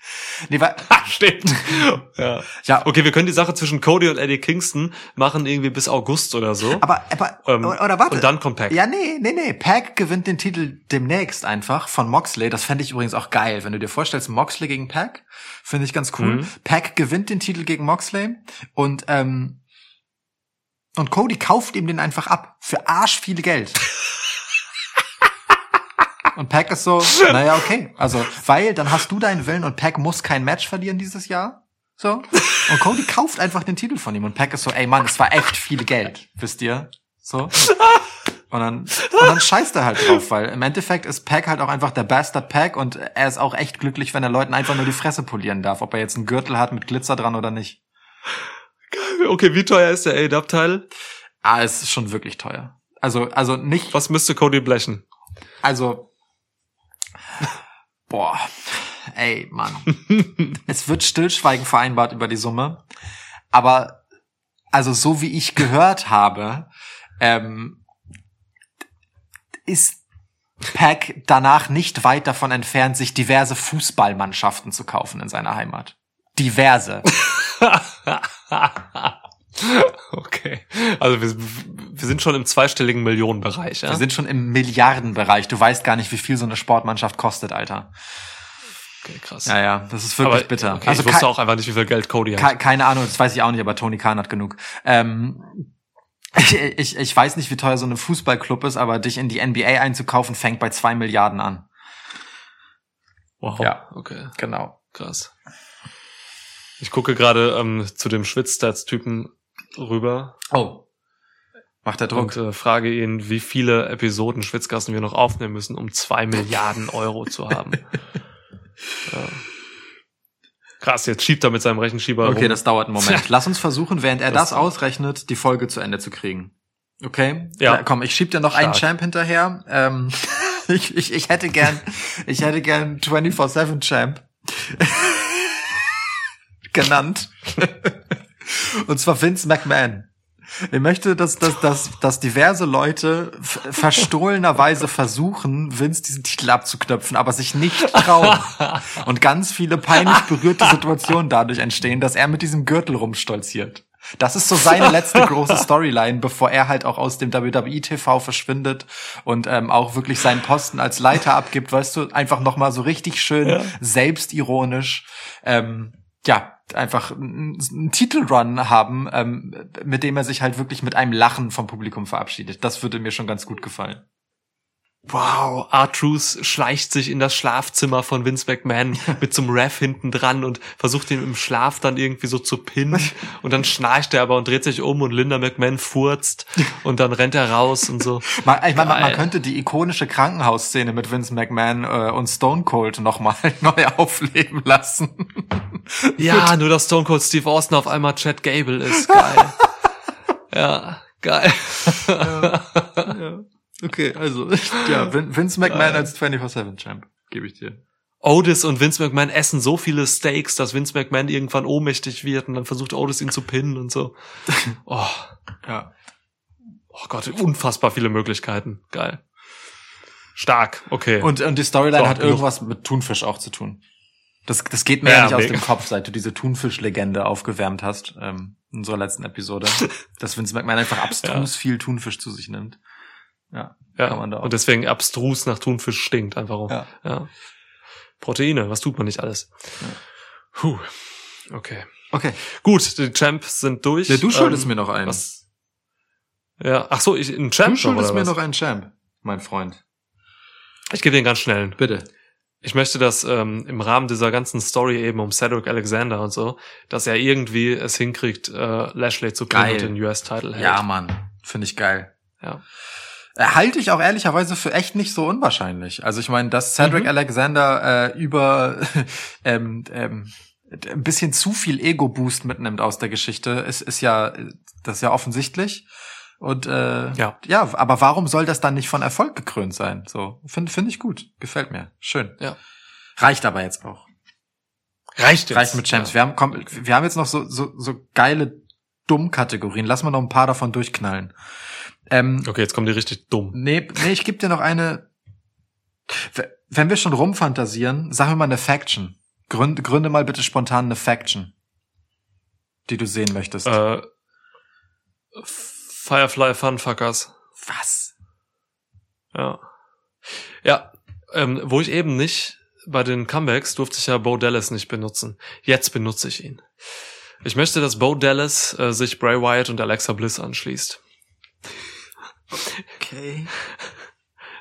Nee, weil, Ha, stimmt. ja. ja, Okay, wir können die Sache zwischen Cody und Eddie Kingston machen irgendwie bis August oder so. aber, aber, Ähm, oder warte. und dann kommt Pac. Ja, nee, nee, nee. Pack gewinnt den Titel demnächst einfach von Moxley. Das fände ich übrigens auch geil. Wenn du dir vorstellst, Moxley gegen Pack, finde ich ganz cool. Mhm. Pack gewinnt den Titel gegen Moxley und, ähm, und Cody kauft ihm den einfach ab. Für arsch viel Geld. Und Pack ist so, naja, okay. Also, weil dann hast du deinen Willen und Pack muss kein Match verlieren dieses Jahr. So. Und Cody kauft einfach den Titel von ihm und Pack ist so, ey Mann, es war echt viel Geld. Wisst ihr? So. Und dann, und dann scheißt er halt drauf, weil im Endeffekt ist Pack halt auch einfach der Bastard Pack und er ist auch echt glücklich, wenn er Leuten einfach nur die Fresse polieren darf, ob er jetzt einen Gürtel hat mit Glitzer dran oder nicht. Okay, wie teuer ist der A-Dub-Teil? Ah, es ist schon wirklich teuer. Also, also nicht, Was müsste Cody blechen? also, boah, ey, Mann. es wird Stillschweigen vereinbart über die Summe, aber, also so wie ich gehört habe, ähm, ist Pack danach nicht weit davon entfernt, sich diverse Fußballmannschaften zu kaufen in seiner Heimat. Diverse. okay. Also wir, wir sind schon im zweistelligen Millionenbereich, ja? Wir sind schon im Milliardenbereich. Du weißt gar nicht, wie viel so eine Sportmannschaft kostet, Alter. okay, krass. Ja, ja, das ist wirklich Aber, bitter. Okay, also ich wusste auch einfach nicht, wie viel Geld Cody hat. Ke keine Ahnung, das weiß ich auch nicht, aber Tony Khan hat genug. Ähm, ich, ich, ich weiß nicht, wie teuer so ein Fußballclub ist, aber dich in die NBA einzukaufen, fängt bei zwei Milliarden an. Wow. Ja. Okay, Genau. krass. Ich gucke gerade ähm, zu dem Schwitzstats-Typen rüber Oh. Macht der Druck. und äh, frage ihn, wie viele Episoden Schwitzgassen wir noch aufnehmen müssen, um zwei Milliarden Euro zu haben. ja. Krass, jetzt schiebt er mit seinem Rechenschieber okay, rum. das dauert einen Moment. Lass uns versuchen, während er das, Das- ausrechnet, die Folge zu Ende zu kriegen. Okay? Ja. Na, komm, ich schieb dir noch einen Stark. Champ hinterher. Ähm, ich, ich, ich hätte gern, ich hätte gern 24-7 Champ. genannt. Und zwar Vince McMahon. Ich möchte, dass, dass, dass, dass diverse Leute verstohlenerweise versuchen, Vince diesen Titel abzuknöpfen, aber sich nicht trauen. Und ganz viele peinlich berührte Situationen dadurch entstehen, dass er mit diesem Gürtel rumstolziert. Das ist so seine letzte große Storyline, bevor er halt auch aus dem WWE TV verschwindet und ähm, auch wirklich seinen Posten als Leiter abgibt, weißt du, einfach nochmal so richtig schön selbstironisch, ähm, ja, einfach einen Titelrun haben, ähm, mit dem er sich halt wirklich mit einem Lachen vom Publikum verabschiedet. Das würde mir schon ganz gut gefallen. Wow, R-Truth schleicht sich in das Schlafzimmer von Vince McMahon mit zum Ref hinten dran und versucht ihn im Schlaf dann irgendwie so zu pinnen. Und dann schnarcht er aber und dreht sich um und Linda McMahon furzt und dann rennt er raus und so. Man, ich meine, man, man könnte die ikonische Krankenhausszene mit Vince McMahon äh, und Stone Cold nochmal neu aufleben lassen. Ja, nur dass Stone Cold Steve Austin auf einmal Chad Gable ist. Geil. ja, geil. Okay, also ja, Vin- Vince McMahon Geil. als 24/7 Champ, gebe ich dir. Otis und Vince McMahon essen so viele Steaks, dass Vince McMahon irgendwann ohnmächtig wird und dann versucht Otis ihn zu pinnen und so. Oh, Ja. oh Gott, unfassbar viele Möglichkeiten. Geil. Stark, okay. Und, und die Storyline So, hat genug. irgendwas mit Thunfisch auch zu tun. Das, das geht mir Ja, ja, nicht aus mega. dem Kopf, seit du diese Thunfisch-Legende aufgewärmt hast ähm, in unserer letzten Episode. dass Vince McMahon einfach abstrus viel Thunfisch zu sich nimmt. Ja, ja, kann man da auch. und deswegen abstrus nach Thunfisch stinkt einfach rum. Ja. ja. Proteine, was tut man nicht alles? Puh. Okay. Okay. Gut, die Champs sind durch. Ja, du schuldest Ähm, mir noch einen. Was? Ja, ach so, ich, ein Du Champ noch, schuldest oder mir was? noch einen Champ, mein Freund. Ich gebe den ganz schnellen. Bitte. Ich möchte, dass ähm, im Rahmen dieser ganzen Story eben um Cedric Alexander und so, dass er irgendwie es hinkriegt, äh, Lashley zu pinnen Geil. und den US-Title hält. Ja, Mann. Finde ich geil. ja. Halte ich auch ehrlicherweise für echt nicht so unwahrscheinlich. Also ich meine, dass Cedric Mhm. Alexander äh, über ähm, ähm, ein bisschen zu viel Ego-Boost mitnimmt aus der Geschichte, ist, ist ja, das ist ja offensichtlich. Und äh, Ja. ja, aber warum soll das dann nicht von Erfolg gekrönt sein? So, finde finde ich gut, gefällt mir, schön. Ja. Reicht aber jetzt auch. Reicht jetzt. Reicht mit Champs. Wir haben komm, wir haben jetzt noch so so so geile Dumm-Kategorien. Lass mal noch ein paar davon durchknallen. Ähm, Okay, jetzt kommen die richtig dumm. Nee, nee, ich gebe dir noch eine. Wenn wir schon rumfantasieren, sag mir mal eine Faction. Gründe, gründe mal bitte spontan eine Faction, die du sehen möchtest. Äh, Firefly Funfuckers. Was? Ja. Ja, ähm, wo ich eben nicht, bei den Comebacks durfte ich ja Bo Dallas nicht benutzen. Jetzt benutze ich ihn. Ich möchte, dass Bo Dallas äh, sich Bray Wyatt und Alexa Bliss anschließt. Okay.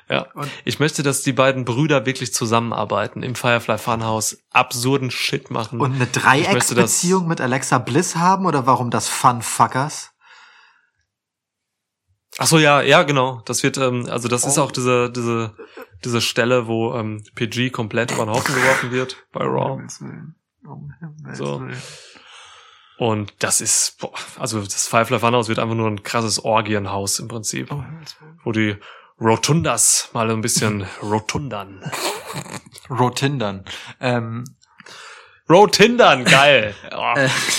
Ja. Und- Ich möchte, dass die beiden Brüder wirklich zusammenarbeiten, im Firefly Funhouse absurden Shit machen. Und eine Dreiecksbeziehung mit Alexa Bliss haben oder warum das Funfuckers? Ach so, ja, ja, genau. Das wird, ähm, also das ist Oh. auch diese, diese, diese Stelle, wo ähm, PG komplett über den Haufen geworfen wird bei Raw. So. Und das ist, boah, also das Firefly Funhouse wird einfach nur ein krasses Orgienhaus im Prinzip, Oh, wo die Rotundas mal ein bisschen rotundern. Rotindern. Ähm, Rotindern, geil. Oh,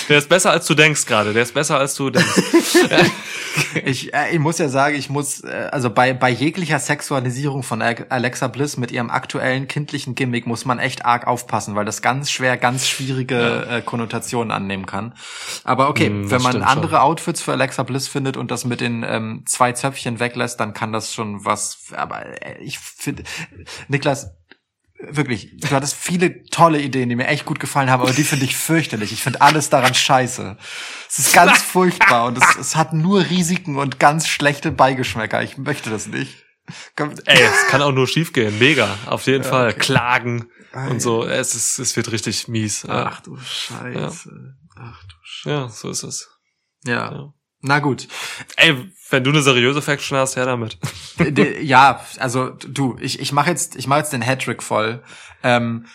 der ist besser als du denkst gerade. Der ist besser als du denkst. ich, äh, ich muss ja sagen, ich muss, äh, also bei, bei jeglicher Sexualisierung von Ale- Alexa Bliss mit ihrem aktuellen kindlichen Gimmick muss man echt arg aufpassen, weil das ganz schwer, ganz schwierige äh, Konnotationen annehmen kann. Aber okay, Mm, wenn man andere schon. Outfits für Alexa Bliss findet und das mit den ähm, zwei Zöpfchen weglässt, dann kann das schon was, aber äh, ich finde, Niklas, Wirklich, du hattest viele tolle Ideen, die mir echt gut gefallen haben, aber die finde ich fürchterlich. Ich finde alles daran scheiße. Es ist ganz furchtbar und es, es hat nur Risiken und ganz schlechte Beigeschmäcker. Ich möchte das nicht. Komm, Ey, es kann auch nur schiefgehen. Mega. Auf jeden Fall. okay. Klagen Ah, und so. Es ist, es wird richtig mies. Ja. Ach du Scheiße. Ach du Scheiße. ja, so ist es. Ja. Ja. Na gut. Ey, wenn du eine seriöse Faction hast, her damit. Ja, also du, ich, ich mache jetzt, ich mache jetzt den Hattrick voll. Ähm,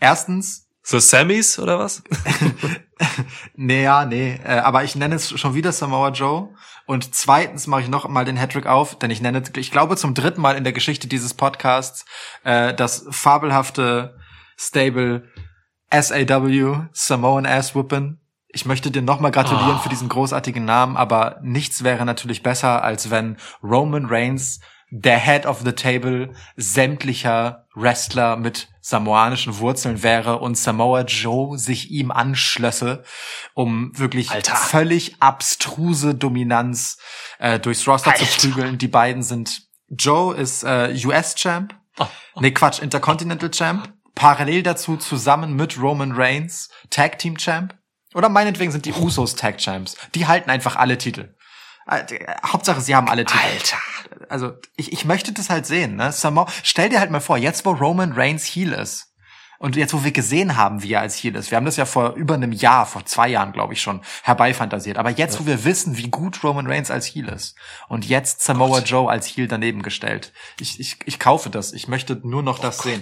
erstens, So Sammys oder was? Nee, ja, nee. Äh, aber ich nenne es schon wieder Samoa Joe. Und zweitens mache ich noch mal den Hattrick auf, denn ich nenne, ich glaube zum dritten Mal in der Geschichte dieses Podcasts äh, das fabelhafte Stable SAW Samoan Ass Whoopin. Ich möchte dir noch mal gratulieren Oh. für diesen großartigen Namen, aber nichts wäre natürlich besser, als wenn Roman Reigns der Head of the Table sämtlicher Wrestler mit samoanischen Wurzeln wäre und Samoa Joe sich ihm anschlösse, um wirklich Alter. völlig abstruse Dominanz äh, durchs Roster zu Alter. prügeln. Die beiden sind Joe ist äh, US-Champ, Oh, nee Quatsch, Intercontinental Champ, parallel dazu zusammen mit Roman Reigns Tag Team Champ oder meinetwegen sind die Usos Tag Champs. Die halten einfach alle Titel. Äh, Hauptsache, sie haben alle Titel. Alter. Also, ich, ich möchte das halt sehen, ne? Samo stell dir halt mal vor, jetzt wo Roman Reigns Heel ist. Und jetzt, wo wir gesehen haben, wie er als Heel ist. Wir haben das ja vor über einem Jahr, vor zwei Jahren, glaube ich schon, herbeifantasiert. Aber jetzt, wo wir wissen, wie gut Roman Reigns als Heel ist. Und jetzt Samoa Joe als Heel daneben gestellt. Ich, ich, ich kaufe das. Ich möchte nur noch das sehen.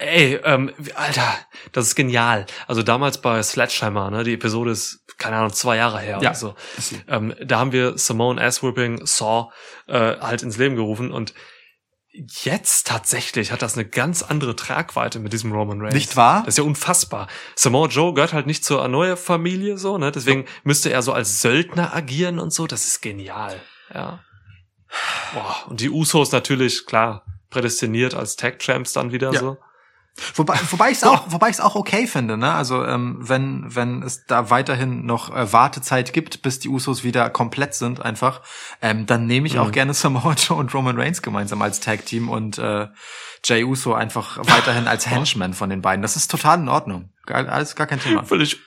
Ey, ähm, Alter, das ist genial. Also damals bei Sledgehammer, ne, die Episode ist, keine Ahnung, zwei Jahre her Ja, oder so. ist sie. Ähm, da haben wir Simone Ass-Whipping Saw äh, halt ins Leben gerufen und jetzt tatsächlich hat das eine ganz andere Tragweite mit diesem Roman Reigns. Nicht wahr? Das ist ja unfassbar. Samoa Joe gehört halt nicht zur Anoye-Familie so, ne? Deswegen müsste er so als Söldner agieren und so. Das ist genial. Ja. Boah, und die Usos natürlich, klar, prädestiniert als Tag-Champs dann wieder Ja. so. Wobei, wobei ich es auch, wobei ich es auch okay finde, ne? Also ähm, wenn wenn es da weiterhin noch äh, Wartezeit gibt, bis die Usos wieder komplett sind, einfach, ähm, dann nehme ich auch Mhm. gerne Samoa Joe und Roman Reigns gemeinsam als Tag Team und äh, Jay Uso einfach weiterhin als Henchman von den beiden. Das ist total in Ordnung, Geil, alles gar kein Thema. Völlig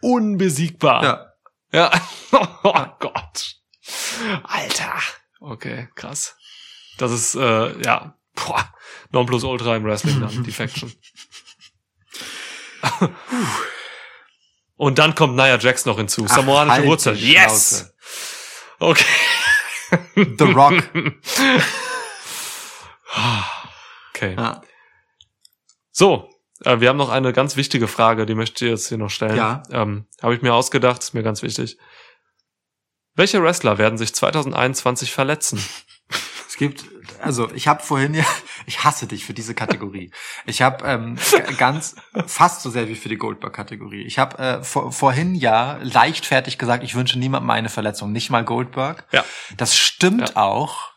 unbesiegbar. Ja, Ja. Oh Gott. Alter. Okay, krass. Das ist, äh, ja, boah, Nonplusultra im Wrestling dann, die Faction. Und dann kommt Nia Jax noch hinzu. Ach, Samoanische halt Wurzeln. Yes! Okay. The Rock. Okay. ja. So, äh, wir haben noch eine ganz wichtige Frage, die möchte ich jetzt hier noch stellen. Ja. Ähm, Habe ich mir ausgedacht, ist mir ganz wichtig. Welche Wrestler werden sich 2021 verletzen? Es gibt, also ich habe vorhin ja, ich hasse dich für diese Kategorie. Ich habe ähm, ganz fast so sehr wie für die Goldberg-Kategorie. Ich habe äh, vor, vorhin ja leichtfertig gesagt, ich wünsche niemandem eine Verletzung, nicht mal Goldberg. Ja. Das stimmt Ja. auch.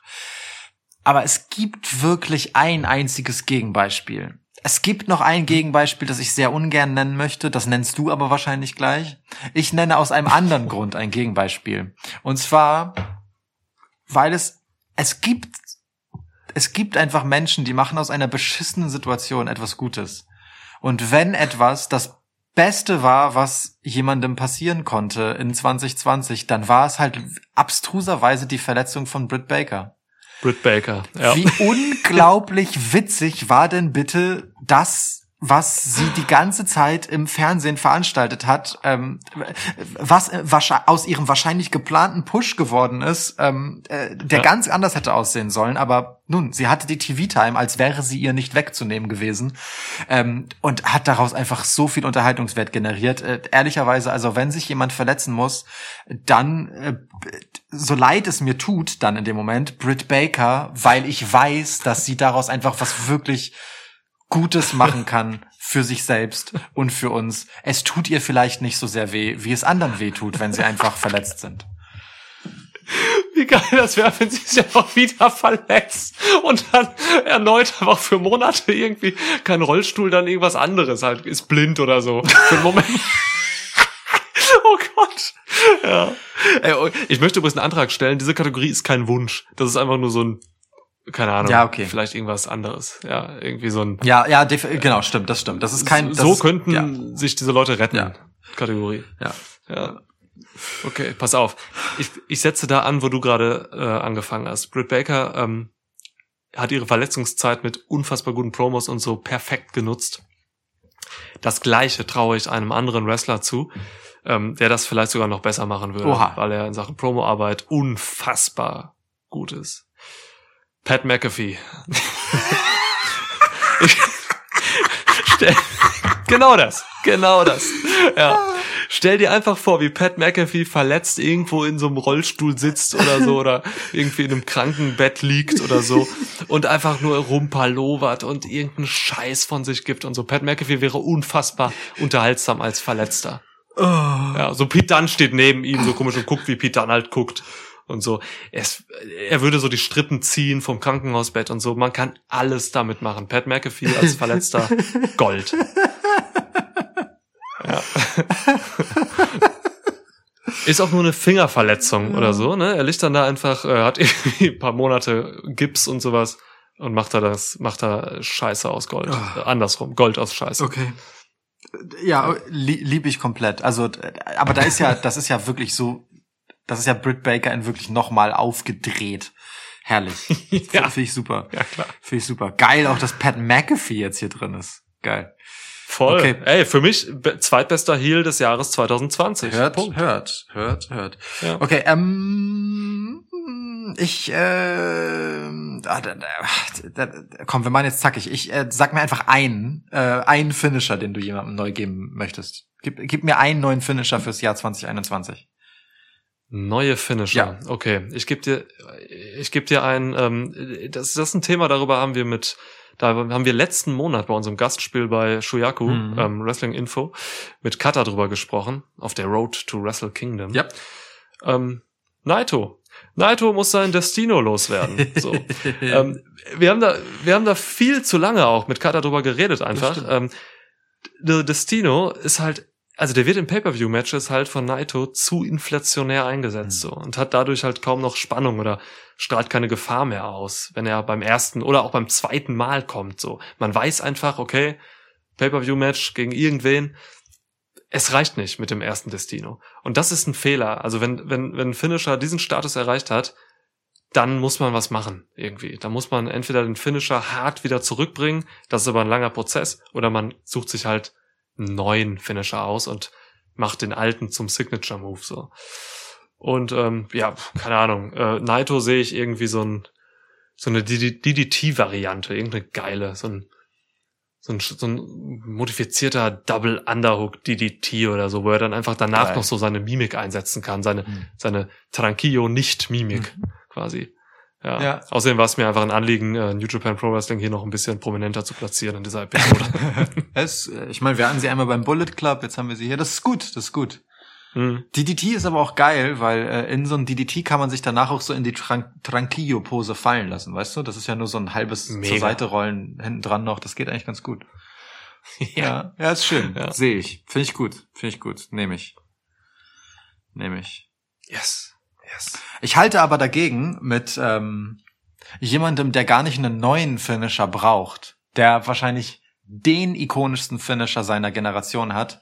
Aber es gibt wirklich ein einziges Gegenbeispiel. Es gibt noch ein Gegenbeispiel, das ich sehr ungern nennen möchte. Das nennst du aber wahrscheinlich gleich. Ich nenne aus einem anderen Grund ein Gegenbeispiel. Und zwar, weil es, es gibt, es gibt einfach Menschen, die machen aus einer beschissenen Situation etwas Gutes. Und wenn etwas das Beste war, was jemandem passieren konnte in 2020, dann war es halt abstruserweise die Verletzung von Britt Baker. Britt Baker. Ja. Wie unglaublich witzig war denn bitte das, was sie die ganze Zeit im Fernsehen veranstaltet hat, ähm, was äh, wahrscheinlich- aus ihrem wahrscheinlich geplanten Push geworden ist, ähm, äh, der Ja. ganz anders hätte aussehen sollen. Aber nun, sie hatte die TV-Time, als wäre sie ihr nicht wegzunehmen gewesen ähm, und hat daraus einfach so viel Unterhaltungswert generiert. Äh, ehrlicherweise, also wenn sich jemand verletzen muss, dann, äh, so leid es mir tut, dann in dem Moment, Britt Baker, weil ich weiß, dass sie daraus einfach was wirklich Gutes machen kann für sich selbst und für uns. Es tut ihr vielleicht nicht so sehr weh, wie es anderen weh tut, wenn sie einfach verletzt sind. Wie geil das wäre, wenn sie sich einfach wieder verletzt und dann erneut einfach für Monate irgendwie kein Rollstuhl, dann irgendwas anderes halt, ist blind oder so. Für einen Moment. oh Gott. Ja. Oh, Ich möchte übrigens einen Antrag stellen. Diese Kategorie ist kein Wunsch. Das ist einfach nur so ein, keine Ahnung. Ja, okay. Vielleicht irgendwas anderes. Ja, irgendwie so ein, Ja, ja, genau, stimmt, das stimmt. Das ist kein. Das so ist, könnten Ja, sich diese Leute retten. Ja. Kategorie. ja. Ja. Okay, pass auf. Ich, ich setze da an, wo du gerade äh, angefangen hast. Britt Baker ähm, hat ihre Verletzungszeit mit unfassbar guten Promos und so perfekt genutzt. Das gleiche traue ich einem anderen Wrestler zu, ähm, der das vielleicht sogar noch besser machen würde, Oha. weil er in Sachen Promoarbeit unfassbar gut ist. Pat McAfee. genau das, genau das. Ja. Stell dir einfach vor, wie Pat McAfee verletzt irgendwo in so einem Rollstuhl sitzt oder so oder irgendwie in einem Krankenbett liegt oder so und einfach nur rumpalowert und irgendeinen Scheiß von sich gibt und so. Pat McAfee wäre unfassbar unterhaltsam als Verletzter. Ja, so Pete Dunne steht neben ihm so komisch und guckt, wie Pete Dunne halt guckt und so. Es, er würde so die Strippen ziehen vom Krankenhausbett und so. Man kann alles damit machen. Pat McAfee als Verletzter Gold. Ja. Ist auch nur eine Fingerverletzung oder so, ne? Er liegt dann da einfach, äh, hat irgendwie ein paar Monate Gips und sowas und macht da das, macht da Scheiße aus Gold. Äh, andersrum, Gold aus Scheiße. Okay. Ja, li liebe ich komplett. Also, aber da ist ja, das ist ja wirklich so, das ist ja Britt Baker in wirklich nochmal aufgedreht. Herrlich. Ja. Finde ich super. Ja, klar. Finde ich super. Geil auch, dass Pat McAfee jetzt hier drin ist. Geil. Voll. Okay. Ey, für mich be- zweitbester Heel des Jahres 2020. Hört, Punkt. hört, hört, hört. Ja. Okay, ähm, ich, äh, da, da, da, komm, wir machen jetzt zackig. Ich äh, sag mir einfach einen, äh, einen Finisher, den du jemandem neu geben möchtest. Gib, gib mir einen neuen Finisher fürs Jahr 2021. Neue Finisher. Okay, ich gebe dir, ich gebe dir ein, ähm, das, das ist ein Thema, darüber haben wir mit, da haben wir letzten Monat bei unserem Gastspiel bei Shuyaku, Mhm. ähm, Wrestling Info, mit Kata drüber gesprochen, auf der Road to Wrestle Kingdom. Ja. Ähm, Naito. Naito muss sein Destino loswerden. So. ähm, wir haben da, wir haben da viel zu lange auch mit Kata drüber geredet einfach. Ähm, Destino ist halt, also der wird in Pay-per-view-Matches halt von Naito zu inflationär eingesetzt so und hat dadurch halt kaum noch Spannung oder strahlt keine Gefahr mehr aus, wenn er beim ersten oder auch beim zweiten Mal kommt so. Man weiß einfach, okay, Pay-per-view-Match gegen irgendwen, es reicht nicht mit dem ersten Destino. Und das ist ein Fehler. Also wenn, wenn, wenn ein Finisher diesen Status erreicht hat, dann muss man was machen irgendwie. Da muss man entweder den Finisher hart wieder zurückbringen, das ist aber ein langer Prozess, oder man sucht sich halt neuen Finisher aus und macht den alten zum Signature Move so. Und ähm, ja, keine Ahnung. Äh, Naito sehe ich irgendwie so ein so eine DDT-Variante, irgendeine geile, so ein so ein, so ein modifizierter Double Underhook DDT oder so, wo er dann einfach danach Geil. noch so seine Mimik einsetzen kann, seine, Mhm. seine Tranquillo nicht Mimik quasi. Ja. Ja. Außerdem war es mir einfach ein Anliegen, äh, New Japan Pro Wrestling hier noch ein bisschen prominenter zu platzieren in dieser Episode. Es, äh, ich meine, wir hatten sie einmal beim Bullet Club, jetzt haben wir sie hier. Das ist gut, das ist gut. hm. DDT ist aber auch geil, weil äh, in so einem DDT kann man sich danach auch so in die Tran Tranquillo-Pose fallen lassen, weißt du? Das ist ja nur so ein halbes Mega. zur Seite rollen hinten dran noch. Das geht eigentlich ganz gut. ja. Ja, ja, ist schön. Ja. Sehe ich. Finde ich gut. Finde ich gut. Nehme ich. Nehme ich. Yes. Yes. Ich halte aber dagegen mit ähm, jemandem, der gar nicht einen neuen Finisher braucht, der wahrscheinlich den ikonischsten Finisher seiner Generation hat,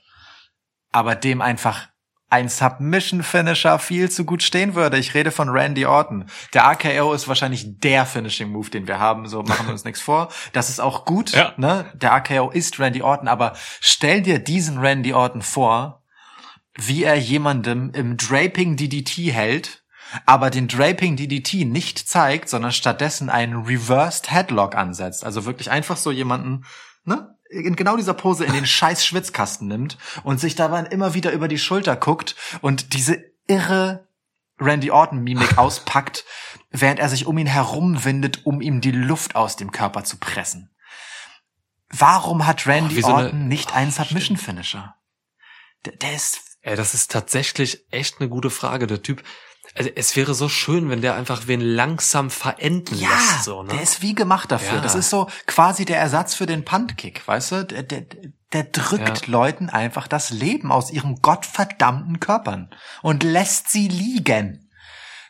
aber dem einfach ein Submission-Finisher viel zu gut stehen würde. Ich rede von Randy Orton. Der RKO ist wahrscheinlich der Finishing-Move, den wir haben, so machen wir uns nichts vor. Das ist auch gut, Ja. ne? Der RKO ist Randy Orton, aber stell dir diesen Randy Orton vor, wie er jemandem im Draping DDT hält, aber den Draping DDT nicht zeigt, sondern stattdessen einen Reversed Headlock ansetzt. Also wirklich einfach so jemanden, ne? In genau dieser Pose in den scheiß Schwitzkasten nimmt und sich dabei immer wieder über die Schulter guckt und diese irre Randy Orton Mimik auspackt, während er sich um ihn herumwindet, um ihm die Luft aus dem Körper zu pressen. Warum hat Randy wie so eine- Orton nicht einen Submission Finisher? Der, der ist Ey, das ist tatsächlich echt eine gute Frage. Der Typ, also es wäre so schön, wenn der einfach wen langsam verenden Ja, lässt, so, ne? der ist wie gemacht dafür. Ja. Das ist so quasi der Ersatz für den Puntkick, weißt du? Der, der, der drückt Ja. Leuten einfach das Leben aus ihren gottverdammten Körpern und lässt sie liegen.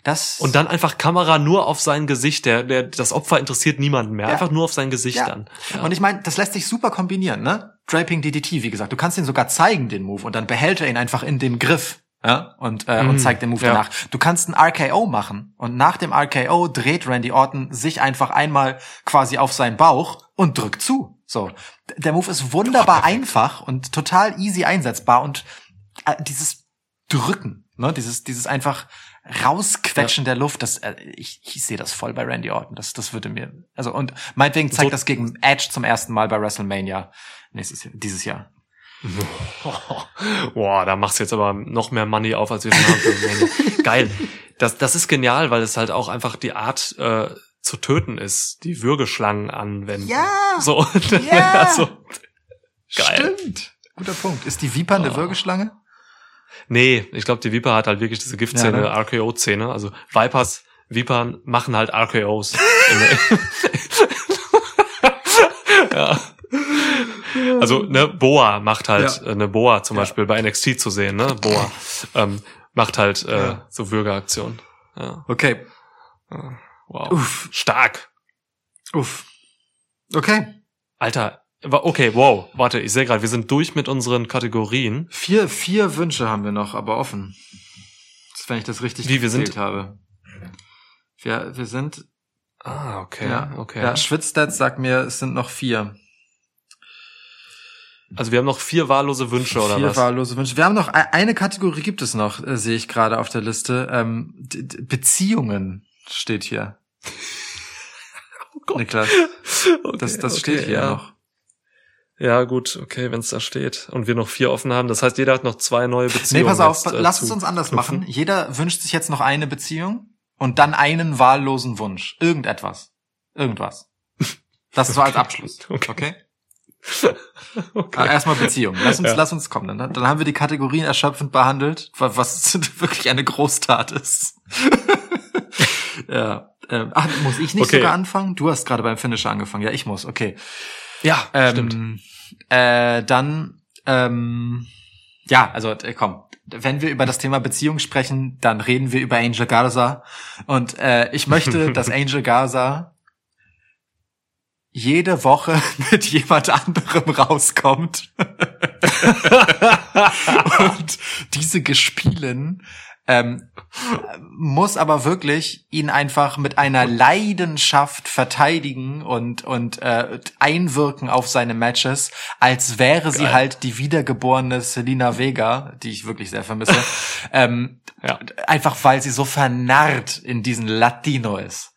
Das Und dann einfach Kamera nur auf sein Gesicht. Der, der, das Opfer interessiert niemanden mehr. Ja. Einfach nur auf sein Gesicht ja. dann. Ja. Und ich meine, das lässt sich super kombinieren, ne? Draping DDT, wie gesagt. Du kannst ihn sogar zeigen, den Move, und dann behält er ihn einfach in dem Griff. Ja, und, äh, und Mhm. zeigt den Move Ja. danach. Du kannst einen RKO machen und nach dem RKO dreht Randy Orton sich einfach einmal quasi auf seinen Bauch und drückt zu. So. Der Move ist wunderbar einfach und total easy einsetzbar und äh, dieses Drücken, ne, dieses, dieses einfach rausquetschen der Luft, das, äh, ich, ich sehe das voll bei Randy Orton. Das, das würde mir, also, und meinetwegen zeigt So- das gegen Edge zum ersten Mal bei WrestleMania nächstes Jahr, dieses Jahr. Boah, da machst du jetzt aber noch mehr Money auf, als wir schon haben. Geil. Das, das ist genial, weil es halt auch einfach die Art äh, zu töten ist, die Würgeschlangen anwenden. Ja. So. Ja. also, geil. Stimmt. Guter Punkt. Ist die Viper eine Oh. Würgeschlange? Nee, ich glaube, die Viper hat halt wirklich diese Giftszene, Ja, ne? RKO-Szene. Also Vipers, Vipern machen halt RKOs. ja. Also ne, Boa macht halt, Ja. äh, eine Boa zum. Beispiel bei NXT zu sehen, ne? Boa ähm, macht halt äh, so Würgeaktionen. Ja. Okay. Wow. Uff. Stark. Uff. Okay. Alter, okay, wow, warte, ich sehe gerade, wir sind durch mit unseren Kategorien. Vier, vier Wünsche haben wir noch, aber offen. Das, wenn ich das richtig Wie, wir sind- habe. Wir, wir sind, Ah, okay, ja, okay. ja, Schwitzstats sagt mir, es sind noch vier. Also wir haben noch vier wahllose Wünsche oder vier was? wahllose Wünsche. Wir haben noch, e- eine Kategorie gibt es noch, äh, sehe ich gerade auf der Liste. Ähm, Beziehungen steht hier. Oh Gott. Niklas, Okay, das, das okay, steht hier ja. noch. Ja, gut, okay, wenn es da steht und wir noch vier offen haben, das heißt, jeder hat noch zwei neue Nee, Beziehungen. pass auf, jetzt, äh, lass es uns anders knüpfen. machen. Jeder wünscht sich jetzt noch eine Beziehung und dann einen wahllosen Wunsch. Irgendetwas. Irgendwas. Das ist so als Abschluss. Okay. Okay? Okay. Ah, Erstmal Beziehung. Lass uns, Ja. lass uns kommen. Dann, dann haben wir die Kategorien erschöpfend behandelt, wa- was wirklich eine Großtat ist. ja. Ähm, ach, muss ich nicht Okay. sogar anfangen? Du hast gerade beim Finisher angefangen. Ja, ich muss. Okay. Ja, stimmt. Ähm, äh, dann, ähm, ja, also äh, komm, wenn wir über das Thema Beziehung sprechen, dann reden wir über Angel Garza. Und äh, ich möchte, dass Angel Garza jede Woche mit jemand anderem rauskommt und diese Gespielen ähm, muss aber wirklich ihn einfach mit einer Leidenschaft verteidigen und und äh, einwirken auf seine Matches, als wäre sie Geil. halt die wiedergeborene Selina Vega, die ich wirklich sehr vermisse, ähm, Ja. einfach weil sie so vernarrt in diesen Latino ist.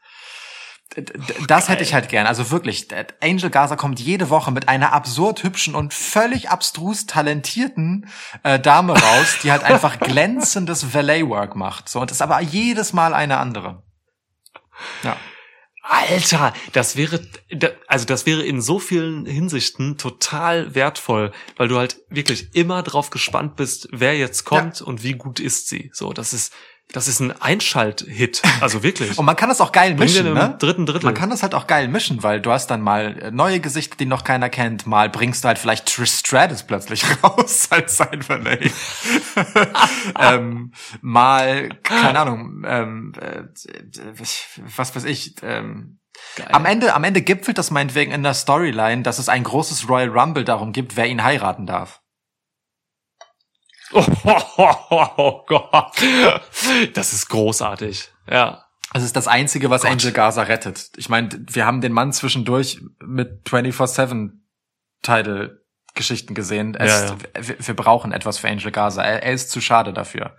Das hätte ich halt gern. Also wirklich, Angel Gaza kommt jede Woche mit einer absurd hübschen und völlig abstrus talentierten äh, Dame raus, die halt einfach glänzendes Valet-Work macht. So, und ist aber jedes Mal eine andere. Ja. Alter, das wäre, also das wäre in so vielen Hinsichten total wertvoll, weil du halt wirklich immer drauf gespannt bist, wer jetzt kommt ja. und wie gut ist sie. So, das ist, das ist ein Einschalt-Hit, also wirklich. und man kann das auch geil mischen, ne? Dritten Drittel. Man kann das halt auch geil mischen, weil du hast dann mal äh, neue Gesichter, die noch keiner kennt, mal bringst du halt vielleicht Trish Stratus plötzlich raus als sein Valet. ähm, mal, keine Ahnung, ähm, äh, was weiß ich, ähm, Geil. Am Ende, am Ende gipfelt das meinetwegen in der Storyline, dass es ein großes Royal Rumble darum gibt, wer ihn heiraten darf. Oh, oh, oh, oh Gott. Das ist großartig. Ja. Das ist das Einzige, was Gott. Angel Gaza rettet. Ich meine, wir haben den Mann zwischendurch mit 24-7 Title Geschichten gesehen. Es, ja, ja. Wir, wir, brauchen etwas für Angel Gaza. Er, er, ist zu schade dafür.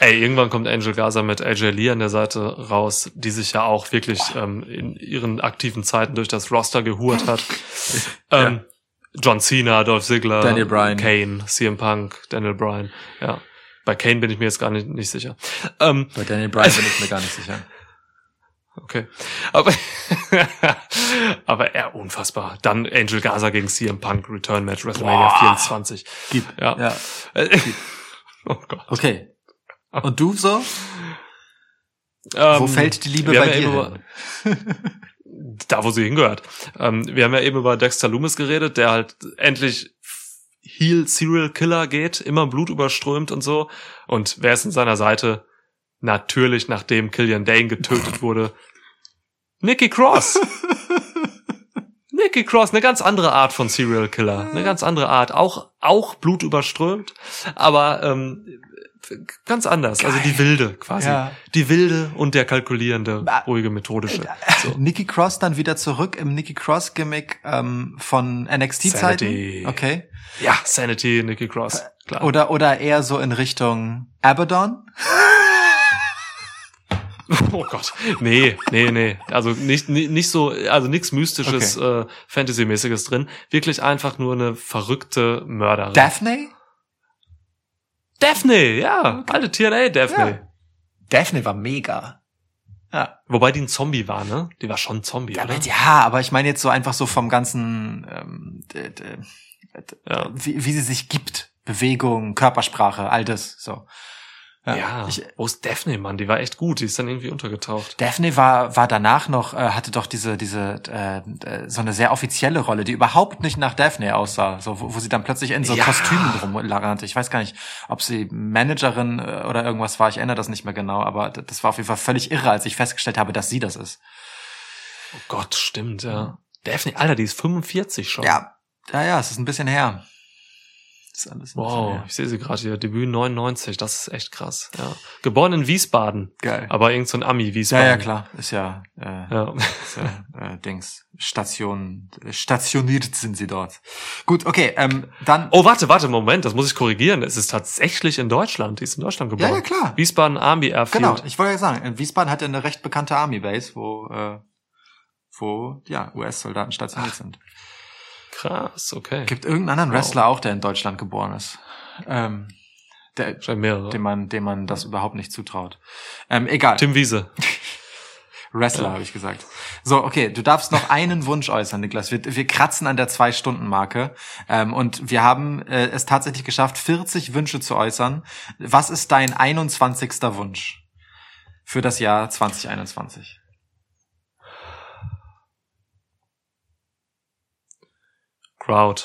Ey, irgendwann kommt Angel Gaza mit AJ Lee an der Seite raus, die sich ja auch wirklich ähm, in ihren aktiven Zeiten durch das Roster gehurt hat. ja. John Cena, Dolph Ziggler, Daniel Bryan. Kane, CM Punk, Daniel Bryan. Ja. Bei Kane bin ich mir jetzt gar nicht, nicht sicher. Ähm, Bei Daniel Bryan bin ich mir gar nicht sicher. Okay. Aber, aber er unfassbar. Dann Angel Gaza gegen CM Punk, Return Match, WrestleMania Boah. 24. Gib. Ja. ja. Gib. oh Gott. Okay. Und du so? Ähm, Wo fällt die Liebe bei dir? Da, wo sie hingehört. Ähm, wir haben ja eben über Dexter Loomis geredet, der halt endlich Heel Serial Killer geht, immer Blut überströmt und so. Und wer ist in seiner Seite? Natürlich, nachdem Killian Dane getötet wurde, Nikki Cross. Nikki Cross, eine ganz andere Art von Serial Killer, eine ganz andere Art, auch auch Blut überströmt, aber ähm, ganz anders. Geil. Also die wilde quasi. Ja. Die wilde und der kalkulierende, ruhige, methodische. So. Nikki Cross dann wieder zurück im Nikki Cross Gimmick ähm, von NXT-Zeiten. Okay. Ja, Sanity, Nikki Cross. Klar. Oder, oder eher so in Richtung Abaddon. Oh Gott. Nee, nee, nee. Also nicht, nicht so, also nichts Mystisches, okay. äh, Fantasy-mäßiges drin. Wirklich einfach nur eine verrückte Mörderin. Daphne? Daphne, ja. Okay. Alte TNA Daphne. Ja. Daphne war mega. Ja. Wobei die ein Zombie war, ne? Die war schon ein Zombie, ja, oder? Ja, aber ich meine jetzt so einfach so vom ganzen, ähm, ja. wie, wie sie sich gibt. Bewegung, Körpersprache, all das, so. Ja, ja. Ich, wo ist Daphne, Mann? Die war echt gut. Die ist dann irgendwie untergetaucht. Daphne war war danach noch äh, hatte doch diese diese äh, äh, so eine sehr offizielle Rolle, die überhaupt nicht nach Daphne aussah, so wo, wo sie dann plötzlich in so ja. Kostümen rumlagerte. Ich weiß gar nicht, ob sie Managerin äh, oder irgendwas war. Ich erinnere das nicht mehr genau, aber das war auf jeden Fall völlig irre, als ich festgestellt habe, dass sie das ist. Oh Gott, stimmt ja. Daphne, Alter, die ist 45 schon. Ja, ja, ja, es ist ein bisschen her ist alles wow, ich sehe sie gerade hier. Debüt 99, das ist echt krass. Ja. Geboren in Wiesbaden. Geil. Aber irgend so ein Ami Wiesbaden. Ja, ja, klar. Ist ja, äh, ja. Ist ja äh, Dings. Station, stationiert sind sie dort. Gut, okay, ähm, dann. Oh, warte, warte, Moment, das muss ich korrigieren. Es ist tatsächlich in Deutschland. Die ist in Deutschland geboren. Ja, ja, klar. Wiesbaden Army Airfield. Genau, ich wollte ja sagen, Wiesbaden hat ja eine recht bekannte Army Base, wo, äh, wo, ja, US-Soldaten stationiert Ach. sind. Krass, okay. Gibt irgendeinen anderen Wrestler auch, der in Deutschland geboren ist. Ähm, der, dem man, dem man das überhaupt nicht zutraut. Ähm, egal. Tim Wiese. Wrestler, ja. habe ich gesagt. So, okay, du darfst noch einen Wunsch äußern, Niklas. Wir, wir kratzen an der Zwei-Stunden-Marke ähm, und wir haben äh, es tatsächlich geschafft, 40 Wünsche zu äußern. Was ist dein 21. Wunsch für das Jahr 2021? Crowd.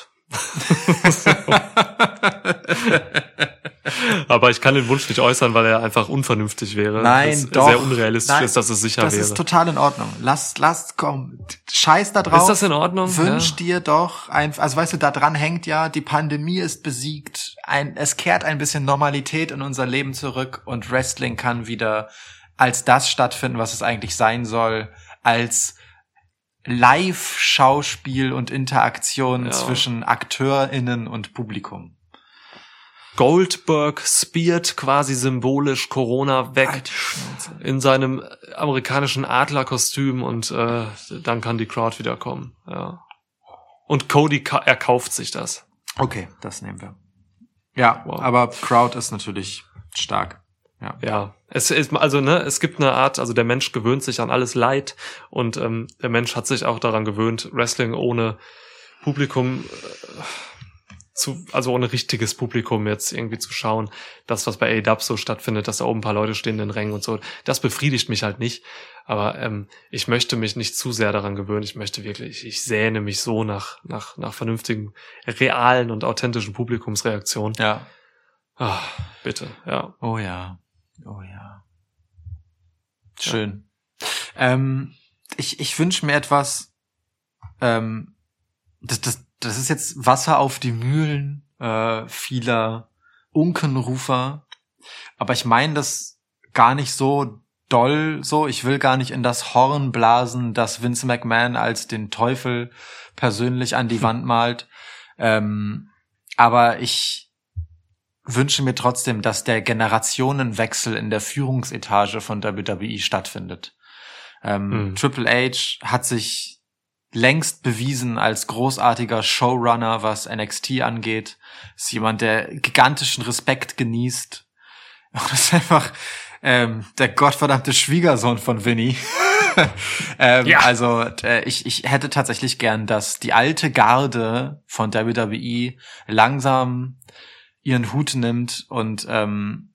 Aber ich kann den Wunsch nicht äußern, weil er einfach unvernünftig wäre. Nein, das doch. Sehr unrealistisch Nein, ist, dass es sicher das wäre. Das ist total in Ordnung. Lass, lass, komm. Scheiß da drauf. Ist das in Ordnung? Wünsch ja. dir doch ein, also weißt du, da dran hängt ja, die Pandemie ist besiegt. Ein, es kehrt ein bisschen Normalität in unser Leben zurück und Wrestling kann wieder als das stattfinden, was es eigentlich sein soll, als Live-Schauspiel und Interaktion ja. zwischen AkteurInnen und Publikum. Goldberg speart quasi symbolisch Corona weg in seinem amerikanischen Adlerkostüm und äh, dann kann die Crowd wieder kommen. Ja. Und Cody ka erkauft sich das. Okay, das nehmen wir. Ja, Wow. aber Crowd ist natürlich stark. Ja. Ja, es ist also ne, es gibt eine Art, also der Mensch gewöhnt sich an alles Leid und ähm, der Mensch hat sich auch daran gewöhnt, Wrestling ohne Publikum äh, zu, also ohne richtiges Publikum jetzt irgendwie zu schauen. Das, was bei AEW so stattfindet, dass da oben ein paar Leute stehen in den Rängen und so, das befriedigt mich halt nicht. Aber ähm, ich möchte mich nicht zu sehr daran gewöhnen. Ich möchte wirklich, ich sehne mich so nach, nach, nach vernünftigen, realen und authentischen Publikumsreaktionen. Ja. Ah, bitte, ja. Oh ja. Oh ja. Schön. Ähm, ich ich wünsche mir etwas, ähm, das, das, das ist jetzt Wasser auf die Mühlen äh, vieler Unkenrufer, aber ich meine das gar nicht so doll so. Ich will gar nicht in das Horn blasen, das Vince McMahon als den Teufel persönlich an die Wand malt. Ähm, aber ich wünsche mir trotzdem, dass der Generationenwechsel in der Führungsetage von WWE stattfindet. Ähm, Mhm. Triple H hat sich längst bewiesen als großartiger Showrunner, was NXT angeht. Ist jemand, der gigantischen Respekt genießt. Und ist einfach ähm, der gottverdammte Schwiegersohn von Vinny. ähm, Ja. Also äh, ich, ich hätte tatsächlich gern, dass die alte Garde von WWE langsam ihren Hut nimmt und ähm,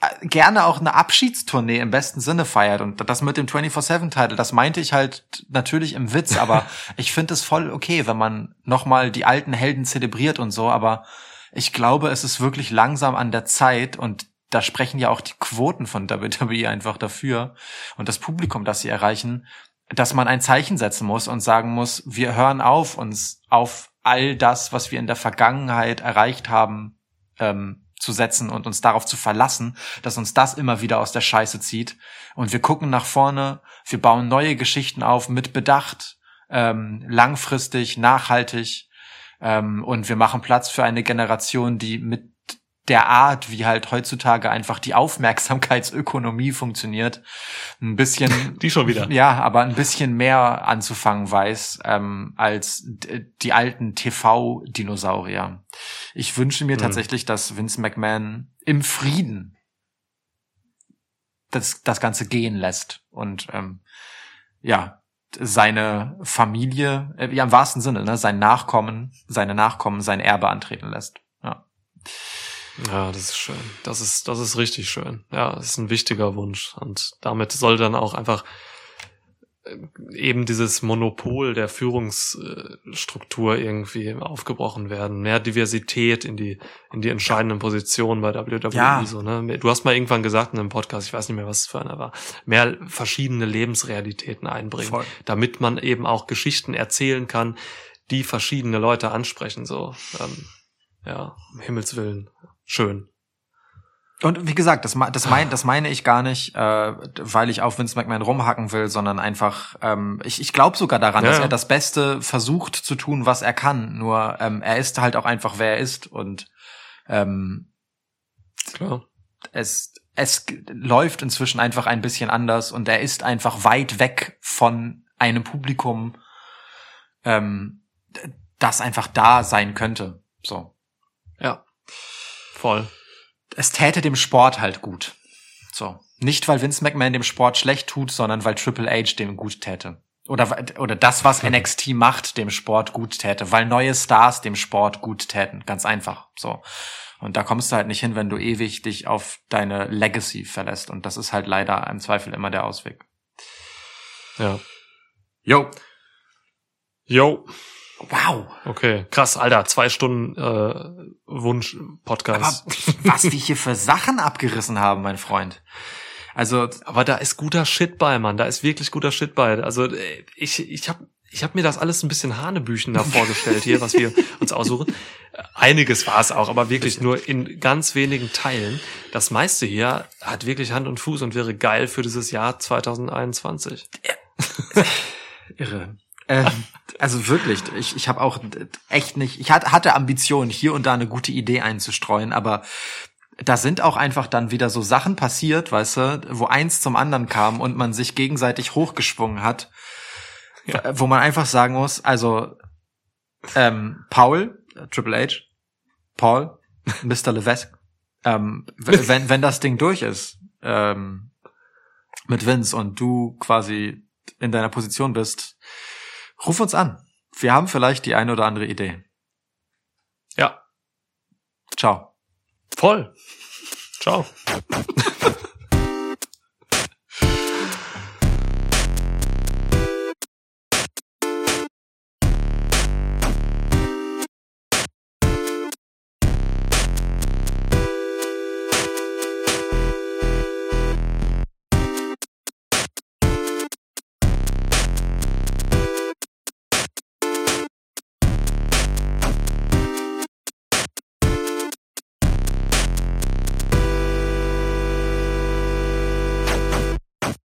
äh, gerne auch eine Abschiedstournee im besten Sinne feiert. Und das mit dem 24-7-Title, das meinte ich halt natürlich im Witz, aber ich finde es voll okay, wenn man nochmal die alten Helden zelebriert und so, aber ich glaube, es ist wirklich langsam an der Zeit und da sprechen ja auch die Quoten von WWE einfach dafür und das Publikum, das sie erreichen, dass man ein Zeichen setzen muss und sagen muss, wir hören auf, uns auf all das, was wir in der Vergangenheit erreicht haben, ähm, zu setzen und uns darauf zu verlassen, dass uns das immer wieder aus der Scheiße zieht. Und wir gucken nach vorne, wir bauen neue Geschichten auf mit Bedacht, ähm, langfristig, nachhaltig. Ähm, und wir machen Platz für eine Generation, die mit der Art, wie halt heutzutage einfach die Aufmerksamkeitsökonomie funktioniert, ein bisschen Die schon wieder. ja, aber ein bisschen mehr anzufangen weiß ähm, als die alten TV-Dinosaurier. Ich wünsche mir Mhm. tatsächlich, dass Vince McMahon im Frieden das, das Ganze gehen lässt und ähm, ja seine Familie, äh, ja im wahrsten Sinne, ne, sein Nachkommen, seine Nachkommen sein Erbe antreten lässt. Ja. Ja, das ist schön. Das ist, das ist richtig schön. Ja, das ist ein wichtiger Wunsch. Und damit soll dann auch einfach äh, eben dieses Monopol der Führungsstruktur irgendwie aufgebrochen werden. Mehr Diversität in die, in die entscheidenden Positionen bei WWE. Ja. So, ne? Du hast mal irgendwann gesagt in einem Podcast, ich weiß nicht mehr, was es für einer war, mehr verschiedene Lebensrealitäten einbringen, Voll. damit man eben auch Geschichten erzählen kann, die verschiedene Leute ansprechen. So, ähm, ja, um Himmels Willen. Schön. Und wie gesagt, das, das, mein, das meine ich gar nicht, äh, weil ich auf Vince McMahon rumhacken will, sondern einfach, ähm, ich, ich glaube sogar daran, Ja, dass er das Beste versucht zu tun, was er kann. Nur ähm, er ist halt auch einfach, wer er ist. Und ähm, Klar. es, es läuft inzwischen einfach ein bisschen anders und er ist einfach weit weg von einem Publikum, ähm, das einfach da sein könnte. So. Ja. Voll. es täte dem Sport halt gut. So. Nicht, weil Vince McMahon dem Sport schlecht tut, sondern weil Triple H dem gut täte. Oder, oder das, was NXT macht, dem Sport gut täte. Weil neue Stars dem Sport gut täten. Ganz einfach. So. Und da kommst du halt nicht hin, wenn du ewig dich auf deine Legacy verlässt. Und das ist halt leider im Zweifel immer der Ausweg. Ja. Yo. Yo. Wow. Okay. Krass, Alter. Zwei Stunden äh, Wunsch-Podcast. Was wir hier für Sachen abgerissen haben, mein Freund. Also, Aber da ist guter Shit bei, Mann. Da ist wirklich guter Shit bei. Also äh, ich, ich habe ich hab mir das alles ein bisschen Hanebüchen da vorgestellt hier, was wir uns aussuchen. Einiges war es auch, aber wirklich nur in ganz wenigen Teilen. Das meiste hier hat wirklich Hand und Fuß und wäre geil für dieses Jahr 2021. irre. Ähm, also wirklich, ich, ich habe auch echt nicht, ich hatte Ambitionen, hier und da eine gute Idee einzustreuen, aber da sind auch einfach dann wieder so Sachen passiert, weißt du, wo eins zum anderen kam und man sich gegenseitig hochgeschwungen hat, ja. wo man einfach sagen muss, also ähm, Paul, Triple H, Paul, Mr. Levesque, ähm, wenn, wenn das Ding durch ist, ähm, mit Vince und du quasi in deiner Position bist, ruf uns an. Wir haben vielleicht die eine oder andere Idee. Ja. Ciao. Voll. Ciao.